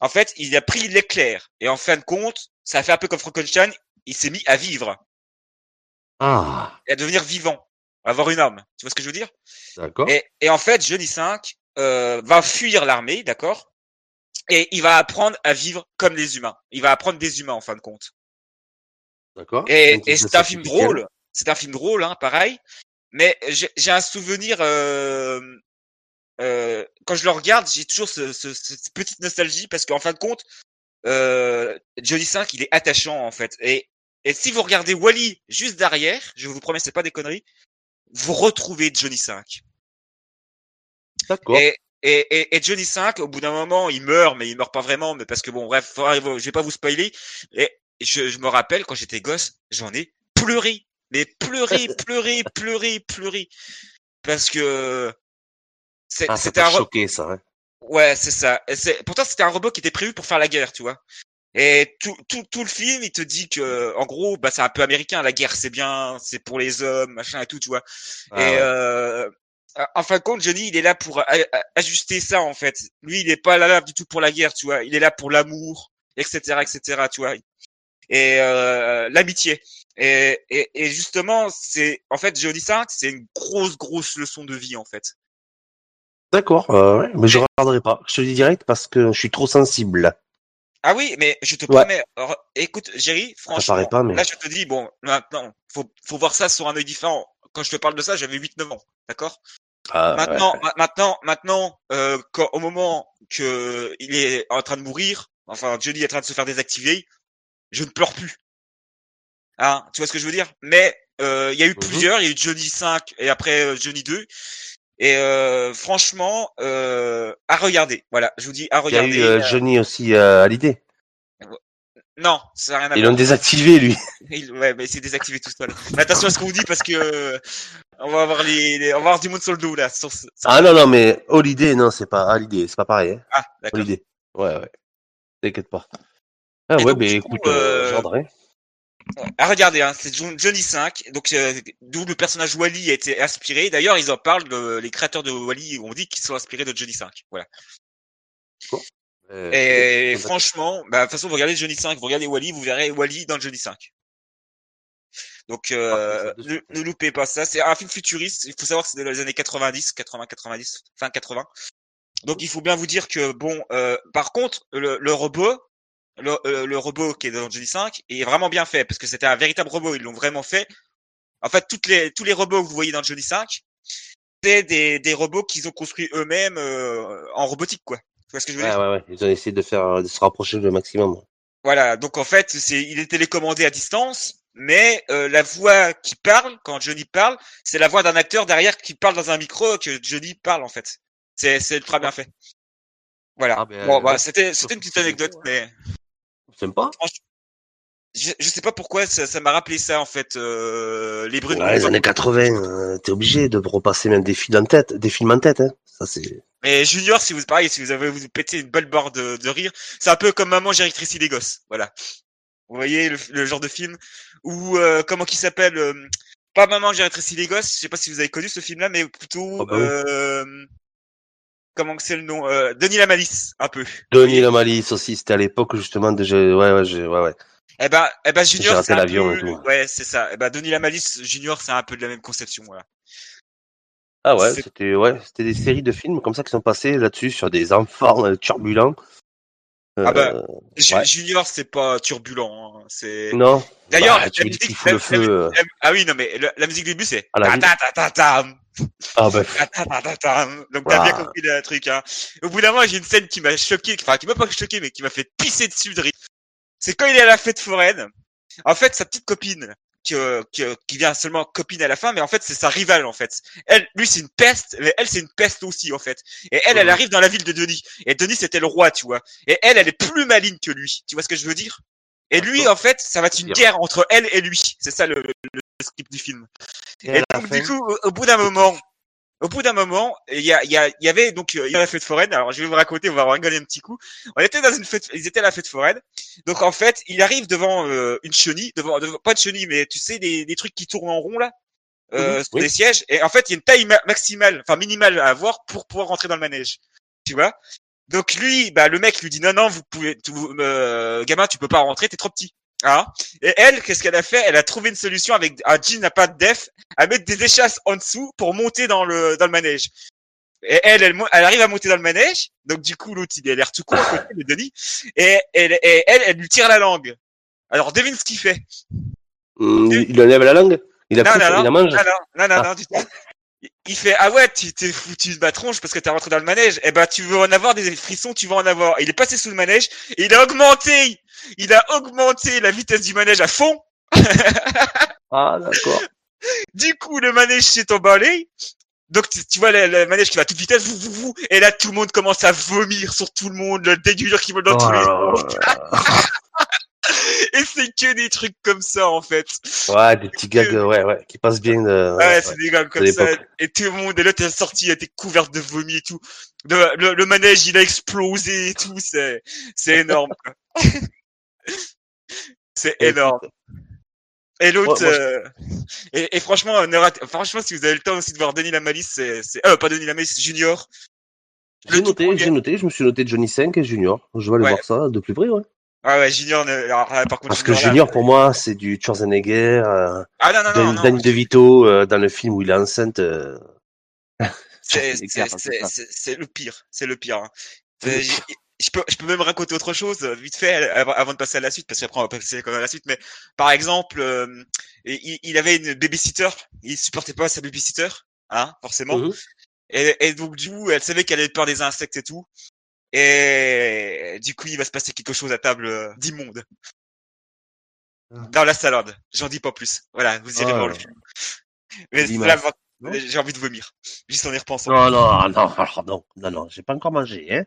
en fait il a pris l'éclair. Et en fin de compte ça a fait un peu comme Frankenstein il s'est mis à vivre. Ah, et à devenir vivant à avoir une âme. Tu vois ce que je veux dire? D'accord. et, et en fait, Johnny 5 euh, va fuir l'armée, d'accord? Et il va apprendre à vivre comme les humains. Il va apprendre des humains en fin de compte. D'accord. Et, c'est un film drôle. C'est un film drôle, hein, pareil. Mais j'ai un souvenir. Euh, euh, quand je le regarde, j'ai toujours ce, ce- cette petite nostalgie parce qu'en fin de compte, euh, Johnny 5, il est attachant en fait. Et, et si vous regardez Wally juste derrière, je vous promets, c'est pas des conneries, vous retrouvez Johnny 5. D'accord. Et, et, et, et Johnny 5, au bout d'un moment, il meurt, mais il meurt pas vraiment, mais parce que bon, bref, je vais pas vous spoiler. Et je, je me rappelle quand j'étais gosse, j'en ai pleuré, mais pleuré, pleuré, pleuré, pleuré, parce que c'est- Ah, c'était un, choqué, ça. Hein. ouais, c'est ça. Et c'est- pourtant, c'était un robot qui était prévu pour faire la guerre, tu vois. Et tout, tout, tout le film, il te dit que, en gros, bah, c'est un peu américain. La guerre, c'est bien, c'est pour les hommes, machin et tout, tu vois. Ah, et ouais. euh, en fin de compte, Johnny, il est là pour a- a- ajuster ça, en fait. Lui, il est pas là du tout pour la guerre, tu vois. Il est là pour l'amour, etc., etc., tu vois. Et euh, l'amitié. Et, et, et justement, c'est en fait Johnny 5, c'est une grosse, grosse leçon de vie, en fait. D'accord, euh, ouais, mais je regarderai pas. Je te dis direct parce que je suis trop sensible. Ah oui, mais je te Ouais. promets. alors, écoute, Jerry, franchement, pas, mais- là je te dis, bon, maintenant, faut, faut voir ça sur un œil différent. Quand je te parle de ça, j'avais 8-9 ans, d'accord? Ah, Maintenant, ouais. ma- maintenant, maintenant, euh, quand, au moment que il est en train de mourir, enfin Johnny est en train de se faire désactiver, je ne pleure plus. Hein, tu vois ce que je veux dire? Mais euh, il y a eu Mhm. plusieurs, il y a eu Johnny 5 et après euh, Johnny 2. Et euh, franchement, euh, à regarder. Voilà, je vous dis à Il y a regarder. eu Johnny aussi euh, à l'idée. Non, ça n'a rien à Ils voir. l'ont désactivé, lui. Il- ouais, mais c'est désactivé tout seul. Mais attention à ce qu'on vous dit parce que euh, on va avoir les, les- on va avoir du monde sur le dos là. Sur, ce- sur- Ah non, non, mais Holiday, non, c'est pas Holiday, c'est pas pareil. Hein. Ah, d'accord. Holiday. Ouais, ouais. T'inquiète pas. Ah Et ouais, donc, mais écoute, coup, euh, euh. À regarder, hein, c'est Jo- Johnny 5, donc euh, d'où le personnage Wally a été inspiré. D'ailleurs, ils en parlent, de- les créateurs de Wally ont dit qu'ils sont inspirés de Johnny 5. Voilà. Euh, Et ouais, franchement, bah, de toute façon, vous regardez Johnny 5, vous regardez Wally, vous verrez Wally dans Johnny 5. Donc, euh, ne, ne loupez pas ça. C'est un film futuriste. Il faut savoir que c'est les années 90, 80, 90, fin 80. Donc, il faut bien vous dire que bon, euh, par contre, le, le robot, le, euh, le robot qui est dans Johnny 5 est vraiment bien fait parce que c'était un véritable robot. Ils l'ont vraiment fait. En fait, toutes les, tous les robots que vous voyez dans Johnny 5, c'est des, des robots qu'ils ont construits eux-mêmes euh, en robotique, quoi. Tu vois ce que je veux Ouais, dire ouais, ouais. Ils ont essayé de faire, de se rapprocher le maximum. Voilà. Donc en fait, c'est, il est télécommandé à distance, mais euh, la voix qui parle quand Johnny parle, c'est la voix d'un acteur derrière qui parle dans un micro que Johnny parle en fait. C'est, c'est ultra bien fait. Voilà. Ah, ben, bon, bah, c'était, c'était une petite anecdote, mais Sympa. Je, je sais pas pourquoi ça, ça m'a rappelé ça en fait. Euh, les brunes. Ouais, les années 80, euh, t'es obligé de repasser même des films en tête, des films en tête, hein. Ça, c'est, Mais Junior, si vous pareil, si vous avez vous pété une belle barre de, de rire, c'est un peu comme Maman j'ai rétréci les gosses. Voilà. Vous voyez le, le genre de film où euh, comment qui s'appelle euh, pas Maman j'ai rétréci les gosses. Je sais pas si vous avez connu ce film-là, mais plutôt bah oui. euh, comment que c'est le nom euh, Denis la malice, un peu. Denis la malice aussi, c'était à l'époque justement de, je- ouais, ouais, je- ouais, ouais. Eh ben, eh ben Junior, c'est un l'avion peu... et tout. Ouais, c'est ça. Eh ben Denis la malice, Junior, c'est un peu de la même conception. Voilà. Ah ouais, c'était, ouais, c'était des séries de films comme ça qui sont passés là-dessus sur des enfants euh, turbulents. Ah bah, Euh, ouais. Junior, c'est pas turbulent. hein, C'est Non. D'ailleurs, Bah, la, la musique, fout le la- feu. la- euh, la- ah oui, non, mais le- la musique du début, c'est la Ah bah. Donc t'as bien compris le truc. Hein. Au bout d'un moment, j'ai une scène qui m'a choqué, enfin qui m'a pas choqué, mais qui m'a fait pisser dessus de rire. C'est quand il est à la fête foraine. En fait, sa petite copine, qui, euh, qui, euh, qui vient seulement copine à la fin, mais en fait c'est sa rivale en fait. Elle, lui c'est une peste, mais elle c'est une peste aussi en fait. Et elle, elle arrive dans la ville de Denis. Et Denis c'était le roi, tu vois. Et elle, elle est plus maligne que lui. Tu vois ce que je veux dire? Et lui, en fait, ça va être une guerre entre elle et lui. C'est ça le, le- le script du film. Et Et, donc, fin du coup, au, au bout d'un moment, au bout d'un moment, il y, a, il y, a, il y avait donc euh, il y a la fête foraine. Alors je vais vous raconter, on va rigoler un petit coup. On était dans une fête, ils étaient à la fête foraine. Donc en fait, il arrive devant euh, une chenille, devant, devant- pas une chenille, mais tu sais des, des trucs qui tournent en rond là, euh, Mhm, sur oui. des sièges. Et en fait, il y a une taille ma- maximale, enfin minimale à avoir pour pouvoir rentrer dans le manège. Tu vois? Donc lui, bah le mec lui dit non non, vous pouvez, tu, euh, gamin, tu peux pas rentrer, t'es trop petit. Hein? Et elle, qu'est-ce qu'elle a fait? Elle a trouvé une solution avec un jean à pas de def, à mettre des échasses en dessous pour monter dans le dans le manège. Et elle, elle, elle arrive à monter dans le manège. Donc du coup, l'autre, il a l'air tout con à côté, le Denis. Et elle, et elle, elle lui tire la langue. Alors devine ce qu'il fait. hum, il enlève la langue, il la Non, coupe, non, il non, la mange? non, non, non, non, Ah. non, du tout. Il- Il fait ah ouais tu t'es foutu de ma tronche parce que t'es rentré dans le manège eh ben tu veux en avoir des frissons tu vas en avoir il est passé sous le manège et il a augmenté il a augmenté la vitesse du manège à fond Ah d'accord. Du coup, le manège s'est emballé. Donc, tu, vois le, le manège qui va à toute vitesse, vous, vous, vous, et là, tout le monde commence à vomir sur tout le monde, le dégueulure qui vole dans tous Oh les là sens. là. Et c'est que des trucs comme ça, en fait. Ouais, des petits gags, ouais, ouais, qui passent bien. De... Ouais, c'est des gars comme ça. Et tout le monde, et là, t'es sorti, elle était couverte de vomi et tout. Le, le, le manège, il a explosé et tout. C'est, c'est énorme. c'est énorme. Et l'autre, Ouais, moi, je- euh, et, et franchement, ne rate- franchement, si vous avez le temps aussi de voir Denis la Malice, c'est, euh, pas Denis la Malice, Junior. J'ai noté, j'ai noté, je me suis noté Johnny 5 et Junior. Je vais aller Ouais. voir ça de plus près, ouais. Ah ouais, Junior, ne- alors, là, par contre, Parce que là- Junior, pour moi, c'est du Schwarzenegger, euh, Ah non, non, non, Dan- non. Danny DeVito euh, dans le film où il est enceinte. euh, c'est le pire, c'est le pire. hein. Je peux, je peux même raconter autre chose euh, vite fait avant, de passer à la suite parce qu'après on va passer quand même à la suite. Mais par exemple, euh, il, il avait une babysitter, il supportait pas sa babysitter, hein, forcément. Mhm. Et, et donc du coup, elle savait qu'elle avait peur des insectes et tout. Et du coup, il va se passer quelque chose à table euh, d'immonde. Dans la salade. J'en dis pas plus. Voilà, vous irez Ah. voir le film. Mais là, Non j'ai envie de vomir. Juste en y repensant. Non, non, non, alors, non, non, non, j'ai pas encore mangé, hein.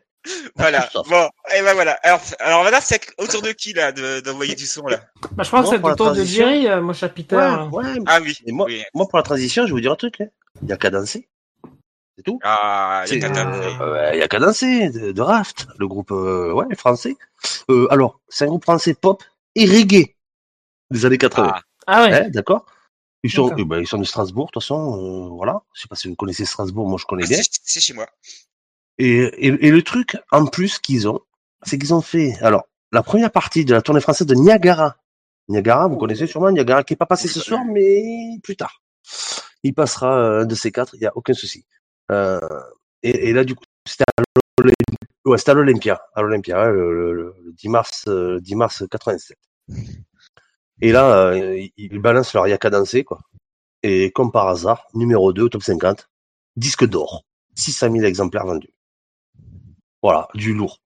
Voilà. Bon, et ben voilà. Alors, alors maintenant, c'est autour de qui là de- d'envoyer du son là Bah, je pense Moi, que c'est autour de Jerry, euh, mon chapitre. Ouais, ouais. Ah oui. Et moi, oui. moi, pour la transition, je vais vous dire un truc, hein. Il y a qu'à danser. C'est tout. Ah, il y a qu'à euh, il y a qu'à danser, de, de Raft, le groupe, euh, ouais, français. Euh, alors, c'est un groupe français pop et reggae des années 80. Ah, Ah ouais. Hein, d'accord ils sont, eh ben, ils sont de Strasbourg, de toute façon, euh, voilà. Je sais pas si vous connaissez Strasbourg, moi je connais bien. c'est c'est chez moi. Et, et, et le truc, en plus, qu'ils ont, c'est qu'ils ont fait, alors, la première partie de la tournée française de Niagara. Niagara, vous connaissez sûrement Niagara, qui est pas passé ce soir, mais plus tard. Il passera euh, un de ces quatre, il y a aucun souci. Euh, et, et là, du coup, c'était à l'Olympia, à l'Olympia, ouais, le, le- le- le 10 mars, euh, 10 mars 87. Et là, euh, ils- balancent leur Yaka danser, quoi. Et comme par hasard, numéro 2 au top 50, disque d'or, 600 000 exemplaires vendus. Voilà, du lourd.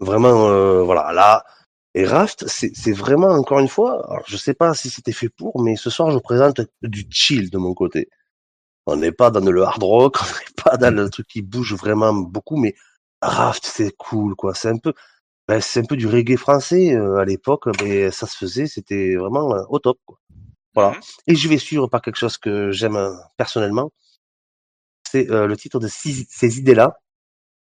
Vraiment, euh, voilà, là. Et Raft, c'est vraiment, encore une fois, alors je sais pas si c'était fait pour, mais ce soir, je vous présente du chill de mon côté. On n'est pas dans le hard rock, on n'est pas dans le truc qui bouge vraiment beaucoup, mais Raft, c'est cool, quoi. C'est un peu, ben, c'est un peu du reggae français euh, à l'époque, mais ça se faisait, c'était vraiment euh, au top, quoi. Voilà. Et je vais suivre par quelque chose que j'aime personnellement. C'est euh, le titre de ces, ces idées-là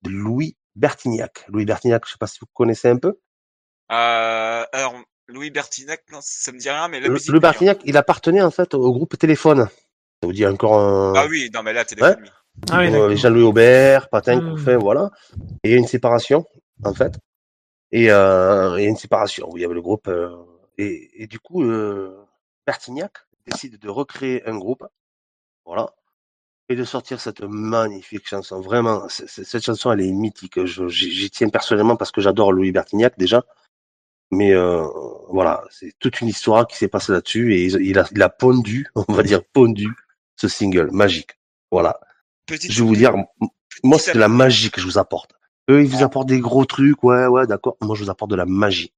de Louis Bertignac. Louis Bertignac, je sais pas si vous connaissez un peu. Euh, alors, Louis Bertignac, non, ça me dit rien, mais la Le, musique. le Bertignac, il appartenait en fait au groupe Téléphone. Ça vous dit encore un. Ah oui, non, mais là, téléphone. Ah oui, Euh. Jean-Louis Aubert, Patin. Couffin, voilà. Et il y a une séparation, en fait. Et euh, il y a une séparation où il y avait le groupe. euh, et, et du coup, euh, Bertignac décide de recréer un groupe. Voilà. Et de sortir cette magnifique chanson. Vraiment, cette chanson, elle est mythique. J'y tiens personnellement parce que j'adore Louis Bertignac, déjà. Mais euh, voilà, c'est toute une histoire qui s'est passée là-dessus. Et il, a, il a pondu, on va dire pondu, ce single magique. Voilà. Petite- Je vais vous dire, moi, c'est de la magie que je vous apporte. Eux, ils vous apportent des gros trucs, ouais, ouais, d'accord. Moi, je vous apporte de la magie.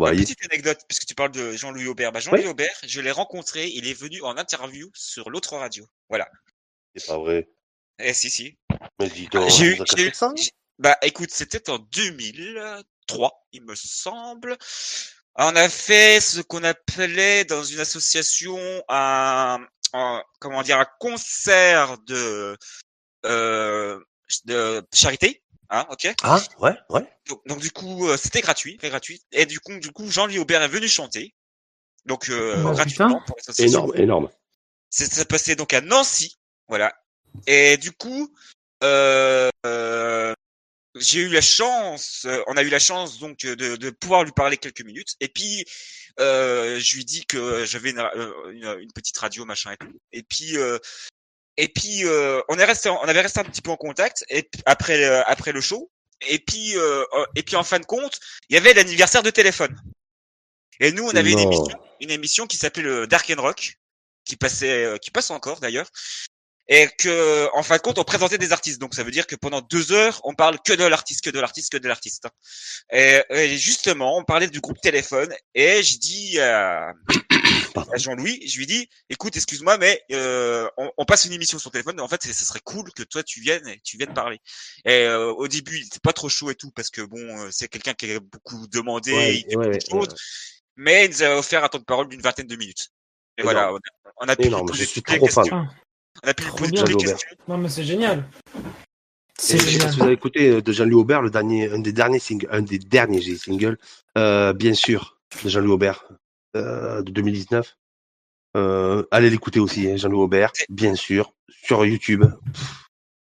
Vous voyez Petite anecdote, puisque tu parles de Jean-Louis Aubert. Bah, Jean-Louis Aubert, je l'ai rencontré, il est venu en interview sur l'autre radio. Voilà. C'est pas vrai. Eh, si, si. Mais dis donc, J'ai eu, j'ai ça bah, écoute, c'était en 2003, il me semble. On a fait ce qu'on appelait dans une association un, un- comment dire, un concert de, euh, de charité. Hein, ok. Ah, ouais, ouais. Donc, donc, du coup, euh, c'était gratuit, très gratuit. Et du coup, du coup, Jean-Louis Aubert est venu chanter. Donc, euh, Oh, gratuitement putain. pour l'association. Énorme, énorme. C'est- Ça passait donc à Nancy, voilà. Et du coup, euh, euh, j'ai eu la chance, euh, on a eu la chance donc de, de pouvoir lui parler quelques minutes. Et puis, euh, je lui dis que j'avais une, euh, une- une petite radio machin et tout. Et puis, euh, et puis, euh, on est resté, on avait resté un petit peu en contact. Et après, euh, après le show. Et puis, euh, euh, et puis en fin de compte, il y avait l'anniversaire de téléphone. Et nous, on avait une émission, une émission qui s'appelait le Dark and Rock, qui passait, euh, qui passe encore d'ailleurs, et que, en fin de compte, on présentait des artistes. Donc, ça veut dire que pendant deux heures, on parle que de l'artiste, que de l'artiste, que de l'artiste. Et, et justement, on parlait du groupe Téléphone, et je dis à, à Jean-Louis, je lui dis, écoute, excuse-moi, mais euh, on, on passe une émission sur téléphone. En fait, c'est- ça serait cool que toi tu viennes et tu viennes parler. Et euh, au début, il était pas trop chaud et tout parce que bon, euh, c'est quelqu'un qui a beaucoup demandé, Ouais, il fait ouais, beaucoup ouais, de choses, mais il nous a offert un temps de parole d'une vingtaine de minutes. Et Énorme. voilà, on a, on a pu lui Énorme, poser je suis toutes les trop fan. questions. On a pu poser bien. toutes les Jean-Louis questions. Non, mais c'est génial. Je sais pas si vous avez écouté euh, de Jean-Louis Aubert, le dernier, un des derniers singles, un des derniers singles, euh, bien sûr, de Jean-Louis Aubert, de 2019. Euh, allez l'écouter aussi, hein, Jean-Louis Aubert, bien sûr, sur YouTube.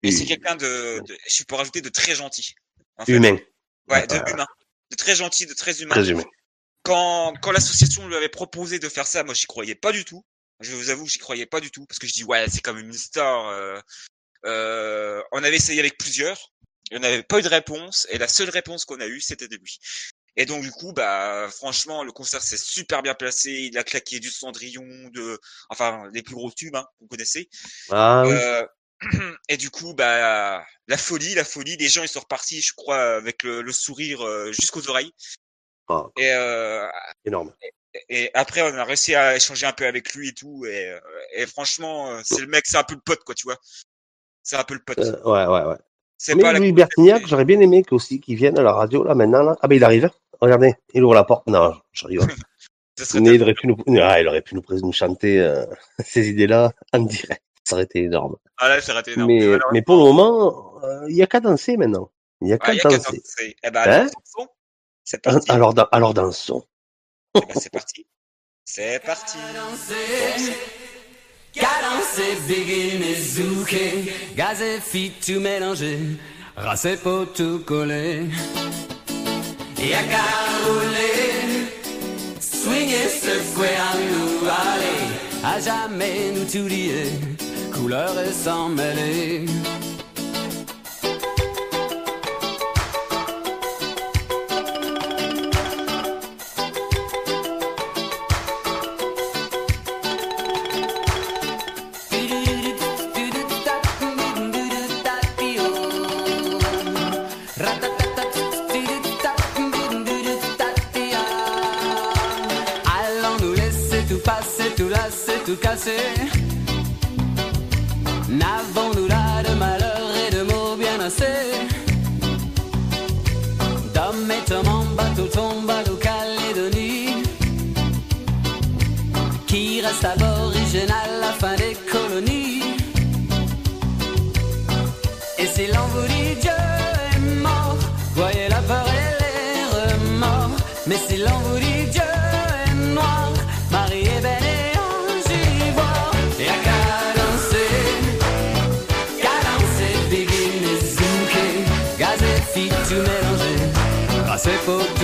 Et Et c'est quelqu'un de, de, je peux rajouter de très gentil. en fait. humain, Ouais, de Euh, humain. De très gentil, de très humain. très humain. quand, quand l'association lui avait proposé de faire ça, moi j'y croyais pas du tout. Je vous avoue que j'y croyais pas du tout parce que je dis ouais c'est comme une star. Euh, euh, on avait essayé avec plusieurs, et on n'avait pas eu de réponse et la seule réponse qu'on a eue c'était de lui. Et donc du coup bah franchement le concert s'est super bien placé. Il a claqué du Cendrillon, de enfin les plus gros tubes hein, vous connaissez. Ah oui. Euh, et du coup, bah, la folie, la folie, les gens ils sont repartis, je crois, avec le, le sourire euh, jusqu'aux oreilles. Ah, Et, euh, énorme. et après, on a réussi à échanger un peu avec lui et tout. Et, euh, et franchement, euh, c'est le mec, c'est un peu le pote, quoi, tu vois. C'est un peu le pote. Euh, ouais, ouais, ouais. c'est Mais pas Louis Bertignac, j'aurais bien aimé qu'aussi qu'il vienne à la radio là maintenant. Là. Ah ben il arrive. Regardez, il ouvre la porte. Non, je rigole. Ça serait Mais il aurait pu nous, ah, il aurait pu nous, chanter euh, ces idées-là en direct. Ça aurait été énorme. Ah là, ça aurait été énorme. mais, pour le moment, euh, il y a qu'à danser maintenant. Il y a ah, qu'à a qu'à danser. Eh ben, Hein alors, dansons. c'est parti. Alors, dan- alors dansons. Eh ben, c'est parti. C'est parti. Fit tout mélanger, rassé pour tout coller. Y'a qu'à rouler, swinger, secouer à nous aller, à jamais nous tout lier, couleur et sans mêler. Cassé, tout Passer pour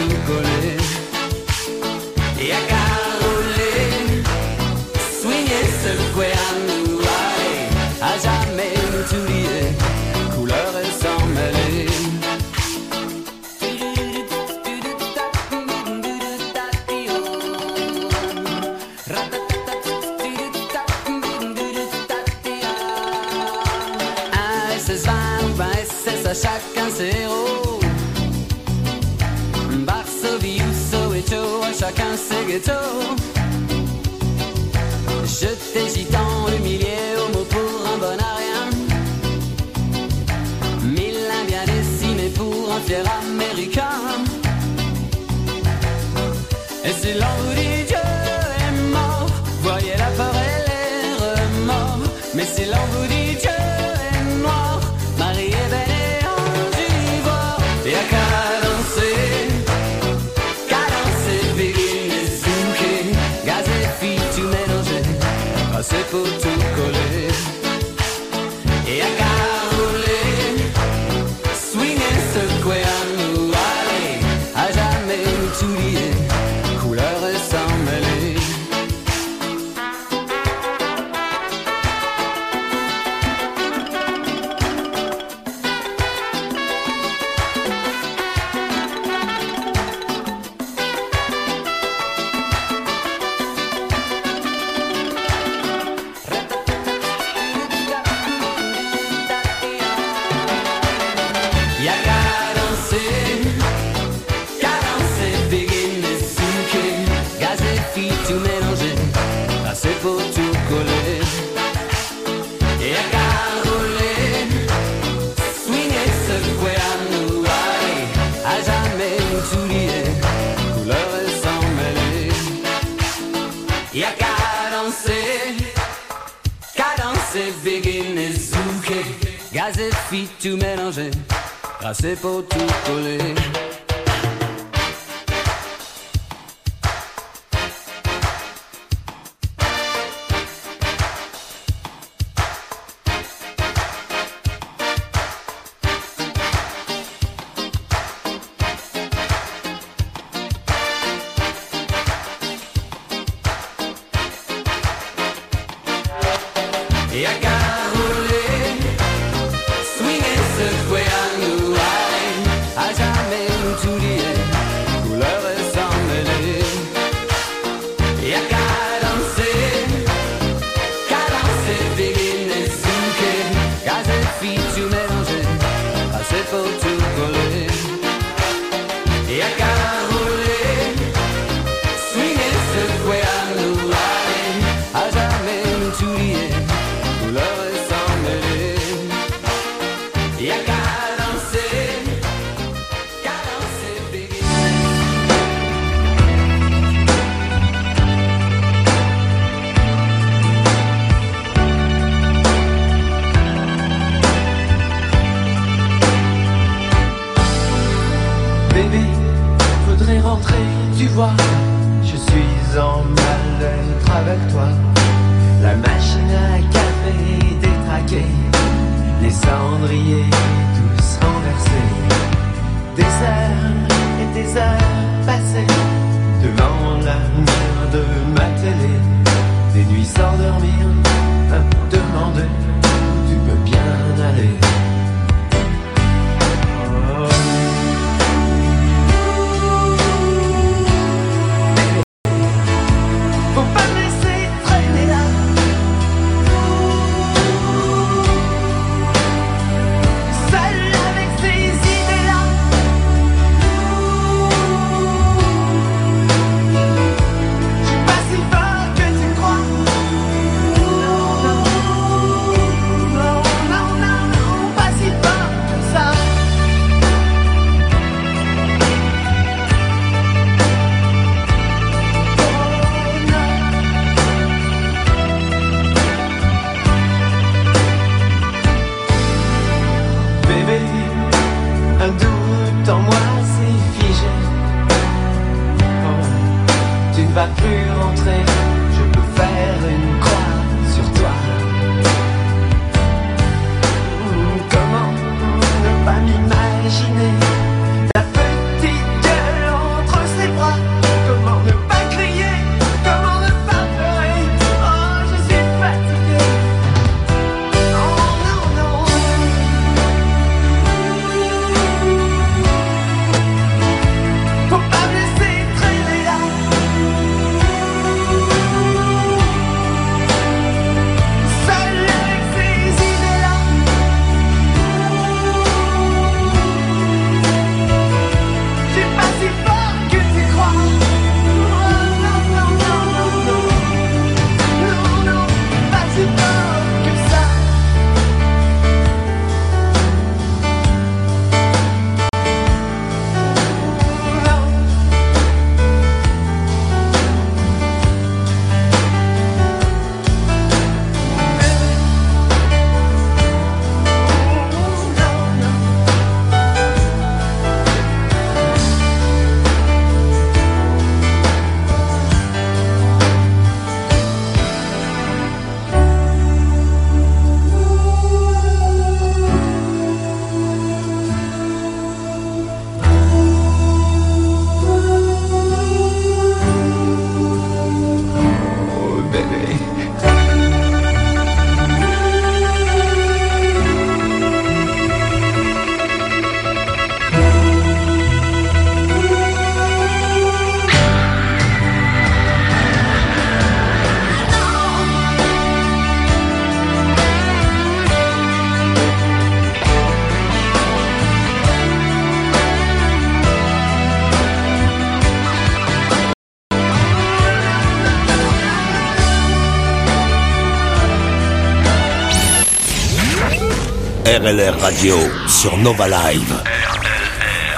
RLR Radio sur Nova Live.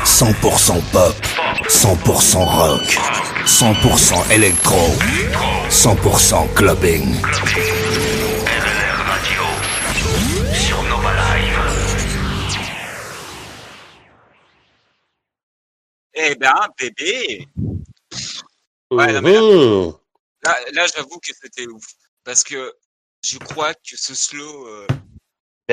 100% pop, 100% rock, 100% électro, 100% clubbing. RLR Radio sur Nova Live. Eh ben, bébé. Ouais, non, mais là, Mhm. là, là, j'avoue que c'était ouf. Parce que je crois que ce slow. euh,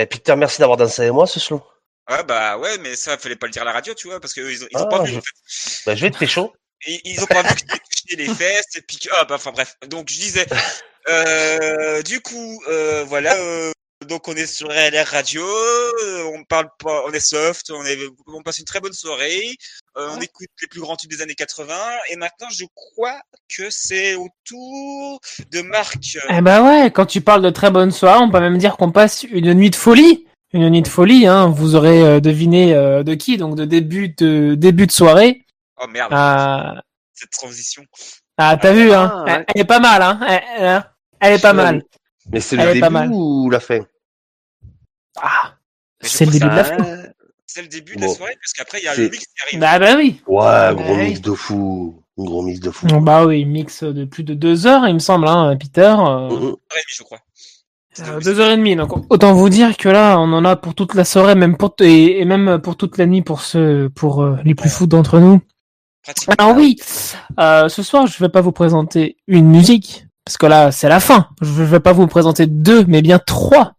Ben, Peter, merci d'avoir dansé avec moi ce slow. Ouais, bah ouais, mais ça, fallait pas le dire à la radio, tu vois, parce qu'ils ils ont Ah, pas vu. je- en fait. Ben, je vais te pécho. Ils, ils ont pas vu que tu touché les fesses, et puis que. Ah, bah, enfin bref. Donc, je disais. Euh, du coup, euh, voilà. euh, donc, on est sur RLR Radio. on parle pas. On est soft. On, est, on passe une très bonne soirée. Euh, on écoute les plus grands tubes des années 80. Et maintenant, je crois que c'est au tour de Marc. Eh bah ouais, quand tu parles de très bonne soirée, on peut même dire qu'on passe une nuit de folie. Une nuit de folie, hein. Vous aurez euh, deviné euh, de qui, donc de début de début de soirée. Oh merde, Ah, cette transition. ah t'as vu, hein. Ah, Elle, ouais. elle est pas mal, hein. Elle, elle- elle est pas mal. Mais c'est le début mal. ou la fin? Ah, c'est le début de la fin. C'est le début de Bon. la soirée, parce qu'après, il y a le mix qui arrive. Bah bah oui. Ouais, gros Ouais. mix de fou. Un gros mix de fou. Bon, bah oui, mix de plus de deux heures, il me semble, hein, Peter. euh, Mhm. Ouais, je crois. euh, deux heures et demie. Donc autant vous dire que là, on en a pour toute la soirée, même pour et, et même pour toute la nuit pour ceux, pour euh, les plus fous d'entre nous. Pratiquement. Alors oui, euh, ce soir, je vais pas vous présenter une musique, parce que là, c'est la fin. Je vais pas vous présenter deux, mais bien trois.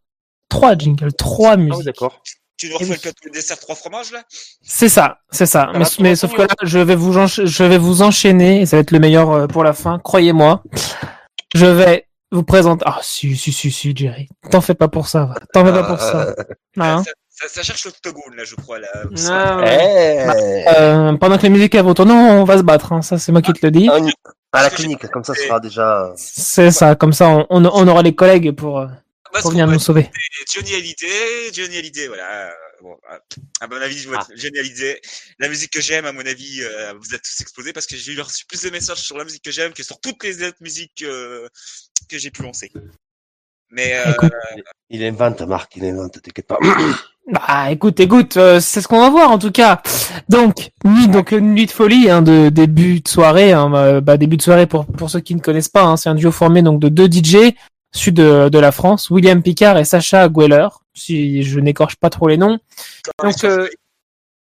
Trois jingles, trois Ah oui, musiques. d'accord. Tu nous refais oui. le dessert trois fromages, là? C'est ça, c'est ça. Mais, sauf que là, je vais vous, je vais vous enchaîner, et ça va être le meilleur euh, pour la fin, croyez-moi. Je vais vous présenter. Ah, si, si, si, si, Jerry. T'en fais pas pour ça. T'en fais pas pour ça. Hein ça, ça, ça cherche l'octogone, là, je crois. Là, Ah, ouais. Eh, Euh, pendant que les musiques elles vont tourner, on va se battre. Hein. Ça, c'est moi qui te le dis. un- à la clinique, comme ça, ce sera déjà. C'est ça. Comme ça, on, on, on aura les collègues pour, euh, Parce pour venir nous sauver. Johnny Hallyday, Johnny Hallyday, voilà. euh, Bon, à à mon avis, je vois Johnny Hallyday. La musique que j'aime, à mon avis, euh, vous êtes tous explosés parce que j'ai eu reçu plus de messages sur la musique que j'aime que sur toutes les autres musiques euh, que j'ai pu lancer. Mais euh, Écoute. Il invente, Marc, il invente, t'inquiète pas. Bah, écoute, écoute, euh, c'est ce qu'on va voir en tout cas. Donc, nuit, donc une nuit de folie, hein, de début de soirée. Hein, euh, bah, début de soirée pour pour ceux qui ne connaissent pas, hein, c'est un duo formé donc de deux DJ sud de, de la France, William Picard et Sacha Gweller, si je n'écorche pas trop les noms. Donc, euh,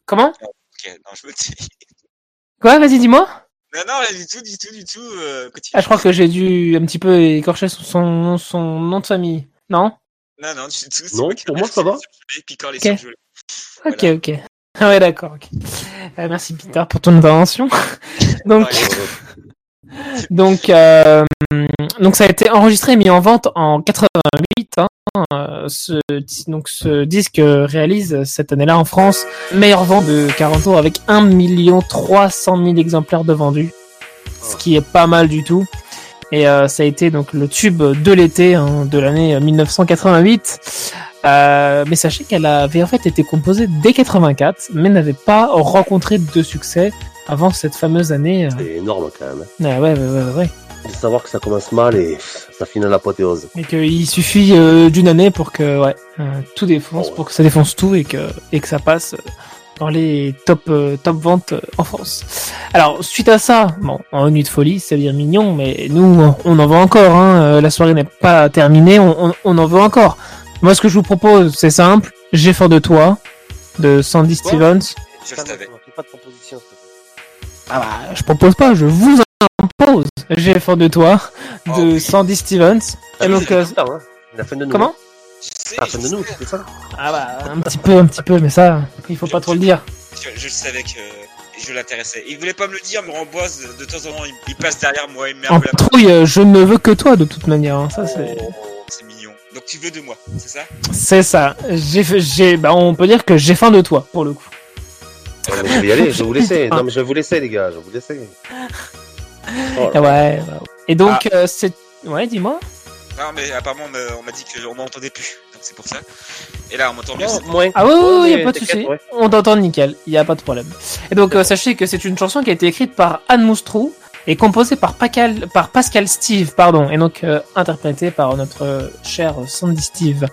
comment ok, non, je me dis. Quoi Vas-y, dis-moi. Non, non, rien du tout, du tout, du tout. Euh. Ah, je crois que j'ai dû un petit peu écorcher son, son, son nom de famille. Non Non, non, du tout. c'est Non, pour moi, ça va. Picard les Ok. Ok, ok. Ah ouais, d'accord. ok. Euh, merci Peter pour ton intervention. donc, donc, euh, donc ça a été enregistré et mis en vente en 88. Hein, euh, ce, ce disque réalise cette année-là en France meilleure vente de 40 tours avec 1 300 000 exemplaires de vendus, ce qui est pas mal du tout. Et euh, ça a été donc le tube de l'été hein, de l'année 1988. Euh, mais sachez qu'elle avait en fait été composée dès 84, mais n'avait pas rencontré de succès avant cette fameuse année. euh. C'est énorme quand même. Ah ouais, ouais, ouais, ouais, ouais. De savoir que ça commence mal et pff, ça finit à l'apothéose. Et qu'il suffit euh, d'une année pour que ouais, euh, tout défonce, pour que ça défonce tout et que et que ça passe euh, dans les top euh, top ventes euh, en France. Alors suite à ça, bon, en nuit de folie, c'est bien mignon, mais nous on- on en veut encore. Hein, euh, la soirée n'est pas terminée, on, on, on en veut encore. Moi, ce que je vous propose, c'est simple. J'ai fort de toi, de Sandy Stevens. Je le savais. pas de proposition. Ah bah, je propose pas, je vous impose. J'ai fort de toi, de Sandy Stevens. Et La fin de nous. comment? De nous, c'est ça? Ah bah, un petit peu, un petit peu, mais ça, il faut pas trop le dire. Je, je le savais que. je l'intéressais. Il voulait pas me le dire, mais Ramboise, de temps en temps, il, il passe derrière moi, il me met un En peu la euh, je ne veux que toi de toute manière. hein, Ça c'est. C'est mignon. Donc tu veux de moi, c'est ça? C'est ça. J'ai, fait- j'ai, bah, on peut dire que j'ai faim de toi pour le coup. Ouais, mais je vais y aller, je vais vous laisser. Non, mais je vais vous laisser, les gars, je vais vous laisser. Oh. Ouais. Et donc euh, c'est. Ouais, dis-moi. Non, mais apparemment, on m'a- on m'a dit qu'on m'entendait plus, donc c'est pour ça. Et là, on m'entend mieux. Bon. moi, Ah oui, oui, Ouais, oui, y a pas de souci. ouais. On t'entend nickel, il y a pas de problème. Et donc euh, sachez que c'est une chanson qui a été écrite par Anne Moustrou et composée par Pascal, par Pascal Steve, pardon, et donc euh, interprétée par notre euh, cher Sandy Steve.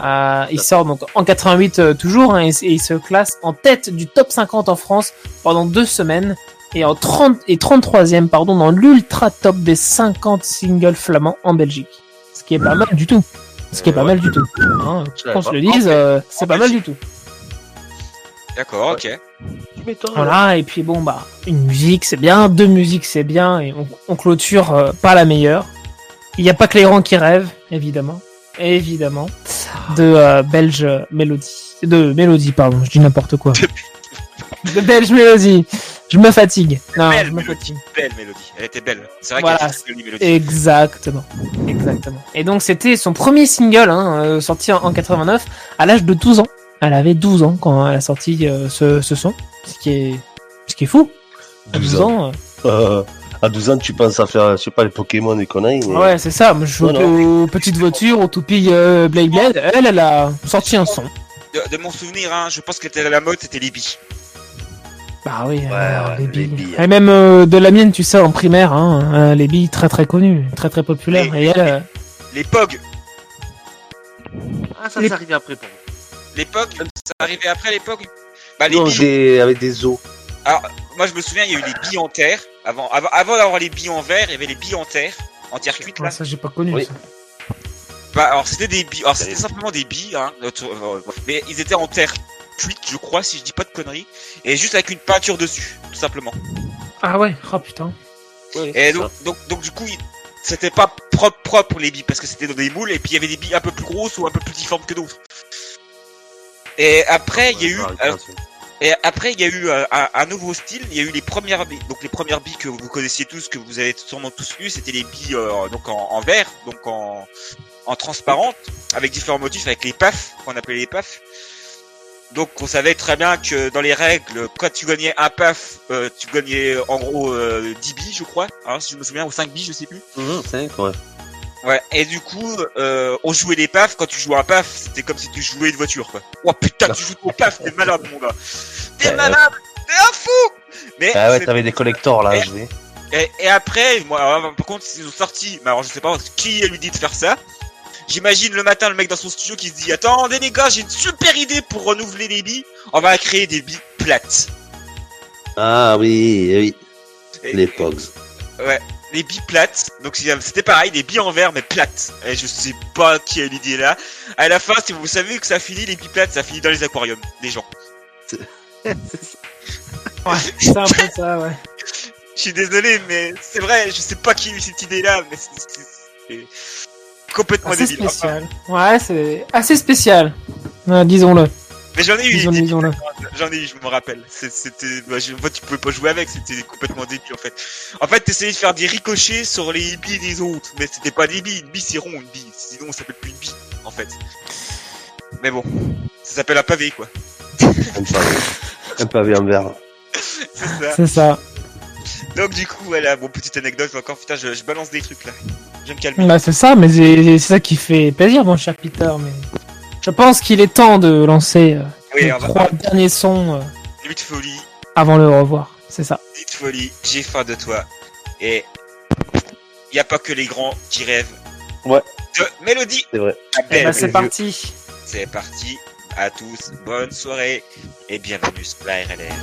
Euh, il sort donc en 88 euh, toujours hein, et, et il se classe en tête du top 50 en France pendant deux semaines et en 30 et 33e pardon dans l'ultra top des 50 singles flamands en Belgique. Ce qui est pas mal du tout. Ce qui est pas mal du tout. Hein, qu'on se pas. le dise, euh, c'est pas mal du tout. D'accord, ok. Voilà, et puis bon, bah, une musique c'est bien, deux musiques c'est bien, et on, on clôture euh, par la meilleure. Il n'y a pas que les rangs qui rêvent, évidemment. Évidemment. De euh, Belge Mélodie. De Mélodie, pardon, je dis n'importe quoi. De Belge Mélodie. Je me fatigue. Non, belle je me mélodie, fatigue. belle mélodie. Elle était belle. C'est vrai Voilà. qu'elle était mélodie. Exactement. Exactement. Et donc c'était son premier single, hein, euh, sorti en, en 89, à l'âge de 12 ans. Elle avait 12 ans quand elle a sorti euh, ce, ce son. Ce qui est, ce qui est fou. À 12 ans. euh, Euh, à 12 ans, tu penses à faire, je sais pas, les Pokémon et conneries. mais- Ouais, c'est ça. Moi, je joue aux petites voitures, aux toupies euh, Blade Blade. Elle, elle a sorti un son. De, de mon souvenir, hein, je pense qu'elle était la mode, c'était les billes. Bah oui, Ouais, euh, ouais, les les billes. billes. Et même euh, de la mienne, tu sais, en primaire, hein, euh, les billes très très connues, très très populaires. Les- Et elle, euh, Les POG. Ah, ça, Les- c'est arrivé après pour POG, ça arrivait après les POG Bah, les Non, billes. des- avec des os. Alors, moi, je me souviens, il y a eu les billes en terre. Avant, avant, avant d'avoir les billes en verre, il y avait les billes en terre. En terre cuite, là. ah, ça j'ai pas connu. Oui. ça. Bah, alors, c'était des billes. Alors, c'était simplement des billes, hein. notre- euh, Mais ils étaient en terre cuite, je crois, si je dis pas de conneries. Et juste avec une peinture dessus, tout simplement. Ah ouais, oh putain. Et donc, donc, donc, du coup, c'était pas propre, propre les billes parce que c'était dans des moules et puis il y avait des billes un peu plus grosses ou un peu plus difformes que d'autres. Et après, il y a eu, et après, il y a eu euh, un, nouveau style. Il y a eu les premières billes. Donc les premières billes que vous connaissiez tous, que vous avez sûrement tous eu, c'était les billes euh, donc en, en verre, donc en, en transparente, avec différents motifs, avec les paf, qu'on appelait les paf. Donc on savait très bien que dans les règles, quand tu gagnais un paf, euh, tu gagnais en gros euh, 10 billes, je crois, hein, si je me souviens, ou 5 billes, je sais plus. Mmh, cinq, ouais. Ouais, et du coup, euh, on jouait les paf, quand tu jouais un paf, c'était comme si tu jouais une voiture, quoi. Oh putain, tu joues au paf, t'es malade, mon gars. T'es malade, t'es un fou Mais, Ah ouais, t'avais des collectors là Et- jouer. et, et après, moi, alors, par contre, ils ont sorti, mais alors je sais pas qui lui dit de faire ça. J'imagine le matin le mec dans son studio qui se dit Attendez les gars, j'ai une super idée pour renouveler les billes. On va créer des billes plates. Ah oui, oui. Et- Les Pogs. Ouais, les billes plates. Donc c'était pareil, des billes en verre mais plates. Et je sais pas qui a eu l'idée là. À la fin, si vous savez que ça finit les billes plates, ça finit dans les aquariums des gens. Ouais, c'est un peu ça, ouais. Je suis désolé, mais c'est vrai, je sais pas qui a eu cette idée là, mais c'est- complètement Assez débile. Enfin, spécial. Ouais, c'est assez spécial. Ouais, disons-le. mais j'en ai eu Disons, une disons-le. J'en ai eu, je me rappelle. C'était, bah, je- en fait, tu pouvais pas jouer avec, c'était complètement débile en fait. En fait, t'essayais de faire des ricochets sur les billes des autres, mais c'était pas des billes. Une bille, c'est rond, une bille. Sinon, ça s'appelle plus une bille, en fait. Mais bon, ça s'appelle un pavé, quoi. Un pavé. Un pavé en verre. C'est ça. C'est ça. Donc, du coup, voilà, bon, petite anecdote encore. Putain, je, je balance des trucs là. Je vais me calmer. Bah, c'est ça, mais c'est c'est ça qui fait plaisir, mon cher Peter. Mais je pense qu'il est temps de lancer euh, Oui, les on va- trois derniers sons euh, de folie, avant le revoir. C'est ça. nuit de folie, j'ai faim de toi. Et y a pas que les grands qui rêvent. Ouais. De Mélodie. C'est vrai. Eh bah, c'est parti. C'est parti. À tous, bonne soirée et bienvenue sur la RLR.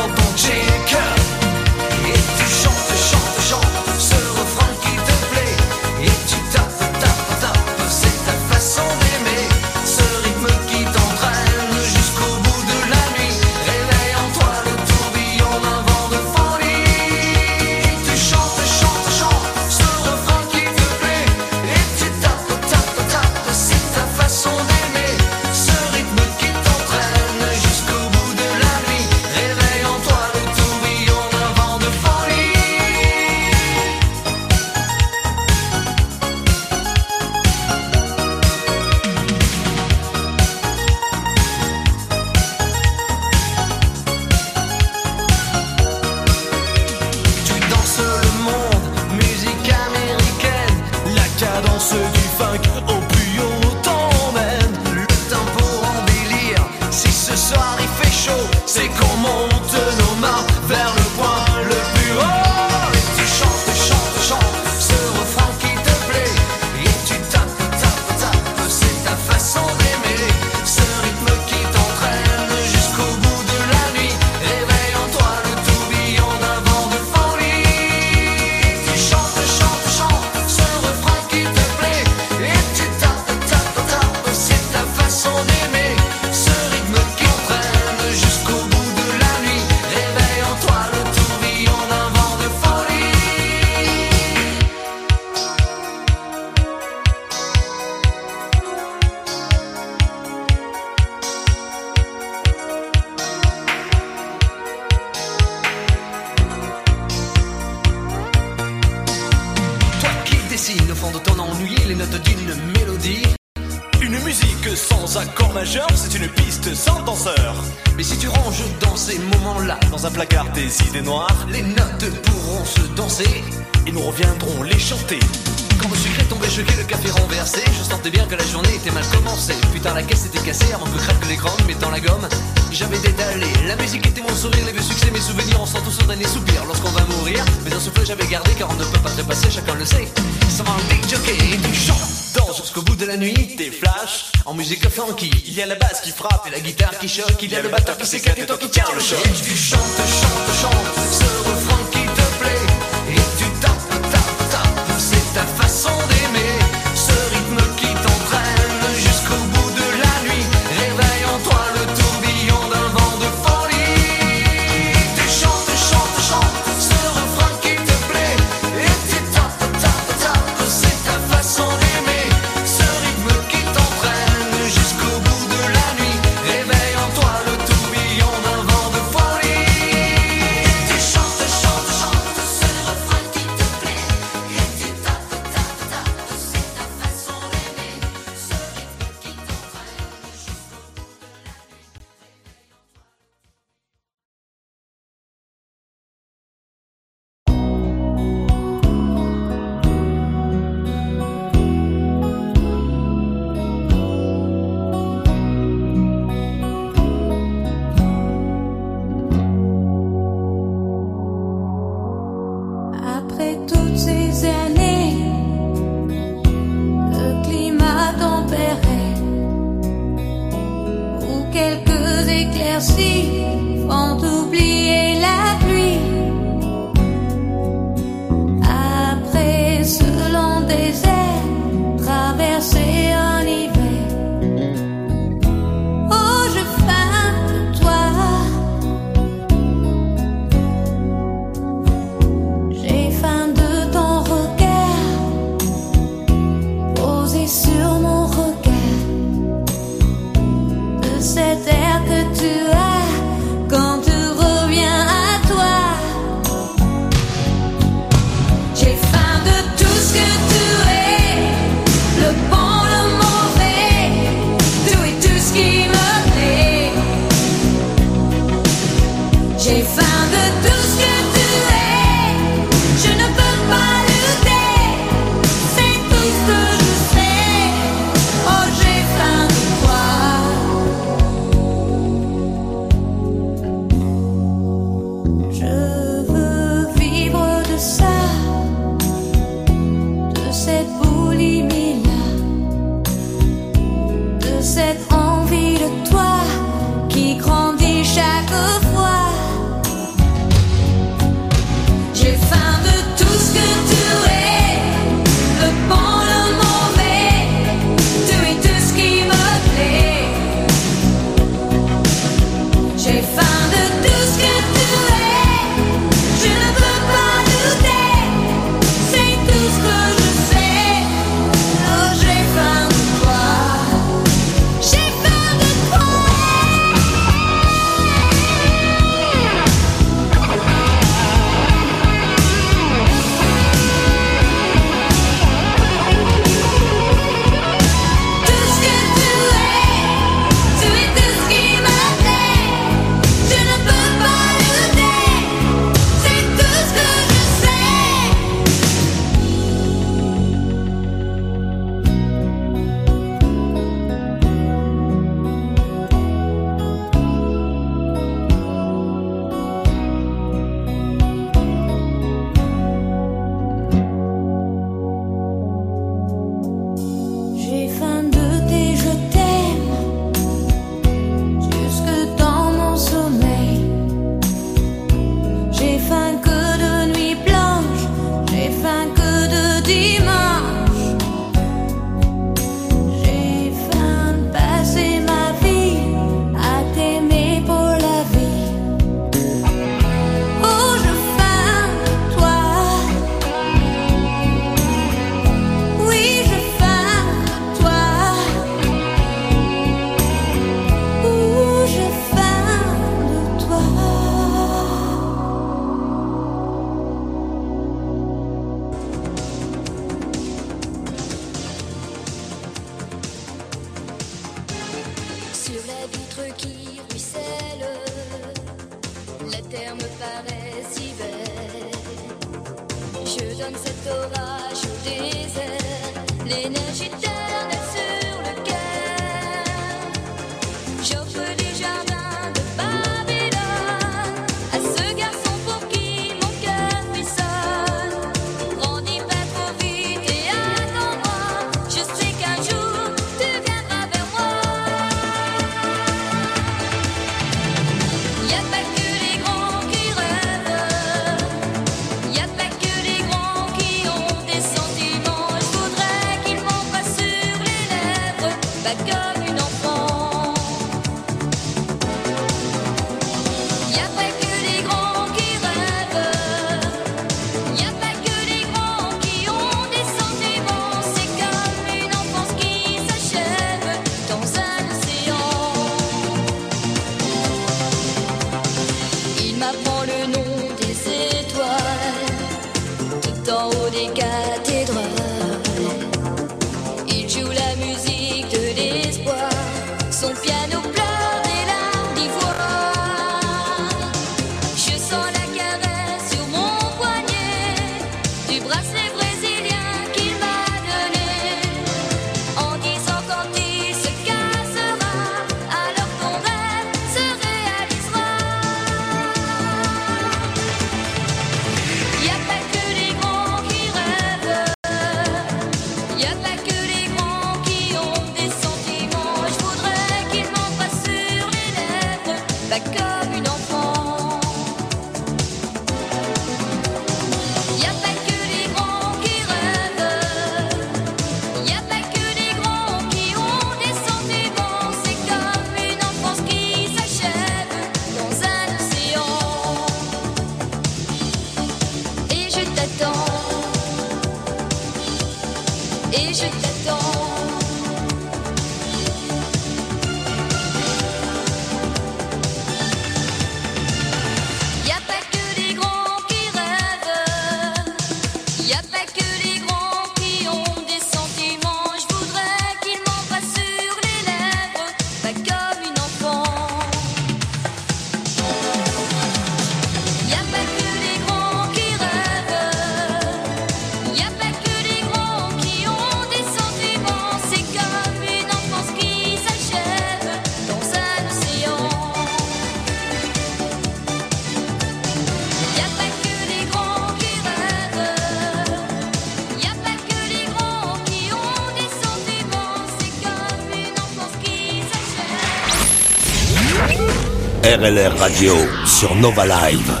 RLR Radio sur Nova Live.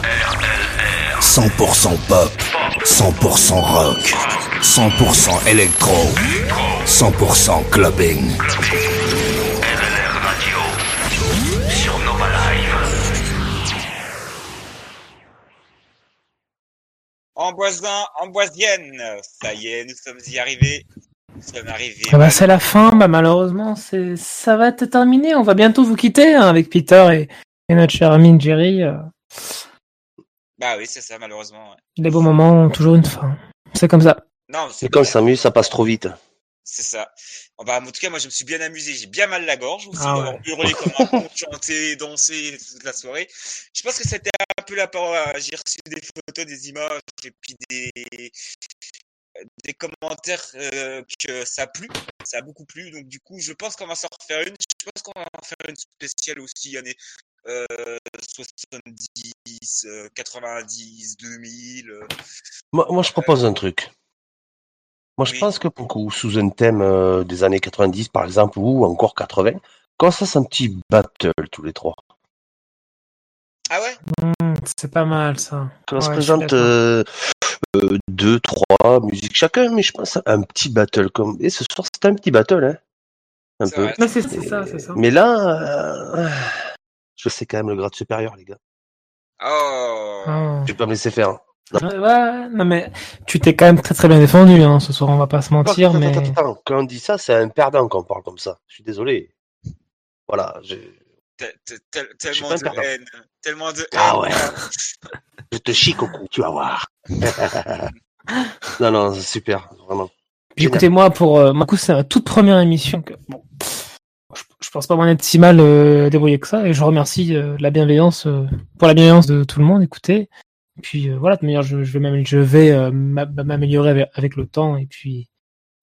100% pop, 100% rock, 100% électro, 100% clubbing. Sur Nova Live. Amboisin, Amboisienne, ça y est, nous sommes y arrivés. Nous sommes arrivés. Ah bah, c'est la fin, bah, malheureusement, c'est, ça va être terminé. On va bientôt vous quitter hein, avec Peter et, et notre cher ami Jerry. euh. Bah oui, c'est ça, malheureusement. ouais. les beaux moments ont toujours une fin. C'est comme ça. Non, c'est quand on s'amuse, ça passe trop vite. C'est ça. Oh, bah, en tout cas, moi, je me suis bien amusé. J'ai bien mal la gorge aussi Ah d'avoir ouais. hurlé comme un con, chanté, dansé toute la soirée. Je pense que c'était un peu la parole. J'ai reçu des photos, des images et puis des, des commentaires euh, que ça a plu. Ça a beaucoup plu. Donc, du coup, je pense qu'on va s'en refaire une. Je pense qu'on va en faire une spéciale aussi, année euh, 70, euh, 90, 2000. euh. Moi, moi, je propose un truc. Moi, je pense que pour coup, sous un thème euh, des années 90, par exemple, ou encore 80, qu'on se fasse un petit battle tous les trois. Ah ouais? Mmh, c'est pas mal ça. Qu'on se Ouais, présente euh, euh, deux, trois musiques chacun, mais je pense à un petit battle comme. Et ce soir, c'était un petit battle, hein. Un peu. Ouais, c'est c'est ça, c'est ça. Mais là, euh, je sais quand même le grade supérieur, les gars. Oh. Oh. Je vais pas me laisser faire. Non. Ouais, ouais, non mais tu t'es quand même très très bien défendu hein, ce soir, on va pas se mentir, Attends, mais attends, attends, Quand on dit ça, c'est un perdant quand on parle comme ça. Je suis désolé. Voilà. je- Tel- tel- Tellement de haine. Tellement de haine. Ah ouais. Je te chie, Coco, tu vas voir. non, non, c'est super, vraiment. Puis écoutez, moi, pour euh, moi, coup, c'est ma toute première émission. Que, bon, je, pense pas m'en être si mal euh, débrouillé que ça, et je remercie euh, la bienveillance euh, pour la bienveillance de tout le monde. Écoutez, Et puis euh, voilà, de manière, je, je vais m'améliorer, je vais euh, m'a- m'améliorer avec, avec le temps et puis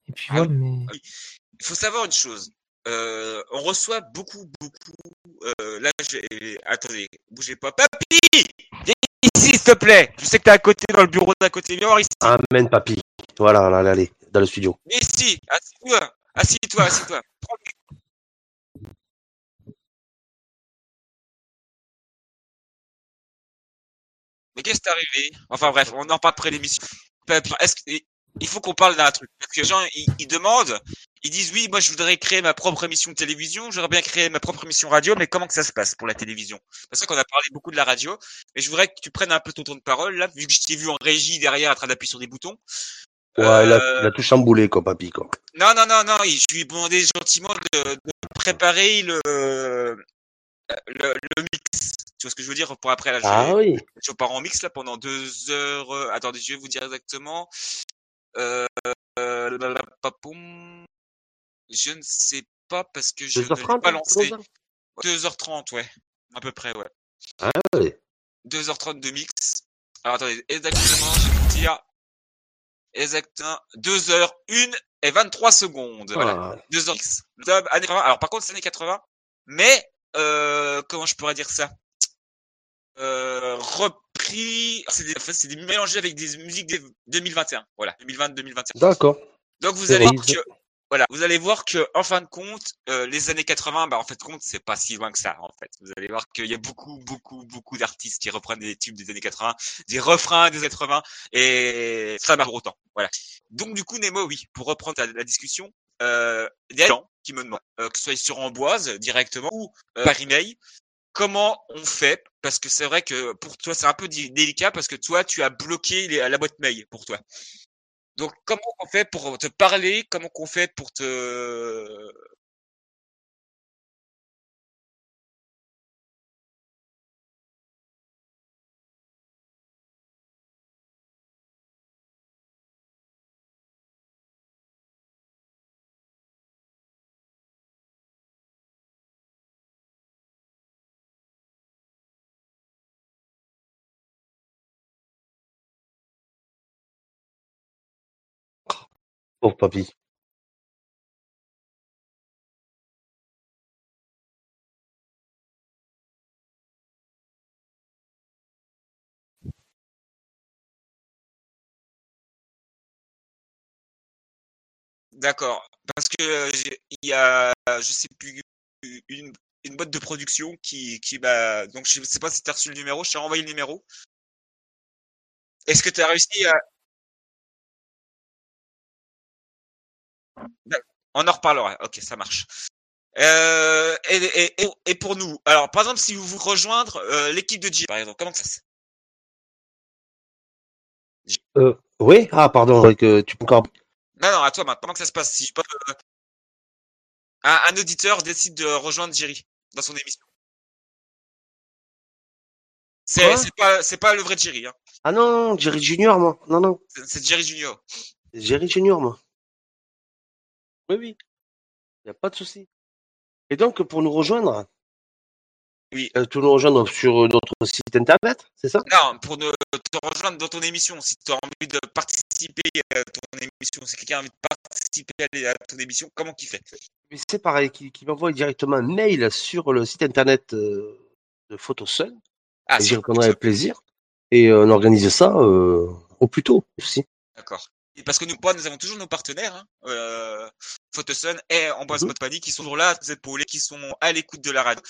et puis voilà. Mais Il faut savoir une chose. Euh, on reçoit beaucoup, beaucoup. Euh, là, j'ai. Attendez, bougez pas. Papy Viens ici, s'il te plaît. Je sais que t'es à côté, dans le bureau d'à côté. Viens voir ici. Amen, papy. Voilà, là, là, allez, dans le studio. Viens ici. Assis-toi. Assis-toi, assis-toi. Prends Mais qu'est-ce qui t'est arrivé? Enfin bref, on en parle après l'émission. Papy, Est-ce que il faut qu'on parle d'un truc parce que les gens ils, ils demandent, ils disent oui, moi je voudrais créer ma propre émission de télévision, j'aurais bien créé ma propre émission radio, mais comment que ça se passe pour la télévision? C'est vrai qu'on a parlé beaucoup de la radio, mais je voudrais que tu prennes un peu ton temps de parole là, vu que je t'ai vu en régie derrière en train d'appuyer sur des boutons. Ouais, il, a, il a tout chamboulé, quoi, papy, quoi. Non, non, non, non, je lui ai demandé gentiment de, de préparer le, le, le mix. Tu vois ce que je veux dire pour après là, je, Ah oui. je pars en mix là pendant deux heures. euh, attendez, je vais vous dire exactement. Euh, la- la- papoum. je ne sais pas parce que je ne l'ai 2h30, pas lancé. comme ça 2h30, ouais, à peu près, ouais. Ah oui. 2h30 de mix. Alors attendez, exactement, je vais vous dire. Exactement, 2h, 1 et 23 secondes. Voilà. Ah. 2h mix. Le dub, années 80. Alors par contre, c'est années 80. Mais, euh, comment je pourrais dire ça? Euh, repris, c'est des, en fait, c'est des mélangés avec des musiques des 2021. Voilà, 2020-2021. D'accord. Donc vous C'est allez voir que voilà, vous allez voir que en fin de compte, euh, les années 80, bah en fait compte, c'est pas si loin que ça en fait. Vous allez voir qu'il y a beaucoup, beaucoup, beaucoup d'artistes qui reprennent des tubes des années 80, des refrains des années 80, et ça marche autant. Voilà. Donc du coup, Nemo, oui, pour reprendre la, la discussion, euh, des gens qui me demandent, euh, que ce soit sur Amboise directement ou euh, par email, comment on fait? Parce que c'est vrai que pour toi, c'est un peu délicat parce que toi, tu as bloqué la boîte mail pour toi. Donc, comment on fait pour te parler? Comment qu'on fait pour te... Pauvre papy. D'accord. Parce que euh, il y a, je sais plus, une, une boîte de production qui, qui m'a... Donc, je sais pas si tu as reçu le numéro. Je t'ai envoyé le numéro. Est-ce que tu as réussi à... On en reparlera. Ok, ça marche. Euh, et, et, et, et pour nous, alors par exemple, si vous vous rejoindre euh, l'équipe de J, par exemple, comment ça se Euh, oui? Ah, pardon, que tu peux encore. Non, non, à toi maintenant. Comment que ça se passe? Si pas, un, un auditeur décide de rejoindre Jerry dans son émission C'est pas le vrai Jerry, hein. Ah non, non, Jerry Junior, moi. Non, non. C'est c'est Jerry Junior. Jerry Junior, moi. Oui, oui. Il n'y a pas de souci. Et donc, pour nous rejoindre, Oui. euh, tu nous rejoindre sur notre site internet, c'est ça? Non, pour ne, te rejoindre dans ton émission, si tu as envie de participer à ton émission, si quelqu'un a envie de participer à ton émission, comment qu'il fait? Mais C'est pareil, qui, qui m'envoie directement un mail sur le site internet euh, de Photosun. Ah, j'y répondrai avec plaisir. Et euh, on organise ça euh, au plus tôt aussi. D'accord. Et parce que nous, nous avons toujours nos partenaires, hein, euh, Photosun et Amboise Mhm. Mode Panique, qui sont toujours là, nous épauler, qui sont à l'écoute de la radio.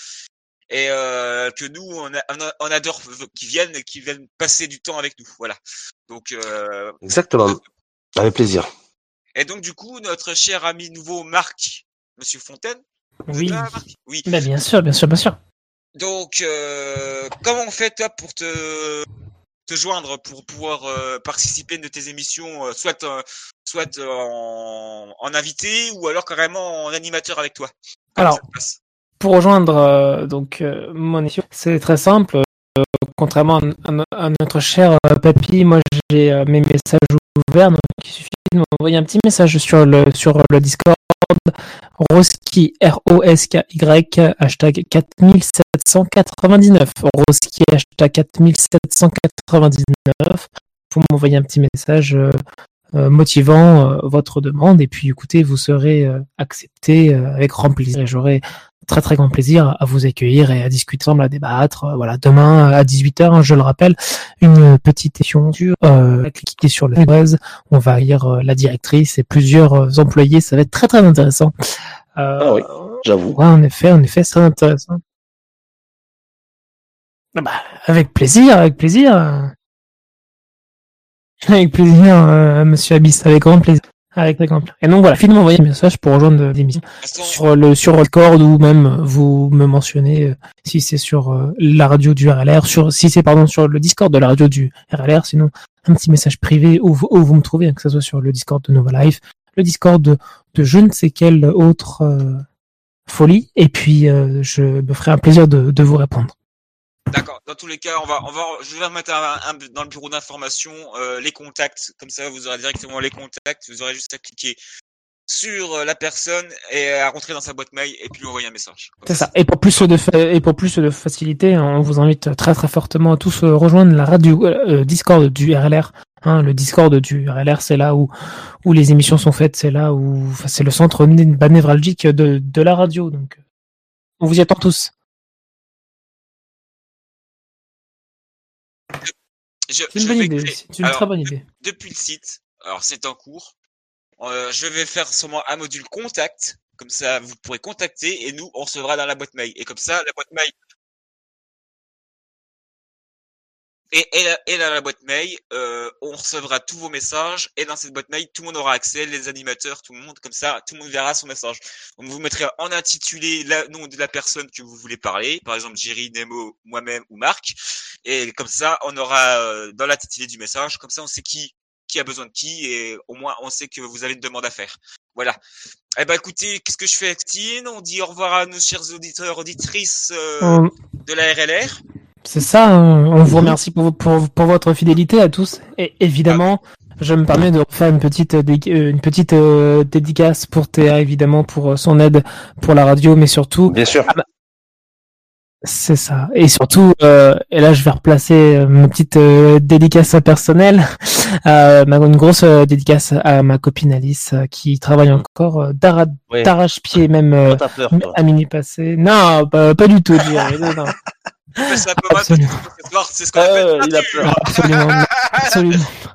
Et euh, que nous, on, a- on, a- on adore qui viennent, et qui viennent passer du temps avec nous. Voilà. Donc, euh, Exactement. Avec plaisir. et donc du coup, notre cher ami nouveau Marc, Monsieur Fontaine. Oui. là, Marc? Oui. Bah, bien sûr, bien sûr, bien sûr. Donc, euh, comment on fait toi pour te te joindre pour pouvoir euh, participer à une de tes émissions, euh, soit euh, soit en, en invité ou alors carrément en animateur avec toi Alors, pour rejoindre donc mon émission, c'est très simple. Contrairement à, à- à notre cher papy, moi j'ai mes messages ouverts, donc il suffit de m'envoyer un petit message sur le sur le Discord. Roski R O S K Y hashtag 4700 4799. Roski hashtag 4799. Vous m'envoyez un petit message euh, euh, motivant euh, votre demande et puis écoutez, vous serez euh, accepté avec grand plaisir j'aurai très très grand plaisir à vous accueillir et à discuter ensemble, à débattre. Voilà, demain à 18h, je le rappelle, une petite émission sur euh, cliquez sur le buzz. On va lire la directrice et plusieurs employés. Ça va être très très intéressant. Ah oui, j'avoue. Ouais, en effet, en effet, c'est intéressant. Ah bah, avec plaisir, avec plaisir. Avec plaisir, euh, monsieur Abyss, avec grand plaisir. Avec grand plaisir. Et donc voilà, finalement, envoyez un message pour rejoindre l'émission sur le sur Discord ou même vous me mentionnez euh, si c'est sur euh, la radio du RLR, sur si c'est pardon sur le Discord de la radio du RLR, sinon un petit message privé où, vous- où vous me trouvez, hein, que ce soit sur le Discord de Nova Life, le Discord de, de je ne sais quelle autre euh, folie, et puis euh, je me ferai un plaisir de, de vous répondre. D'accord. Dans tous les cas, on va, on va, je vais remettre un, un- dans le bureau d'information euh, les contacts. Comme ça, vous aurez directement les contacts. Vous aurez juste à cliquer sur euh, la personne et à rentrer dans sa boîte mail et puis lui envoyer un message. C'est ça. Et pour plus de et pour plus de facilité, on vous invite très très fortement à tous euh, rejoindre la radio euh, euh, Discord du RLR. Hein, le Discord du RLR, c'est là où où les émissions sont faites, c'est là où c'est le centre névralgique de de la radio. Donc, on vous y attend tous. C'est une je bonne vais idée. créer- C'est une alors, très bonne idée. Depuis le site, alors c'est en cours. euh, je vais faire sûrement un module contact. Comme ça, vous pourrez contacter et nous, on recevra dans la boîte mail. Et comme ça, la boîte mail. Et, et, la- et dans la boîte mail, euh, on recevra tous vos messages. Et dans cette boîte mail, tout le monde aura accès, les animateurs, tout le monde. Comme ça, tout le monde verra son message. On vous mettrez en intitulé le nom de la personne que vous voulez parler. Par exemple, Jerry, Nemo, moi-même ou Marc. Et comme ça, on aura euh, dans l'intitulé du message. Comme ça, on sait qui qui a besoin de qui et au moins on sait que vous avez une demande à faire. Voilà. Eh ben écoutez, qu'est-ce que je fais, Actine? On dit au revoir à nos chers auditeurs, auditrices euh, On- de la RLR. C'est ça. hein. On vous remercie pour, pour, pour votre fidélité à tous. Et évidemment, je me permets de faire une petite, euh, euh, une petite euh, dédicace pour Théa, évidemment, pour son aide pour la radio, mais surtout. Bien sûr. C'est ça. Et surtout, euh, et là, je vais replacer ma petite euh, dédicace personnelle, euh, une grosse dédicace à ma copine Alice, qui travaille encore d'arrache-pied, même à minuit passé. Non, pas, pas du tout, Ça un peu mal c'est ce qu'on appelle il a peur. Absolument, absolument.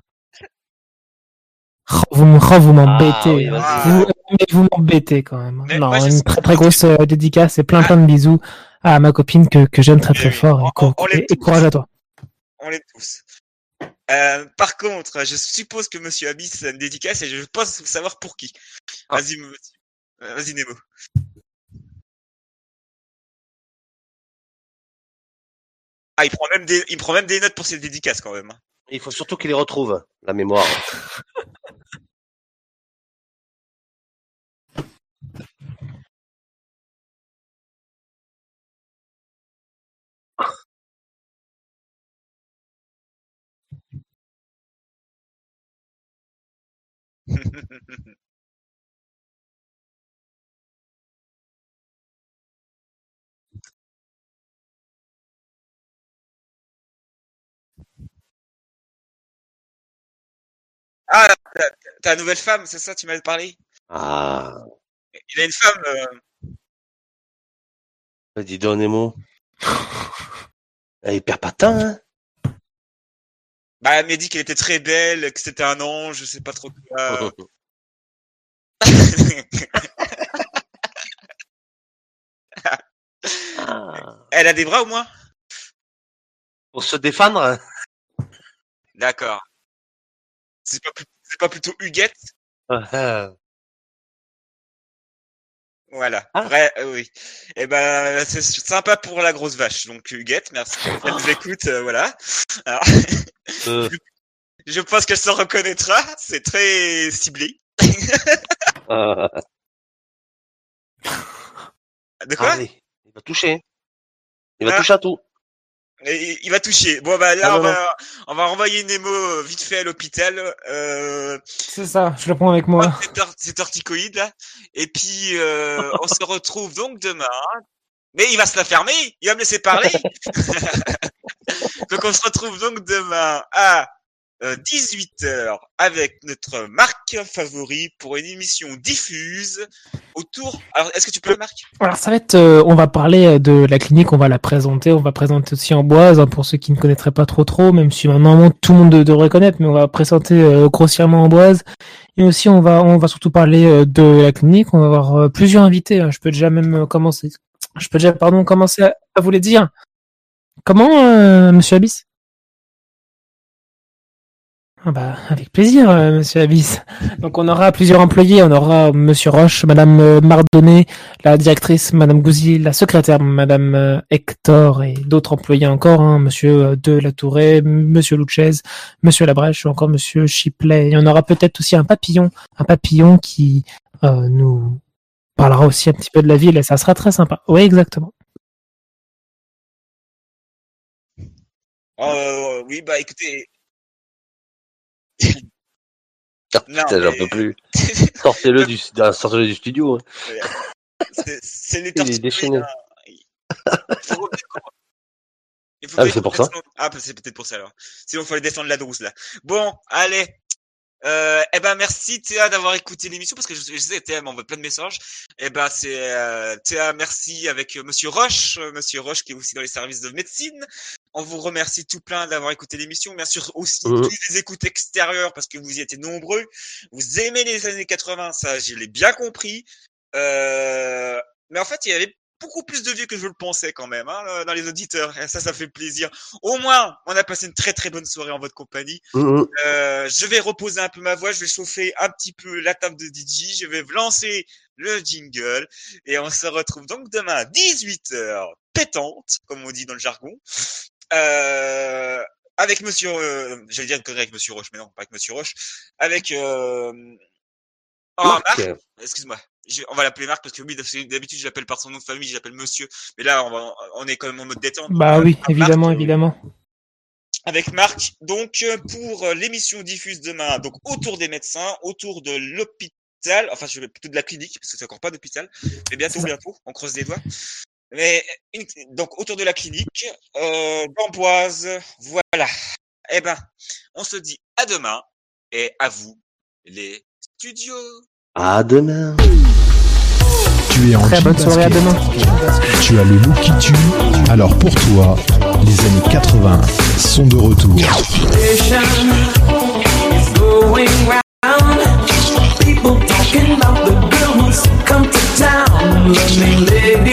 Oh, vous, oh, vous m'embêtez. Ah oui, hein. vas-y. vous, m'embêtez quand même. Mais non, une très très grosse euh, dédicace et plein plein de bisous à ma copine que, que j'aime très Eh très oui, fort et, on- co- on l'aime et- et tous. courage à toi. On les tous. Euh, par contre, je suppose que Monsieur Abyss a une dédicace et je pense savoir pour qui. Vas-y, monsieur. Euh, Vas-y, Nemo. Ah, il prend même des, il prend même des notes pour ses dédicaces quand même. hein. Il faut surtout qu'il les retrouve, la mémoire. Ah, une nouvelle femme, c'est ça, tu m'avais parlé? Ah, Il a une femme. euh, bah, dis donc, Nemo. Perd pas de temps, hein Bah, elle m'a dit qu'elle était très belle, que c'était un ange, je sais pas trop quoi. Ah. elle a des bras au moins? Pour se défendre D'accord. C'est pas, c'est pas plutôt Huguette? Ah, Voilà. Ah. Vrai, euh, oui. Eh ben, c'est sympa pour la grosse vache. Donc, Huguette, merci. Elle nous écoute, euh, voilà. Alors, euh, je pense qu'elle s'en reconnaîtra. C'est très ciblé. ah, De quoi? Allez, il va toucher. Il va Ah. toucher à tout. Et Il va toucher. Bon, bah là, Ah, on, va, on va renvoyer Nemo euh, vite fait à l'hôpital. Euh, C'est ça, je le prends avec moi. cet or- cet orticoïde là. Et puis, euh, on se retrouve donc demain mais il va se la fermer, il va me laisser parler. donc on se retrouve donc demain à 18h avec notre marque favori pour une émission diffuse autour. Alors, est-ce que tu peux, Marc? Alors ça va être, euh, on va parler euh, de la clinique, on va la présenter, on va présenter aussi Amboise hein, pour ceux qui ne connaîtraient pas trop trop, même si maintenant tout le monde de- devrait connaître, mais on va présenter euh, grossièrement Amboise. Et aussi on va on va surtout parler euh, de la clinique, on va avoir euh, plusieurs invités. hein. Je peux déjà même euh, commencer. Je peux déjà pardon commencer à, vous les dire. Comment, euh, Monsieur Abyss? Ah bah, avec plaisir, euh, Monsieur Abyss. Donc on aura plusieurs employés, on aura Monsieur Roche, Madame euh, Mardonnet, la directrice, Madame Gouzy, la secrétaire, Madame euh, Hector et d'autres employés encore, hein, Monsieur euh, De La Tourée, Monsieur Luchez, Monsieur Labrèche ou encore Monsieur Chiplet. Et on aura peut-être aussi un papillon, un papillon qui euh, nous parlera aussi un petit peu de la ville et ça sera très sympa. Oui, exactement. Euh, Oui, bah écoutez. Non, Putain, j'en peux plus. Sortez-le du, studio. hein. C'est- les Il est déchaîné. hein. Il faut Ah, c'est pour ça? Ah, bah, c'est peut-être pour ça alors. Sinon, il aller descendre la douce là. Bon, allez. Euh, eh ben merci Théa d'avoir écouté l'émission parce que je, je sais Théa m'envoie plein de messages. Eh ben c'est euh, Théa merci avec euh, Monsieur Roche, euh, Monsieur Roche qui est aussi dans les services de médecine. On vous remercie tout plein d'avoir écouté l'émission. Bien sûr aussi Mhm. toutes les écoutes extérieures parce que vous y étiez nombreux. Vous aimez les années 80, ça je l'ai bien compris. Euh, mais en fait il y avait beaucoup plus de vieux que je le pensais quand même hein, dans les auditeurs. Et ça, ça fait plaisir. Au moins, on a passé une très très bonne soirée en votre compagnie. Mhm. Euh, je vais reposer un peu ma voix, je vais chauffer un petit peu la table de DJ, je vais lancer le jingle et on se retrouve donc demain à 18h pétante, comme on dit dans le jargon, euh, avec Monsieur, euh, j'allais dire une connerie avec Monsieur Roche, mais non, pas avec Monsieur Roche, avec euh, oh, Marc. Marc, excuse-moi. Je- on va l'appeler Marc parce que oui, d'habitude je l'appelle par son nom de famille, je l'appelle Monsieur, mais là on, va, on est quand même en mode détente. Bah oui, euh, Marc, évidemment, euh, évidemment. avec Marc. Donc pour l'émission diffuse demain, donc autour des médecins, autour de l'hôpital, enfin je vais plutôt de la clinique parce que c'est encore pas d'hôpital, mais bientôt bientôt, on creuse les doigts. Mais une- donc autour de la clinique, euh, d'Amboise, voilà. Eh ben, on se dit à demain et à vous les studios. À demain. Tu es en Très bonne soirée, à demain. Tu as le look qui tue. Alors pour toi, les années 80 sont de retour. is going round. People talking about the girl who's come to town. Lovely lady,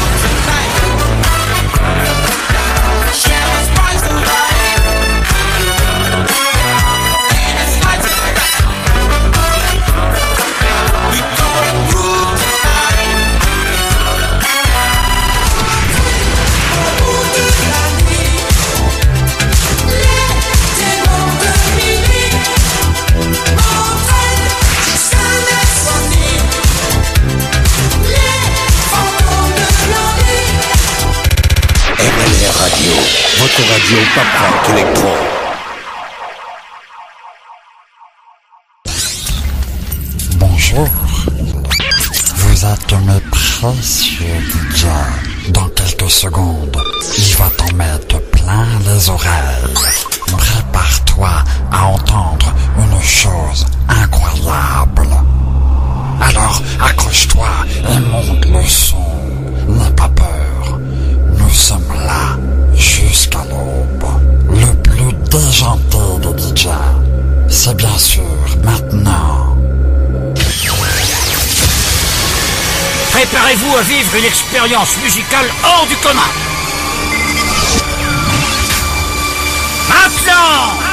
radio pas rock électro. Bonjour. Vous êtes mes précieux DJ. Dans quelques secondes, il va t'en mettre plein les oreilles. Prépare-toi à entendre une chose incroyable. Alors accroche-toi et monte le son. N'aie pas peur. Nous sommes là jusqu'à l'aube. Le plus déjanté des DJ. C'est bien sûr maintenant. Préparez-vous à vivre une expérience musicale hors du commun. Maintenant